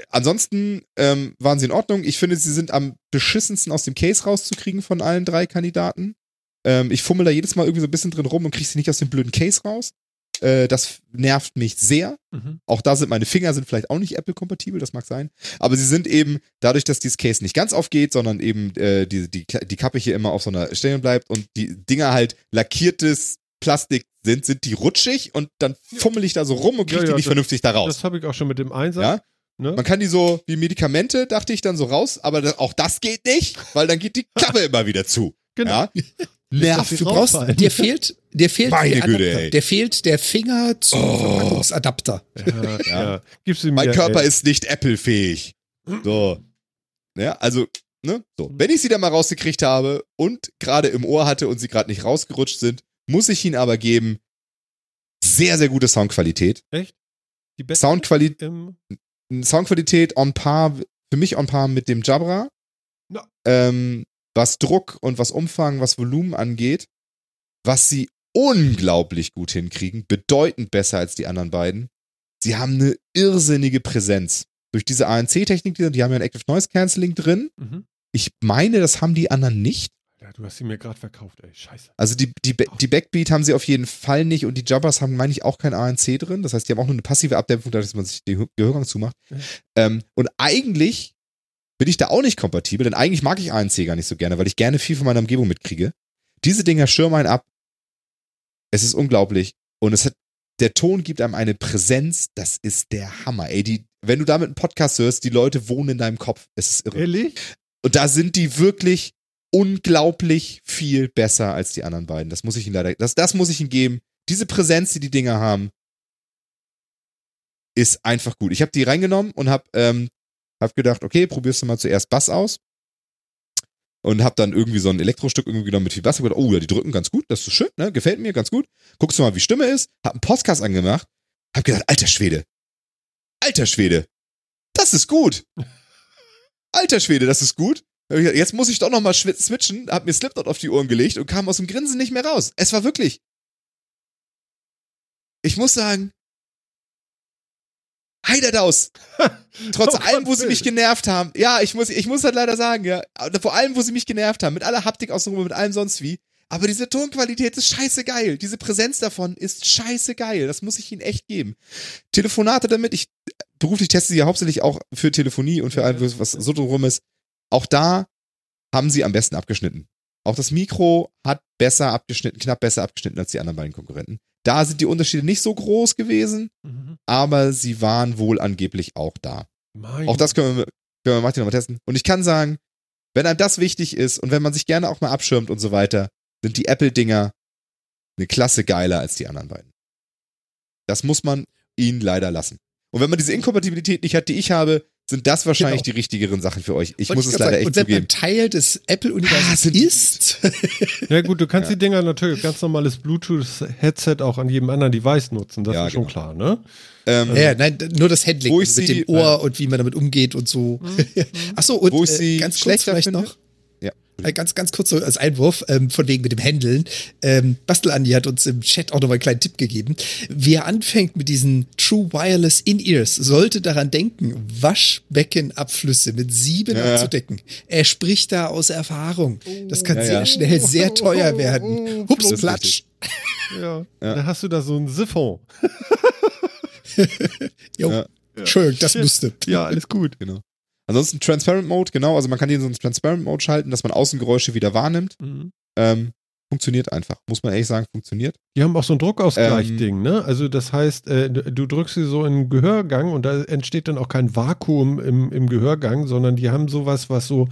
ansonsten ähm, waren sie in Ordnung. Ich finde, sie sind am beschissensten aus dem Case rauszukriegen von allen drei Kandidaten. Ähm, ich fummel da jedes Mal irgendwie so ein bisschen drin rum und kriege sie nicht aus dem blöden Case raus. Äh, das nervt mich sehr. Mhm. Auch da sind meine Finger sind vielleicht auch nicht Apple-kompatibel, das mag sein. Aber sie sind eben, dadurch, dass dieses Case nicht ganz aufgeht, sondern eben äh, die, die, die Kappe hier immer auf so einer Stelle bleibt und die Dinger halt lackiertes Plastik sind, sind die rutschig und dann fummel ich da so rum und kriege Ja, die ja, nicht das- vernünftig da raus. Das habe ich auch schon mit dem Einsatz. Ja? Ne? Man kann die so wie Medikamente, dachte ich, dann so raus, aber auch das geht nicht, weil dann geht die Klappe immer wieder zu. Genau. Ja? sie Du brauchst, dir fehlt, dir fehlt Meine der Güte, Adapter. ey. Der fehlt der Finger zum Oh. Verpackungsadapter. Ja, ja. Gibst du mir, Mein Körper ey. ist nicht Apple-fähig. So. Ja, also, ne? So. Wenn ich sie dann mal rausgekriegt habe und gerade im Ohr hatte und sie gerade nicht rausgerutscht sind, muss ich ihnen aber geben, sehr, sehr gute Soundqualität. Echt? Die beste Soundqualität, Soundqualität on par, für mich on par mit dem Jabra. Ja. Ähm, was Druck und was Umfang, was Volumen angeht, was sie unglaublich gut hinkriegen, bedeutend besser als die anderen beiden. Sie haben eine irrsinnige Präsenz. Durch diese ANC-Technik, die, die haben ja ein Active Noise Cancelling drin. Mhm. Ich meine, das haben die anderen nicht. Ja, du hast sie mir gerade verkauft, ey. Scheiße. Also die, die, die Backbeat haben sie auf jeden Fall nicht und die Jubbers haben, meine ich, auch kein ANC drin. Das heißt, die haben auch nur eine passive Abdämpfung, dadurch, dass man sich den Gehörgang zumacht. Ja. Ähm, und eigentlich bin ich da auch nicht kompatibel, denn eigentlich mag ich ANC gar nicht so gerne, weil ich gerne viel von meiner Umgebung mitkriege. Diese Dinger schirmen einen ab. Es ist unglaublich. Und es hat, der Ton gibt einem eine Präsenz, das ist der Hammer. Ey, die, wenn du damit einen Podcast hörst, die Leute wohnen in deinem Kopf. Es ist irre. Ehrlich? Und da sind die wirklich unglaublich viel besser als die anderen beiden. Das muss ich ihnen leider, das, das muss ich ihnen geben. Diese Präsenz, die die Dinger haben, ist einfach gut. Ich habe die reingenommen und habe ähm, hab gedacht, okay, probierst du mal zuerst Bass aus. Und habe dann irgendwie so ein Elektrostück irgendwie genommen mit viel Bass. Hab gedacht, oh ja, die drücken ganz gut, das ist schön, ne? gefällt mir ganz gut. Guckst du mal, wie Stimme ist. Hab einen Podcast angemacht. Hab gedacht, alter Schwede. Alter Schwede. Das ist gut. Alter Schwede, das ist gut. Hab Jetzt muss ich doch noch mal schwi- switchen, hab mir Slipknot auf die Ohren gelegt und kam aus dem Grinsen nicht mehr raus. Es war wirklich. Ich muss sagen, Heiderdaus. Trotz Oh allem, wo sie mich genervt haben. Ja, ich muss, ich muss halt leider sagen, ja. Vor allem, wo sie mich genervt haben. Mit aller Haptik außenrum, mit allem sonst wie. Aber diese Tonqualität ist scheiße geil. Diese Präsenz davon ist scheiße geil. Das muss ich ihnen echt geben. Telefonate damit, ich beruflich teste sie ja hauptsächlich auch für Telefonie und für alles, was so drumherum ist. Auch da haben sie am besten abgeschnitten. Auch das Mikro hat besser abgeschnitten, knapp besser abgeschnitten als die anderen beiden Konkurrenten. Da sind die Unterschiede nicht so groß gewesen, Mhm. aber sie waren wohl angeblich auch da. Mein Auch das können wir, können wir Martin nochmal testen. Und ich kann sagen, wenn einem das wichtig ist und wenn man sich gerne auch mal abschirmt und so weiter, sind die Apple-Dinger eine Klasse geiler als die anderen beiden. Das muss man ihnen leider lassen. Und wenn man diese Inkompatibilität nicht hat, die ich habe, sind das wahrscheinlich Genau. die richtigeren Sachen für euch. Ich Wollte muss es grad leider sagen. echt Und wenn zugeben. man Teil des Apple-Universums Ah, ist, Ja gut, du kannst Ja. die Dinger natürlich ganz normales Bluetooth-Headset auch an jedem anderen Device nutzen. Das Ja, ist schon genau. klar, ne? Ähm, ja, nein, nur das Handling Wo ich also mit sie- dem Ohr und wie man damit umgeht und so. Ach so, und Wo ich äh, sie ganz kurz schlechter vielleicht finde- noch. Äh, Ganz, ganz kurz so als Einwurf, ähm, von wegen mit dem Händeln. Ähm, Bastel Andi hat uns im Chat auch noch mal einen kleinen Tipp gegeben. Wer anfängt mit diesen True Wireless In-Ears, sollte daran denken, Waschbeckenabflüsse mit sieben Ja. abzudecken. Er spricht da aus Erfahrung. Das kann Ja, sehr ja. schnell sehr teuer werden. Hups, platsch. Ja. Ja. Da hast du da so ein Siphon. Jo. Ja. Entschuldigung, das musste. Ja, alles gut. Genau. Ansonsten Transparent Mode, genau. Also man kann den in so einen Transparent Mode schalten, dass man Außengeräusche wieder wahrnimmt. Mhm. Ähm, funktioniert einfach. Muss man ehrlich sagen, funktioniert. Die haben auch so ein Druckausgleich-Ding, Ähm, ne? Also das heißt, äh, du drückst sie so in den Gehörgang und da entsteht dann auch kein Vakuum im, im Gehörgang, sondern die haben sowas, was so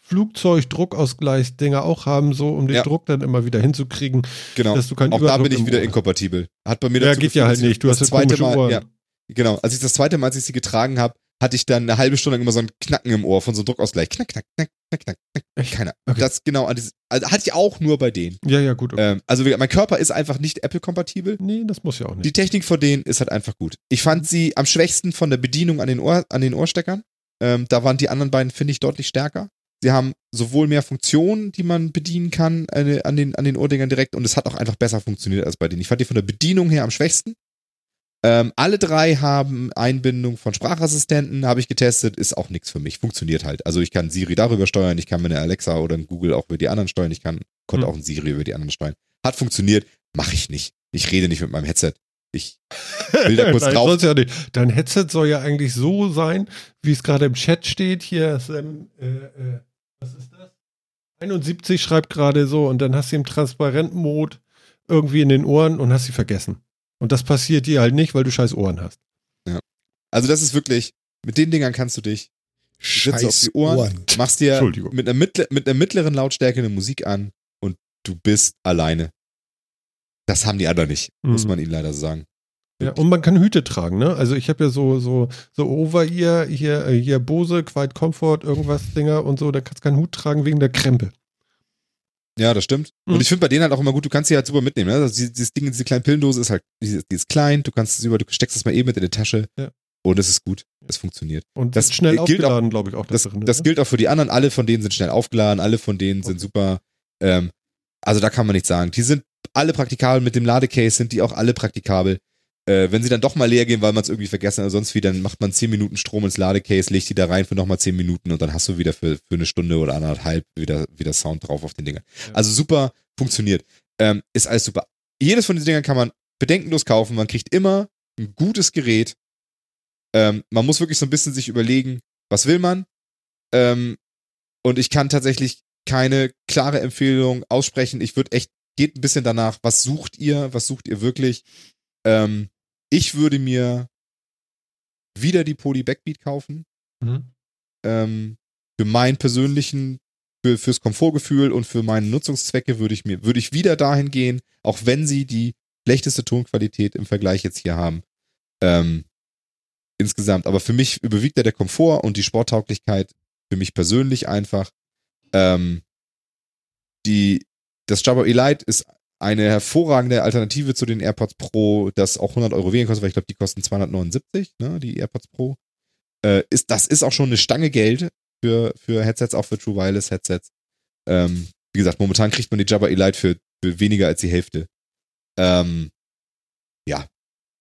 Flugzeug-Druckausgleichsdinger auch haben, so um den Ja. Druck dann immer wieder hinzukriegen. Genau. Dass du keinen Auch da Überdruck bin ich wieder Ohr inkompatibel. Hat bei mir Ja, dazu geht ja halt nicht. Du das hast ja zweite Mal. Ja, genau. Als ich das zweite Mal, als ich sie getragen habe, hatte ich dann eine halbe Stunde lang immer so ein Knacken im Ohr von so einem Druckausgleich. Knack, knack, knack, knack, knack, knack. Keiner. Okay. Das genau also hatte ich auch nur bei denen. Ja, ja, gut. Okay. Ähm, also mein Körper ist einfach nicht Apple-kompatibel. nee, das muss ja auch nicht. Die Technik von denen ist halt einfach gut. Ich fand sie am schwächsten von der Bedienung an den, Ohr, an den Ohrsteckern. Ähm, da waren die anderen beiden, finde ich, deutlich stärker. Sie haben sowohl mehr Funktionen, die man bedienen kann äh, an, den, an den Ohrdingern direkt und es hat auch einfach besser funktioniert als bei denen. Ich fand die von der Bedienung her am schwächsten. Ähm, alle drei haben Einbindung von Sprachassistenten, habe ich getestet, ist auch nichts für mich. Funktioniert halt. Also ich kann Siri darüber steuern, ich kann meine Alexa oder ein Google auch über die anderen steuern, ich kann, konnte Hm. auch ein Siri über die anderen steuern. Hat funktioniert, mache ich nicht. Ich rede nicht mit meinem Headset. ich will da kurz Nein, drauf. Ja nicht. Dein Headset soll ja eigentlich so sein, wie es gerade im Chat steht. Hier, Sam, äh, äh, was ist das? 71 schreibt gerade so und dann hast du im Transparent-Mode irgendwie in den Ohren und hast sie vergessen. Und das passiert dir halt nicht, weil du scheiß Ohren hast. Also das ist wirklich, mit den Dingern kannst du dich, sitzt auf Scheiß die Ohren, Ohren. machst dir mit einer, mittler, mit einer mittleren Lautstärke eine Musik an und du bist alleine. Das haben die anderen nicht, muss Mhm. man ihnen leider so sagen. Ja, und man kann Hüte tragen, ne? Also ich habe ja so, so, so Over-Ear, hier, äh, hier Bose, Quiet Comfort, irgendwas Dinger und so, da kannst du keinen Hut tragen wegen der Krempe. Ja, das stimmt. Mhm. Und ich finde bei denen halt auch immer gut, du kannst sie halt super mitnehmen. Ne? Also die- dieses Ding, diese kleine Pillendose ist halt, die, die ist klein, du kannst es über, du steckst es mal eben mit in die Tasche Ja. und es ist gut. Es funktioniert. Und Das das schnell gilt auch- aufgeladen, glaube ich, auch. Das, drin, das ne? gilt auch für die anderen. Alle von denen sind schnell aufgeladen, alle von denen sind super. Ähm, also da kann man nichts sagen. Die sind alle praktikabel. Mit dem Ladecase sind die auch alle praktikabel. Äh, wenn sie dann doch mal leer gehen, weil man es irgendwie vergessen hat oder sonst wie, dann macht man 10 Minuten Strom ins Ladecase, legt die da rein für nochmal 10 Minuten und dann hast du wieder für, für eine Stunde oder anderthalb wieder, wieder Sound drauf auf den Dingern. Ja. Also super, funktioniert. Ähm, ist alles super. Jedes von diesen Dingern kann man bedenkenlos kaufen. Man kriegt immer ein gutes Gerät. Ähm, man muss wirklich so ein bisschen sich überlegen, was will man? Ähm, und ich kann tatsächlich keine klare Empfehlung aussprechen. Ich würde echt, geht ein bisschen danach, was sucht ihr, was sucht ihr wirklich? Ähm, ich würde mir wieder die Poly Backbeat kaufen. Mhm. Ähm, für meinen persönlichen, für, fürs Komfortgefühl und für meine Nutzungszwecke würde ich mir, würde ich wieder dahin gehen, auch wenn sie die schlechteste Tonqualität im Vergleich jetzt hier haben. Ähm, insgesamt. Aber für mich überwiegt da der Komfort und die Sporttauglichkeit für mich persönlich einfach. Ähm, die, das Jabra Elite ist eine hervorragende Alternative zu den AirPods Pro, das auch 100 Euro weniger kostet, weil ich glaube, die kosten 279, ne, die AirPods Pro. Äh, ist, das ist auch schon eine Stange Geld für, für Headsets, auch für True Wireless Headsets. Ähm, wie gesagt, momentan kriegt man die Jabra Elite für, für weniger als die Hälfte. Ähm, ja.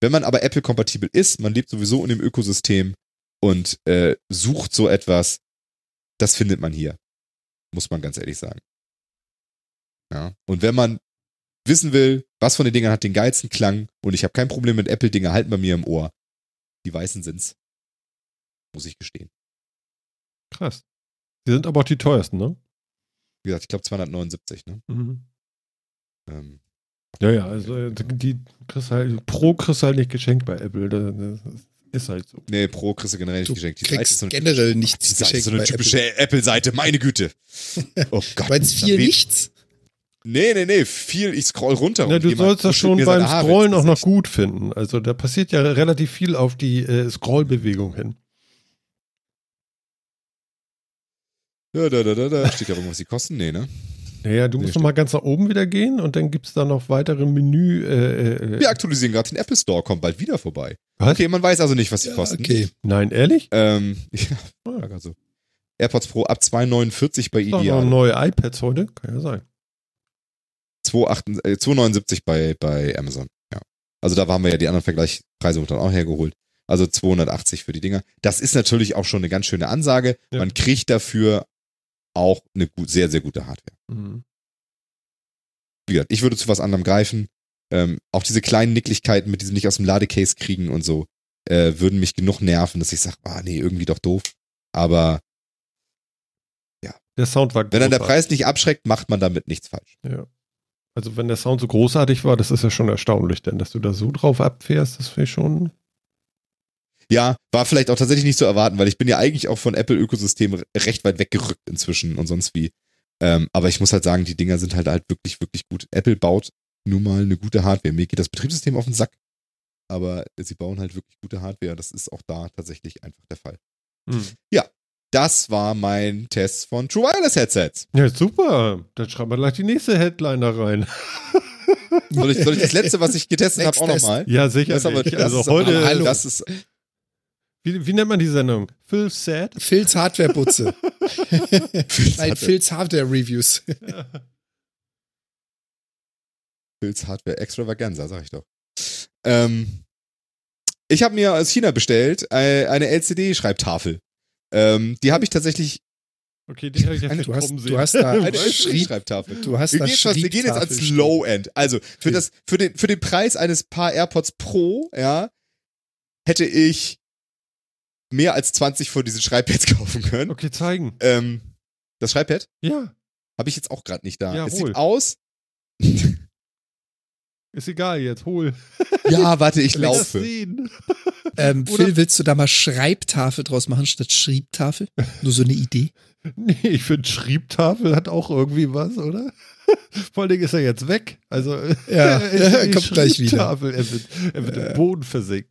Wenn man aber Apple-kompatibel ist, man lebt sowieso in dem Ökosystem und äh, sucht so etwas, das findet man hier. Muss man ganz ehrlich sagen. Ja. Und wenn man wissen will, was von den Dingern hat den geilsten Klang und ich habe kein Problem mit Apple-Dinger, halten bei mir im Ohr. Die weißen sind's. Muss ich gestehen. Krass. Die sind aber auch die teuersten, ne? Wie gesagt, ich glaube 279, ne? Mhm. Ähm, Ja, ja, also äh, die kriegst halt, Pro kriegst du halt nicht geschenkt bei Apple. Das, ist halt so. nee, Pro kriegst du generell nicht Du geschenkt. Die Seite ist so eine, generell die nichts Seite ist geschenkt so eine bei typische Apple-Seite, meine Güte. Oh Gott. Meinst Da viel nichts? Nee, nee, nee, viel, ich scroll runter. Ja, du sollst das schon beim Scrollen auch noch gut finden. Also da passiert ja relativ viel auf die äh, Scrollbewegung hin. Da, da, da, da, da. Steht da irgendwas, die kosten? Nee, ne? Naja, du Nee, musst noch mal ganz nach oben wieder gehen und dann gibt es da noch weitere Menü. Äh, äh, Wir aktualisieren gerade den Apple Store, kommt bald wieder vorbei. Was? Okay, man weiß also nicht, was sie Ja, kosten. okay. Nein, ehrlich? Ähm, ja, war grad so. AirPods Pro ab 2,49 bei Doch noch Ideal. neue iPads heute? Kann ja sein. 2,8 äh, 2,79 bei, bei Amazon. Ja. Also da haben wir ja die anderen Vergleichspreise dann auch hergeholt. Also 280 für die Dinger. Das ist natürlich auch schon eine ganz schöne Ansage. Ja. Man kriegt dafür auch eine gut, sehr, sehr gute Hardware. Mhm. Wie gesagt, ich würde zu was anderem greifen. Ähm, auch diese kleinen Nicklichkeiten mit diesem nicht aus dem Ladecase kriegen und so, äh, würden mich genug nerven, dass ich sage, ah nee, irgendwie doch doof. Aber Der Sound war wenn dann der. Preis nicht abschreckt, macht man damit nichts falsch. Ja. Also wenn der Sound so großartig war, das ist ja schon erstaunlich, denn dass du da so drauf abfährst, das finde ich schon. Ja, war vielleicht auch tatsächlich nicht zu erwarten, weil ich bin ja eigentlich auch von Apple-Ökosystem recht weit weggerückt inzwischen und sonst wie. Ähm, aber ich muss halt sagen, die Dinger sind halt halt wirklich, wirklich gut. Apple baut nun mal eine gute Hardware. Mir geht das Betriebssystem auf den Sack, aber sie bauen halt wirklich gute Hardware. Das ist auch da tatsächlich einfach der Fall. Hm. Das war mein Test von True Wireless Headsets. Ja, super. Dann schreiben wir gleich die nächste Headline da rein. Soll ich, soll ich das letzte, was ich getestet habe, auch nochmal? Ja, sicher. Das aber, nicht. das also ist aber, heute, hallo. das ist, wie, wie nennt man die Sendung? Phil Sad? Phils Hardware-Butze. Nein, Hardware. Phils Hardware-Reviews. Phils Hardware Extravaganza, sag ich doch. Ähm, ich habe mir aus China bestellt äh, eine LCD-Schreibtafel. Ähm, die habe ich tatsächlich Okay, die habe ich jetzt Eine- nicht Du hast, du hast da Eine Schreibtafel. du hast Wir da gehen, fast, wir gehen jetzt ans Low-End. Also für, Okay. das, für, den, für den Preis eines Paar AirPods Pro, ja, hätte ich mehr als 20 von diesen Schreibpads kaufen können. Okay, zeigen. Ähm, das Schreibpad Ja, habe ich jetzt auch gerade nicht da. Ja, es hol. sieht aus. ist egal jetzt, hol. ja, warte, ich laufe. Ähm, Phil, willst du da mal Schreibtafel draus machen statt Schriebtafel? Nur so eine Idee? Nee, ich finde Schriebtafel hat auch irgendwie was, oder? Vor allen Dingen ist er jetzt weg. Also Ja, er kommt gleich wieder. Er wird, er wird im Boden versinkt.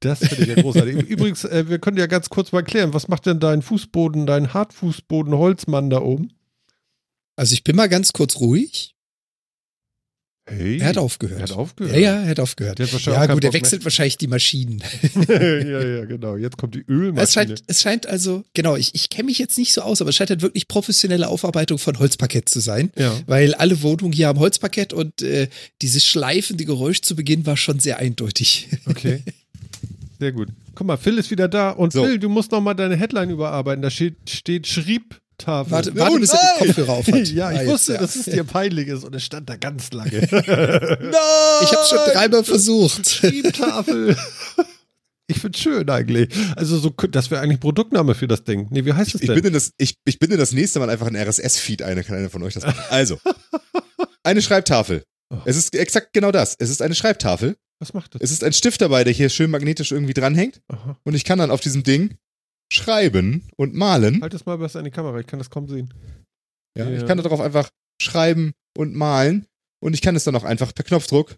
Das finde ich ja großartig. Übrigens, äh, wir können ja ganz kurz mal klären, was macht denn dein Fußboden, dein Hartfußboden Holzmann da oben? Also ich bin mal ganz kurz ruhig. Hey, Er hat aufgehört. Er hat aufgehört. Ja, ja, er hat aufgehört. Der hat Ja, gut, er mehr. wechselt wahrscheinlich die Maschinen. ja, ja, genau. Jetzt kommt die Ölmaschine. Es scheint, es scheint also, genau, ich, ich kenne mich jetzt nicht so aus, aber es scheint halt wirklich professionelle Aufarbeitung von Holzparkett zu sein. ja. Weil alle Wohnungen hier haben Holzparkett und äh, dieses schleifende Geräusch zu Beginn war schon sehr eindeutig. Okay. Sehr gut. Guck mal, Phil ist wieder da. Und So. Phil, du musst noch mal deine Headline überarbeiten. Da steht, steht Schriebtafel. Warte, Oh, warte bis er die Kopfhörer auf hat. Ja, ich Ah, jetzt, wusste, ja. dass es dir peinlich ist und es stand da ganz lange. Nein! Ich habe schon dreimal versucht. Schriebtafel. Ich find's schön eigentlich. Also so, das wäre eigentlich Produktname für das Ding. Nee, wie heißt es Ich denn? binde, das, ich, ich binde das nächste Mal einfach ein RSS-Feed ein, dann kann einer von euch das machen. Also, eine Schreibtafel. Oh. Es ist exakt genau das. Es ist eine Schreibtafel. Was macht das? Es ist ein Stift dabei, der hier schön magnetisch irgendwie dranhängt. Aha. Und ich kann dann auf diesem Ding schreiben und malen. Halt das mal besser in die Kamera, ich kann das kaum sehen. Ja, Ja. Ich kann darauf einfach schreiben und malen. Und ich kann es dann auch einfach per Knopfdruck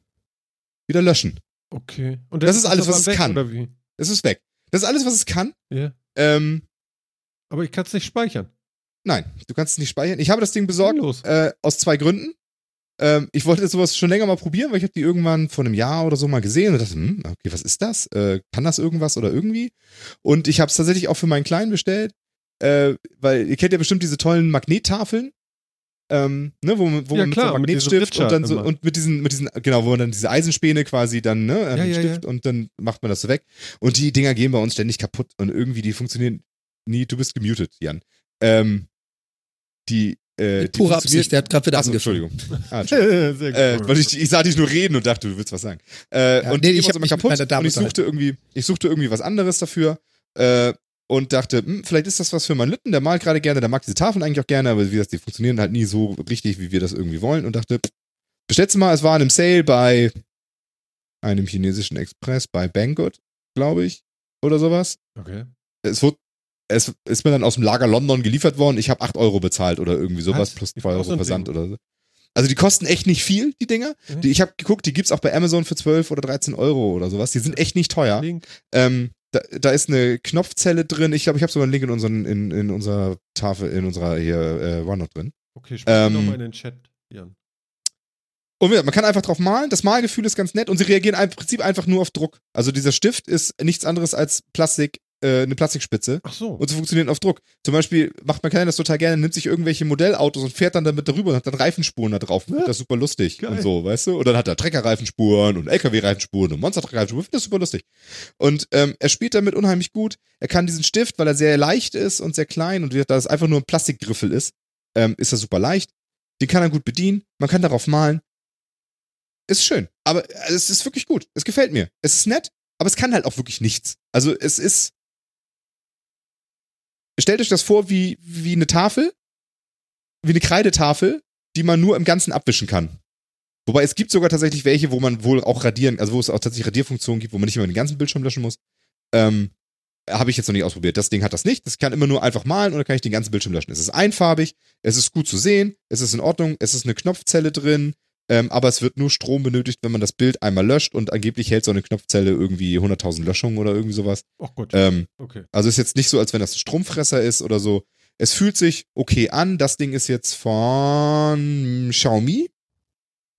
wieder löschen. Okay. Und Das ist alles, was es weg, kann. Oder wie? Es ist weg. Das ist alles, was es kann. Ja. Ähm, Aber ich kann es nicht speichern. nein, du kannst es nicht speichern. Ich habe das Ding besorgt Los. äh, aus zwei Gründen. Ähm, ich wollte sowas schon länger mal probieren, weil ich habe die irgendwann vor einem Jahr oder so mal gesehen und dachte, hm, okay, was ist das? Äh, kann das irgendwas oder irgendwie? Und ich habe es tatsächlich auch für meinen Kleinen bestellt, äh, weil ihr kennt ja bestimmt diese tollen Magnettafeln. Ähm, ne, wo, man- wo Ja, man klar, mit mit so Magnetstift Ritscher und dann so immer. und mit diesen mit diesen genau, wo man dann diese Eisenspäne quasi dann ne, Ja, ja, Stift und dann macht man das so weg und die Dinger gehen bei uns ständig kaputt und irgendwie die funktionieren nie. Du bist gemutet, Jan. Ähm, die äh, Pure Absicht, der hat gerade wieder Achso, angefangen. Entschuldigung. Ah, Entschuldigung. Sehr gut. Äh, weil ich, ich sah dich nur reden und dachte, du willst was sagen. Äh, Ja, und nee, ich war hab so mich kaputt und ich suchte irgendwie, ich suchte irgendwie was anderes dafür äh, und dachte, hm, vielleicht ist das was für meinen Lütten, der malt gerade gerne, der mag diese Tafeln eigentlich auch gerne, aber wie gesagt, die funktionieren halt nie so richtig, wie wir das irgendwie wollen und dachte, pff, bestellst du mal, es war in einem Sale bei einem chinesischen Express bei Banggood, glaube ich, oder sowas. okay. Es wurde es ist mir dann aus dem Lager London geliefert worden. Ich habe 8 Euro bezahlt oder irgendwie sowas, Was? plus Die 2 Euro Versand oder so. Also die kosten echt nicht viel, die Dinger. Mhm. Die, ich habe geguckt, die gibt's auch bei Amazon für 12 oder 13 Euro oder sowas. Die sind echt nicht teuer. Ähm, da, da ist eine Knopfzelle drin. Ich glaube, ich habe sogar einen Link in, unseren, in, in unserer Tafel, in unserer hier äh, OneNote drin. Okay, spiel Ähm, nochmal in den Chat, Jan. Und man kann einfach drauf malen. Das Malgefühl ist ganz nett und sie reagieren im Prinzip einfach nur auf Druck. Also dieser Stift ist nichts anderes als Plastik, äh, eine Plastikspitze. Ach so. Und sie funktionieren auf Druck. Zum Beispiel macht man das total gerne, nimmt sich irgendwelche Modellautos und fährt dann damit darüber und hat dann Reifenspuren da drauf. Ja. das super lustig Geil. und so, weißt du? Und dann hat er Treckerreifenspuren und LKW-Reifenspuren und Monster-Reifenspuren. Das super lustig. Und ähm, er spielt damit unheimlich gut. Er kann diesen Stift, weil er sehr leicht ist und sehr klein und da es einfach nur ein Plastikgriffel ist, ähm, ist er super leicht. Den kann er gut bedienen. Man kann darauf malen. Ist schön. Aber äh, es ist wirklich gut. Es gefällt mir. Es ist nett, aber es kann halt auch wirklich nichts. Also es ist stellt euch das vor wie, wie eine Tafel, wie eine Kreidetafel, die man nur im Ganzen abwischen kann. Wobei es gibt sogar tatsächlich welche, wo man wohl auch radieren, also wo es auch tatsächlich Radierfunktionen gibt, wo man nicht immer den ganzen Bildschirm löschen muss. Ähm, habe ich jetzt noch nicht ausprobiert. Das Ding hat das nicht. Das kann immer nur einfach malen dann kann ich den ganzen Bildschirm löschen. Es ist einfarbig, es ist gut zu sehen, es ist in Ordnung, es ist eine Knopfzelle drin, ähm, aber es wird nur Strom benötigt, wenn man das Bild einmal löscht und angeblich hält so eine Knopfzelle irgendwie 100.000 Löschungen oder irgendwie sowas. Ach Gott. Ähm, okay. also ist jetzt nicht so, als wenn das ein Stromfresser ist oder so. Es fühlt sich okay an. Das Ding ist jetzt von Xiaomi.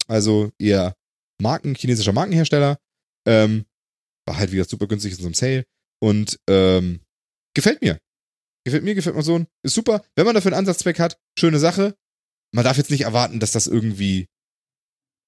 Also eher Marken, chinesischer Markenhersteller. Ähm, war halt wieder super günstig in so einem Sale. Und ähm, gefällt mir. Gefällt mir, gefällt mir so. Ist super. Wenn man dafür einen Ansatzzweck hat, schöne Sache. Man darf jetzt nicht erwarten, dass das irgendwie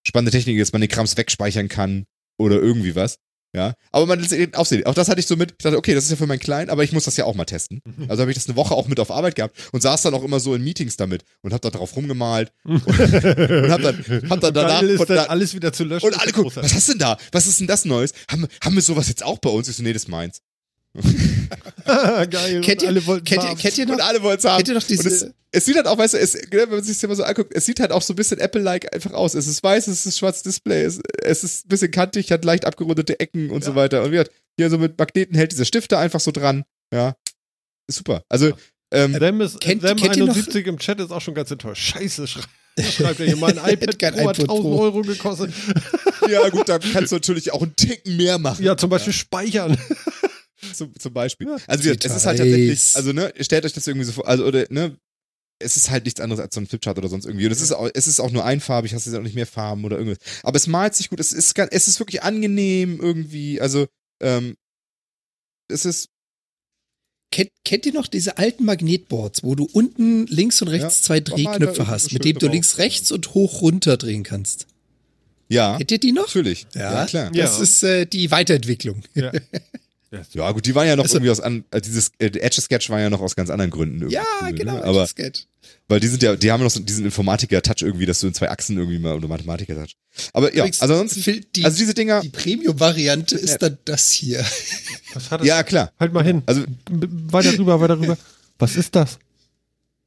spannende Technik ist, man den Krams wegspeichern kann oder irgendwie was. Ja, aber man auch sehen. Auch das hatte ich so mit. Ich dachte, okay, das ist ja für meinen Kleinen, aber ich muss das ja auch mal testen. Also habe ich das eine Woche auch mit auf Arbeit gehabt und saß dann auch immer so in Meetings damit und hab da drauf rumgemalt und, und hab dann, hab dann danach und, dann da, alles wieder zu löschen. und alle gucken, was hast du denn da? Was ist denn das Neues? Haben, haben wir sowas jetzt auch bei uns? Ich so, nee, das ist meins. Geil. Kennt ihr, alle wollten kennt, ihr, haben. kennt ihr noch, Und alle wollen es haben. kennt ihr noch Und es, diese, es sieht halt auch, weißt du, es, ne, wenn man sich das mal so anguckt, es sieht halt auch so ein bisschen Apple-like einfach aus. Es ist weiß, es ist schwarzes Display, es, es ist ein bisschen kantig, hat leicht abgerundete Ecken und so weiter. Und wie gesagt, hier so mit Magneten hält dieser Stifter einfach so dran. Ja. Ist super. Also, ähm, Them, ist, Kennt- Them kennt ihr noch- 71 im Chat ist auch schon ganz enttäuscht. Scheiße, schrei schreibt er hier. Mein iPad kein Pro hat iPad 1000 Pro. Euro gekostet. ja, gut, da kannst du natürlich auch einen Ticken mehr machen. Ja, zum Beispiel speichern. Zum, zum Beispiel. Ja. Also, gesagt, es ist halt Details. tatsächlich, also, ne, stellt euch das irgendwie so vor, also, oder, ne, es ist halt nichts anderes als so ein Flipchart oder sonst irgendwie. Und es ist auch, es ist auch nur einfarbig, hast du auch nicht mehr Farben oder irgendwas. Aber es malt sich gut, es ist, es ist wirklich angenehm irgendwie, also, ähm, es ist, kennt, kennt ihr noch diese alten Magnetboards, wo du unten links und rechts Ja, zwei mal Drehknöpfe hast, mit dem du links, rechts und hoch runter drehen kannst? ja, Kennt ihr die noch? natürlich. Ja. Ja, klar. Ja. Das ist äh, die Weiterentwicklung. Ja. Ja, gut, die waren ja noch Also- irgendwie aus, an, äh, dieses äh, Etch-a-Sketch war ja noch aus ganz anderen Gründen. irgendwie Ja, cool, genau. Ne? Aber, geht. weil die sind ja, die haben noch so diesen Informatiker-Touch irgendwie, dass du in zwei Achsen irgendwie mal, oder Mathematiker-Touch. Aber ja, Übrigens, also ansonsten, Phil, die, also diese Dinger, die Premium-Variante ist Ja. dann das hier. Was hat das? ja, klar. Halt mal hin. Also, Weiter rüber, weiter rüber. Was ist das?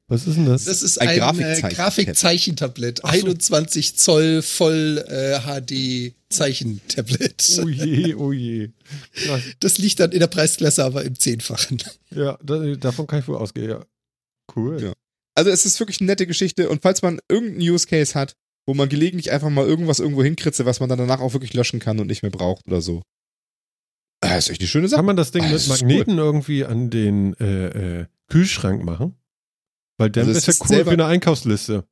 Was ist denn das? Das ist Ein ein, Grafikzeichen- äh, Grafikzeichentablett. So. 21 Zoll Voll äh, HD Zeichentablet. Oh je, oh je. Krass. Das liegt dann in der Preisklasse aber im Zehnfachen. Ja, da, davon kann ich wohl ausgehen, ja. Cool. Ja. Also es ist wirklich eine nette Geschichte und falls man irgendeinen Use Case hat, wo man gelegentlich einfach mal irgendwas irgendwo hinkritze, was man dann danach auch wirklich löschen kann und nicht mehr braucht oder so. Ah, ist echt eine schöne Sache. Kann man das Ding Ah, mit das Magneten irgendwie an den äh, äh, Kühlschrank machen? Weil dann Also ist es ja cool selber- für eine Einkaufsliste.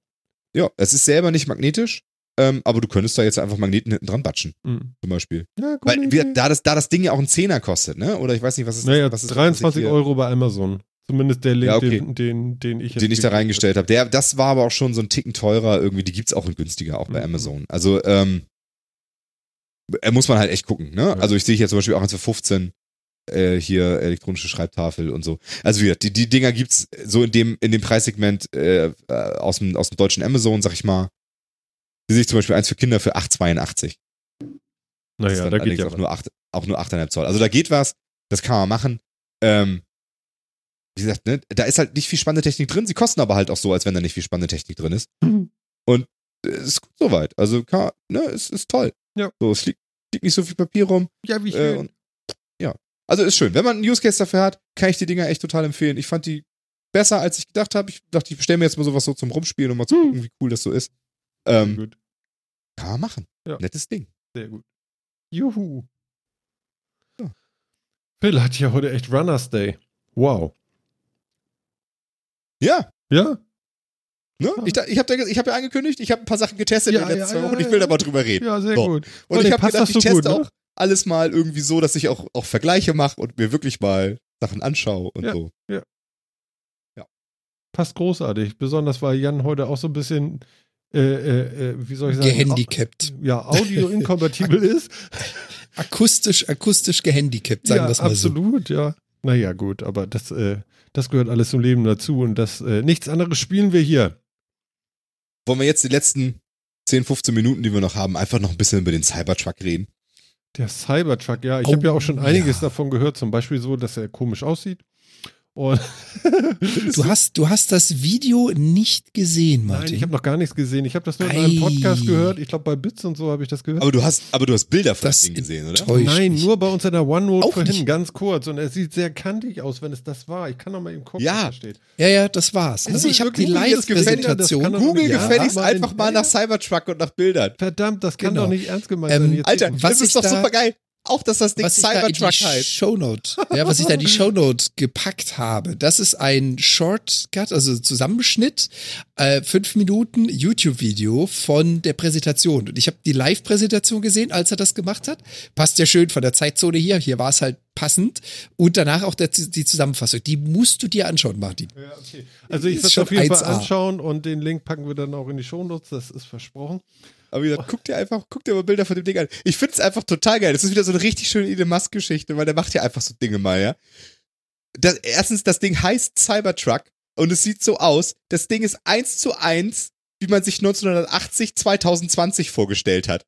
Ja, es ist selber nicht magnetisch, ähm, aber du könntest da jetzt einfach Magneten hinten dran batschen, Mhm. zum Beispiel. Ja, gute Weil wir, da, das, da das Ding ja auch einen Zehner kostet, ne? Oder ich weiß nicht, was es Naja, was es- was 23 ich hier- Euro bei Amazon. Zumindest der Link, Ja, okay. den, den, den ich den ich da reingestellt habe. Der, das war aber auch schon so ein Ticken teurer irgendwie. Die gibt's auch in günstiger, auch bei Mhm. Amazon. Also, ähm, äh, muss man halt echt gucken, ne? Ja. Also ich sehe hier zum Beispiel auch eins für 15 äh, hier elektronische Schreibtafel und so. Also wie gesagt, die, die Dinger gibt's so in dem, in dem Preissegment äh, äh, aus, dem, aus dem deutschen Amazon, sag ich mal. Hier sehe ich zum Beispiel eins für Kinder für 8,82. Das ist Naja, da geht ja auch was. nur, 8, auch nur 8,5 Zoll. Also da geht was, das kann man machen. Ähm, wie gesagt, ne, da ist halt nicht viel spannende Technik drin. Sie kosten aber halt auch so, als wenn da nicht viel spannende Technik drin ist. Mhm. Und äh, es ist gut soweit. Also, kann, ne, es ist toll. Ja. So, es liegt, liegt nicht so viel Papier rum. Ja, wie Äh, schön. und, ja. Also ist schön. Wenn man einen Use Case dafür hat, kann ich die Dinger echt total empfehlen. Ich fand die besser, als ich gedacht habe. Ich dachte, ich bestelle mir jetzt mal sowas so zum Rumspielen, um mal zu Hm. gucken, wie cool das so ist. Ähm, gut. kann man machen. Ja. Nettes Ding. Sehr gut. Juhu. Ja. Phil hat ja heute echt Runners Day. Wow. Ja, Ja? Ne? Ich, ich habe ich hab ja angekündigt, ich habe ein paar Sachen getestet Ja, in den letzten ja, zwei Wochen. Ich ja. will da mal drüber reden. Ja, sehr So. gut. Und Oh, ich habe gedacht, das ich teste gut, ne? auch alles mal irgendwie so, dass ich auch, auch Vergleiche mache und mir wirklich mal Sachen anschaue und Ja. so. Passt großartig. Besonders weil Jan heute auch so ein bisschen, äh, äh, äh, wie soll ich sagen, Gehandicapt. ja, audio-inkompatibel ist. Akustisch, akustisch gehandicapt, sagen ja, wir es mal so. absolut, ja. Naja, gut, aber das, äh, das gehört alles zum Leben dazu und das, äh, nichts anderes spielen wir hier. Wollen wir jetzt die letzten 10, 15 Minuten, die wir noch haben, einfach noch ein bisschen über den Cybertruck reden? Der Cybertruck, ja, ich Oh, habe ja auch schon einiges ja. davon gehört, zum Beispiel so, dass er komisch aussieht. Und Du hast, du hast das Video nicht gesehen, Martin. Nein, ich habe noch gar nichts gesehen. Ich habe das nur in einem Ei. Podcast gehört. Ich glaube, bei Bits und so habe ich das gehört. Aber du hast, aber du hast Bilder von Das dem Ding gesehen, oder? Nein, mich. nur bei uns in der OneNote Auch vorhin, nicht. ganz kurz. Und er sieht sehr kantig aus, wenn es das war. Ich kann noch mal eben gucken, Ja. was da steht. Ja, ja, das war's. Also es ich habe die Live-Präsentation. Google Ja, gefälligst aber einfach in- mal nach Cybertruck und nach Bildern. Verdammt, das kann Genau. doch nicht ernst gemeint Ähm, sein. Alter, was das ist doch da- super geil. Auch, dass das Ding was ich da in Cybertruck die heißt. Shownote, ja, was ich da in die Shownote gepackt habe, das ist ein Shortcut, also Zusammenschnitt, äh, fünf Minuten YouTube-Video von der Präsentation. Und ich habe die Live-Präsentation gesehen, als er das gemacht hat. Passt ja schön von der Zeitzone hier. Hier war es halt passend. Und danach auch der, die Zusammenfassung. Die musst du dir anschauen, Martin. Ja, okay. Also ich werde es auf jeden Fall 1A. anschauen und den Link packen wir dann auch in die Shownotes, das ist versprochen. Aber wie gesagt, guck dir einfach, guck dir mal Bilder von dem Ding an. Ich finde es einfach total geil. Das ist wieder so eine richtig schöne Elon Musk-Geschichte, weil der macht ja einfach so Dinge mal, ja. Das, erstens, das Ding heißt Cybertruck und es sieht so aus. Das Ding ist eins zu eins, wie man sich 1980, 2020 vorgestellt hat.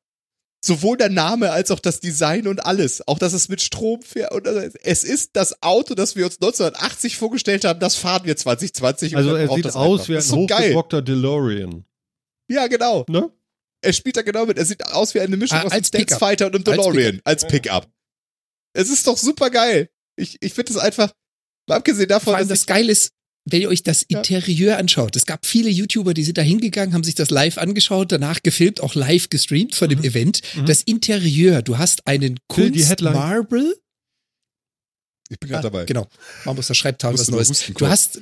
Sowohl der Name als auch das Design und alles. Auch, dass es mit Strom fährt. Und es ist das Auto, das wir uns 1980 vorgestellt haben, das fahren wir 2020. und Also er sieht aus einfach. wie ein so geil. hochgebockter DeLorean. Ja, genau. Ne? Er spielt da genau mit. Er sieht aus wie eine Mischung Ah, aus einem als Dex Pickup. Fighter und einem Als DeLorean. Als Pickup. Es ist doch super geil. Ich, ich finde es einfach, mal abgesehen davon, Vor allem dass das Geile ist, wenn ihr euch das Ja. Interieur anschaut. Es gab viele YouTuber, die sind da hingegangen, haben sich das live angeschaut, danach gefilmt, auch live gestreamt von dem Event. Mhm. Das Interieur, du hast einen. Kunst-Marble. ich bin gerade dabei. Genau, man muss das Schreibtafel was Neues. Du hast,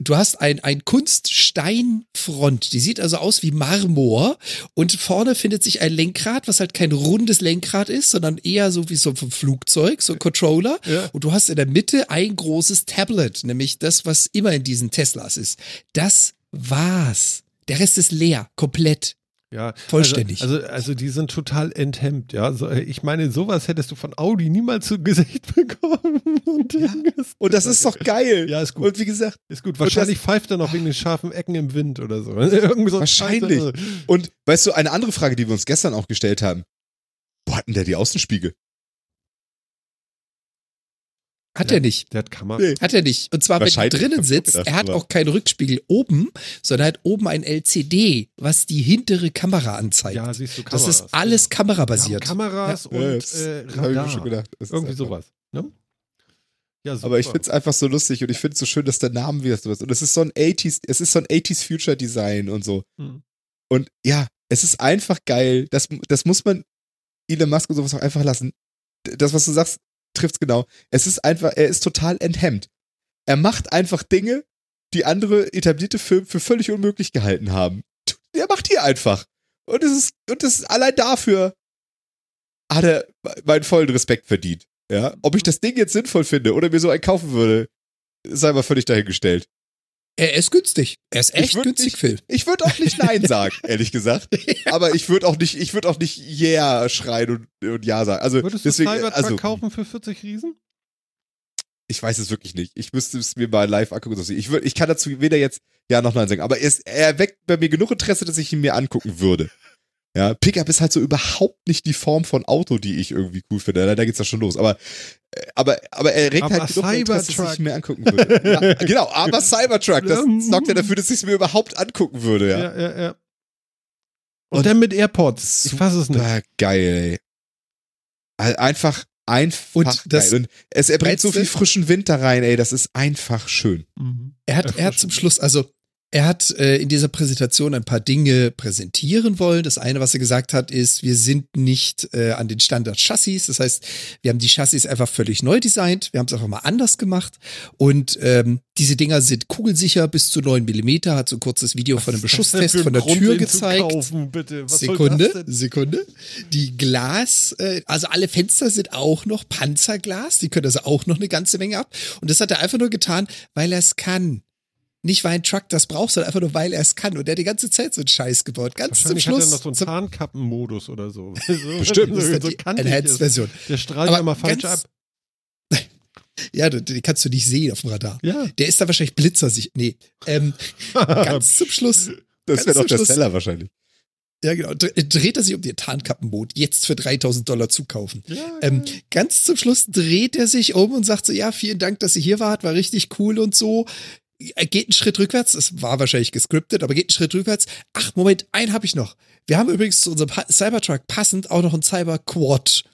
du hast ein, ein Kunststeinfront, die sieht also aus wie Marmor und vorne findet sich ein Lenkrad, was halt kein rundes Lenkrad ist, sondern eher so wie so vom Flugzeug, so ein Controller. Ja. Und du hast in der Mitte ein großes Tablet, nämlich das, was immer in diesen Teslas ist. Das war's. Der Rest ist leer, komplett. Ja, Vollständig. Also, also, also die sind total enthemmt, ja. So, äh, ich meine, sowas hättest du von Audi niemals zu Gesicht bekommen. Und, ist, Und das ist doch geil. Ja, ist gut. Und wie gesagt, ist gut. Wahrscheinlich pfeift er noch wegen den scharfen Ecken im Wind oder so. Wahrscheinlich. Scheiße. und weißt du, eine andere Frage, die wir uns gestern auch gestellt haben. Wo hatten der die Außenspiegel? Hat Ja. er nicht. Der hat Kamera. Nee. Hat er nicht. Und zwar, wenn Wahrscheinlich, drinnen sitzt, er hat auch keinen Rückspiegel oben, sondern hat oben ein LCD, was die hintere Kamera anzeigt. Ja, siehst du das Kameras. ist alles Wir kamerabasiert. haben Kameras und Ja, das äh, hab ich Radar. schon gedacht. Das Irgendwie sowas. Ne? Ja. Aber ich finde es einfach so lustig und ich finde es so schön, dass der Name ist. Und es ist so ein 80s, es ist so ein 80s Future Design und so. Mhm. Und ja, es ist einfach geil. Das, das muss man Elon Musk und sowas auch einfach lassen. Das, was du sagst, trifft's genau. Es ist einfach, er ist total enthemmt. Er macht einfach Dinge, die andere etablierte Firmen für völlig unmöglich gehalten haben. Er macht die einfach. Und es ist, und das ist allein dafür hat er meinen vollen Respekt verdient. Ja, ob ich das Ding jetzt sinnvoll finde oder mir so einen kaufen würde, sei mal völlig dahingestellt. Er ist günstig. Er ist echt günstig, nicht- Phil. Ich würde auch nicht Nein sagen, ehrlich gesagt. Aber ich würde auch nicht, ich würde auch nicht Yeah schreien und, und Ja sagen. Also Würdest du deswegen, Cybertruck also kaufen für 40 Riesen? ich weiß es wirklich nicht. Ich müsste es mir mal live angucken. Ich, würd, ich kann dazu weder jetzt Ja noch Nein sagen. Aber es, er weckt bei mir genug Interesse, dass ich ihn mir angucken würde. Ja, Pickup ist halt so überhaupt nicht die Form von Auto, die ich irgendwie cool finde. Da, da geht's ja schon los. Aber, äh, aber, aber er regt Aber halt genug Interesse, dass ich mir angucken würde. Ja, genau, aber Cybertruck, das sorgt ja dafür, dass ich es mir überhaupt angucken würde, ja. Ja, ja, ja. Und, Und dann mit AirPods. Ich fasse es nicht. Super geil, ey. Einfach, einfach Und das geil. Und es, er bringt so viel frischen Wind da rein, ey. Das ist einfach schön. Mhm. Er hat, er hat zum Schluss, also er hat äh, in dieser Präsentation ein paar Dinge präsentieren wollen. Das eine, was er gesagt hat, ist, wir sind nicht äh, an den Standard-Chassis. Das heißt, wir haben die Chassis einfach völlig neu designt. Wir haben es einfach mal anders gemacht. Und ähm, diese Dinger sind kugelsicher bis zu 9 Millimeter. Hat so ein kurzes Video von einem Was das denn Beschusstest von der Grund, Tür gezeigt. Kaufen, Sekunde? Sekunde. Die Glas, äh, also alle Fenster sind auch noch Panzerglas, die können also auch noch eine ganze Menge ab. Und das hat er einfach nur getan, weil er es kann. Nicht, weil ein Truck das braucht, sondern einfach nur, weil er es kann. Und er hat die ganze Zeit so einen Scheiß gebaut. Ganz zum Wahrscheinlich Schluss. hat er noch so einen Tarnkappenmodus oder so. Bestimmt. so, das ist so die. Enhanced-Version. Der strahlt Aber ja immer falsch ab. Ja, den den kannst du nicht sehen auf dem Radar. Ja. Der ist da wahrscheinlich blitzersicht. Nee. Ähm, ganz zum Schluss. Das wäre doch der Schluss- Seller wahrscheinlich. Ja, genau. Dre- Dreht er sich um den Tarnkappenmod jetzt für 3000 Dollar zukaufen. Ja, Ähm, ganz zum Schluss dreht er sich um und sagt so, ja, vielen Dank, dass ihr hier wart, war richtig cool und so. Er geht einen Schritt rückwärts, es war wahrscheinlich gescriptet, aber geht einen Schritt rückwärts. Ach, Moment, einen habe ich noch. Wir haben übrigens zu unserem Cybertruck passend auch noch einen Cyberquad.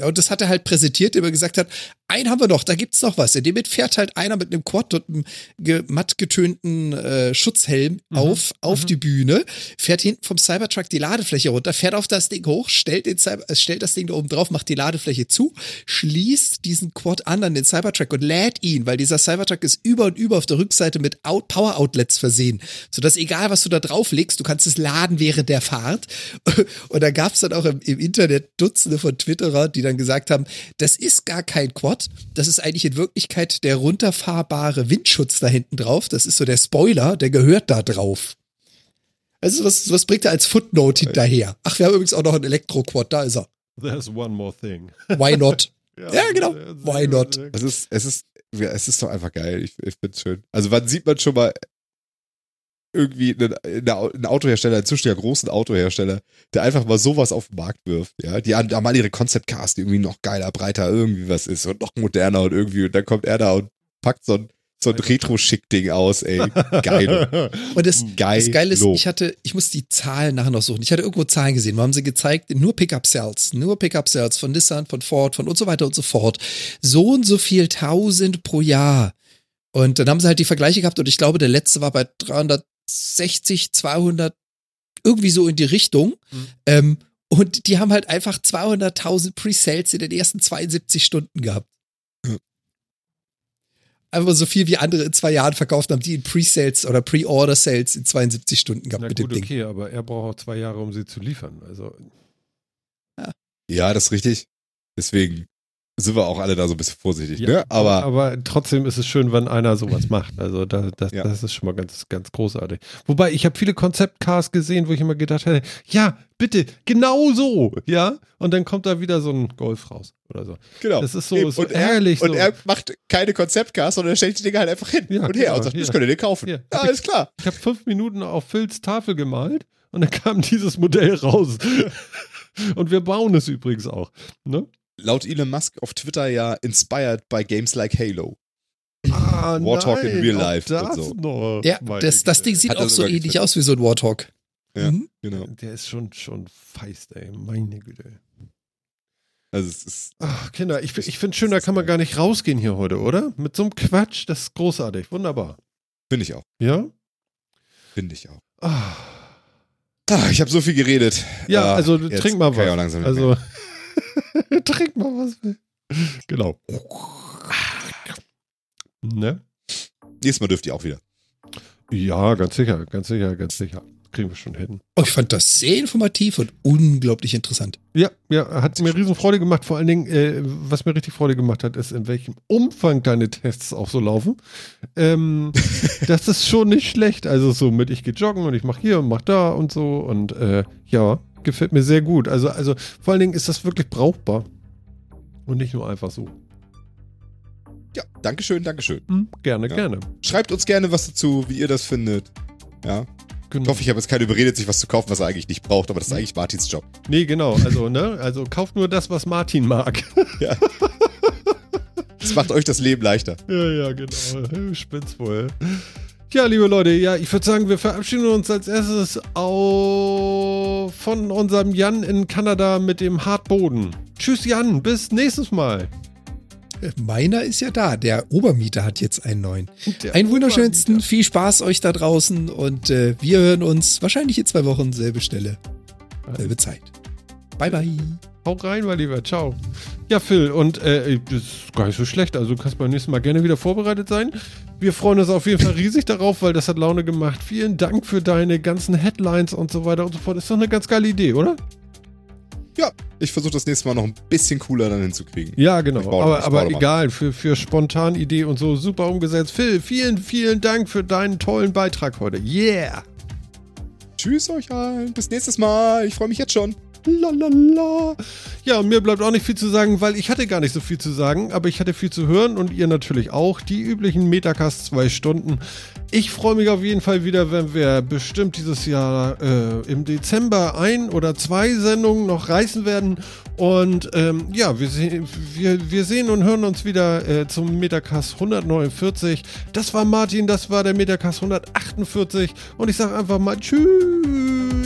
Ja, und das hat er halt präsentiert, indem er gesagt hat, einen haben wir noch, da gibt's noch was. In dem fährt halt einer mit einem Quad und einem ge matt getönten äh, Schutzhelm auf, auf die Bühne, fährt hinten vom Cybertruck die Ladefläche runter, fährt auf das Ding hoch, stellt, den Cyber äh, stellt das Ding da oben drauf, macht die Ladefläche zu, schließt diesen Quad an an den Cybertruck und lädt ihn, weil dieser Cybertruck ist über und über auf der Rückseite mit Out Power Outlets versehen, sodass egal was du da drauf legst, du kannst es laden während der Fahrt. Und da gab's dann auch im, im Internet Dutzende von Twitterer, die dann gesagt haben, das ist gar kein Quad, das ist eigentlich in Wirklichkeit der runterfahrbare Windschutz da hinten drauf. Das ist so der Spoiler, der gehört da drauf. Also was, was bringt er als Footnote hinterher? Ach, wir haben übrigens auch noch einen Elektroquad, da ist er. There's one more thing. Why not? Ja, genau. sehr, sehr, Why not? Es ist, es ist, ja, es ist doch einfach geil. Ich, ich find's schön. Also wann sieht man schon mal irgendwie einen, einen Autohersteller, einen zwischen großen Autohersteller, der einfach mal sowas auf den Markt wirft. Ja, die haben mal ihre Concept Cars, die irgendwie noch geiler, breiter irgendwie was ist und noch moderner und irgendwie und dann kommt er da und packt so ein, so ein Retro-Schick-Ding aus, ey. Geil. Und das, Geil. das Geile ist, ich hatte, ich muss die Zahlen nachher noch suchen. Ich hatte irgendwo Zahlen gesehen, wo haben sie gezeigt, nur Pickup-Sales, nur Pickup-Sales von Nissan, von Ford, von und so weiter und so fort. So und so viel tausend pro Jahr. Und dann haben sie halt die Vergleiche gehabt und ich glaube, der letzte war bei 360, 200, irgendwie so in die Richtung. Mhm. Ähm, und die haben halt einfach 200.000 Pre-Sales in den ersten 72 Stunden gehabt. Einfach so viel wie andere in zwei Jahren verkauft haben, die in Pre-Sales oder Pre-Order-Sales in 72 Stunden gehabt Na mit gut, dem Ding. okay, aber er braucht auch zwei Jahre, um sie zu liefern. Also, Ja, das ist richtig. Deswegen sind wir auch alle da so ein bisschen vorsichtig, ja, ne? Aber aber trotzdem ist es schön, wenn einer sowas macht. Also da, das, Ja. das ist schon mal ganz, ganz großartig. Wobei, ich habe viele Konzeptcars gesehen, wo ich immer gedacht hätte, ja, bitte, genau so, ja. Und dann kommt da wieder so ein Golf raus oder so. genau. Das ist so, so und er, ehrlich. Und so. er macht keine Konzeptcars, sondern er stellt die Dinger halt einfach hin Ja, und her genau, und sagt, hier. das könnt ihr dir kaufen. Hier. Ja, alles klar. Ich habe fünf Minuten auf Phils Tafel gemalt und dann kam dieses Modell raus. Und wir bauen es übrigens auch. Ne? Laut Elon Musk auf Twitter ja inspired by games like Halo. Ah, Warthog in real life Das und so. noch. Ja, das, das. Ding sieht Hat auch so ähnlich getwittert. aus wie so ein Warthog. Ja. Mhm. Genau. Der ist schon, schon feist, ey. Meine Güte. Also es ist Ach, Kinder, ich, ich finde schön, da kann man gar nicht rausgehen hier heute, oder? Mit so einem Quatsch, das ist großartig. Wunderbar. finde ich auch. Ja? Finde ich auch. Ah. Ah, ich habe so viel geredet. Ja, Ah, also jetzt trink mal kann ich auch was. Also, trink mal was. Genau. Ne? Nächstes Mal dürft ihr auch wieder. Ja, ganz sicher, ganz sicher, ganz sicher. Kriegen wir schon hin. Oh, ich fand das sehr informativ und unglaublich interessant. Ja, ja, hat mir riesen Freude gemacht. Vor allen Dingen, äh, was mir richtig Freude gemacht hat, ist, in welchem Umfang deine Tests auch so laufen. Ähm, das ist schon nicht schlecht. Also so mit, ich gehe joggen und ich mache hier und mache da und so. Und äh, ja, gefällt mir sehr gut. Also, also vor allen Dingen ist das wirklich brauchbar. Und nicht nur einfach so. Ja, Dankeschön, Dankeschön. Hm, gerne, Ja. gerne. Schreibt uns gerne was dazu, wie ihr das findet. Ja. Genau. Ich hoffe, ich habe jetzt keine überredet, sich was zu kaufen, was er eigentlich nicht braucht, aber das ist eigentlich Martins Job. Nee, genau. Also, ne? Also kauft nur das, was Martin mag. Ja. Das macht euch das Leben leichter. Ja, ja, genau. Spitz wohl. Ja, liebe Leute, ja, ich würde sagen, wir verabschieden uns als erstes au von unserem Jan in Kanada mit dem Hartboden. Tschüss, Jan, bis nächstes Mal. Meiner ist ja da. Der Obermieter hat jetzt einen neuen. Der Einen wunderschönsten. Obermieter. Viel Spaß euch da draußen und äh, wir hören uns wahrscheinlich in zwei Wochen, selbe Stelle, selbe Zeit. Bye, bye. Hau rein, mein Lieber. Ciao. Ja, Phil, und äh, das ist gar nicht so schlecht. Also, du kannst beim nächsten Mal gerne wieder vorbereitet sein. Wir freuen uns auf jeden Fall riesig darauf, weil das hat Laune gemacht. Vielen Dank für deine ganzen Headlines und so weiter und so fort. Ist doch eine ganz geile Idee, oder? Ja, ich versuche das nächste Mal noch ein bisschen cooler dann hinzukriegen. Ja, genau. Aber aber egal, für, für Spontanidee und so super umgesetzt. Phil, vielen, vielen Dank für deinen tollen Beitrag heute. Yeah! Tschüss euch allen. Bis nächstes Mal. Ich freue mich jetzt schon. Lalala. Ja, mir bleibt auch nicht viel zu sagen, weil ich hatte gar nicht so viel zu sagen, aber ich hatte viel zu hören und ihr natürlich auch. Die üblichen Metacast zwei Stunden. Ich freue mich auf jeden Fall wieder, wenn wir bestimmt dieses Jahr äh, im Dezember ein oder zwei Sendungen noch reißen werden. Und ähm, ja, wir, se wir, wir sehen und hören uns wieder äh, zum Metacast 149. Das war Martin, das war der Metacast 148. Und ich sage einfach mal Tschüss.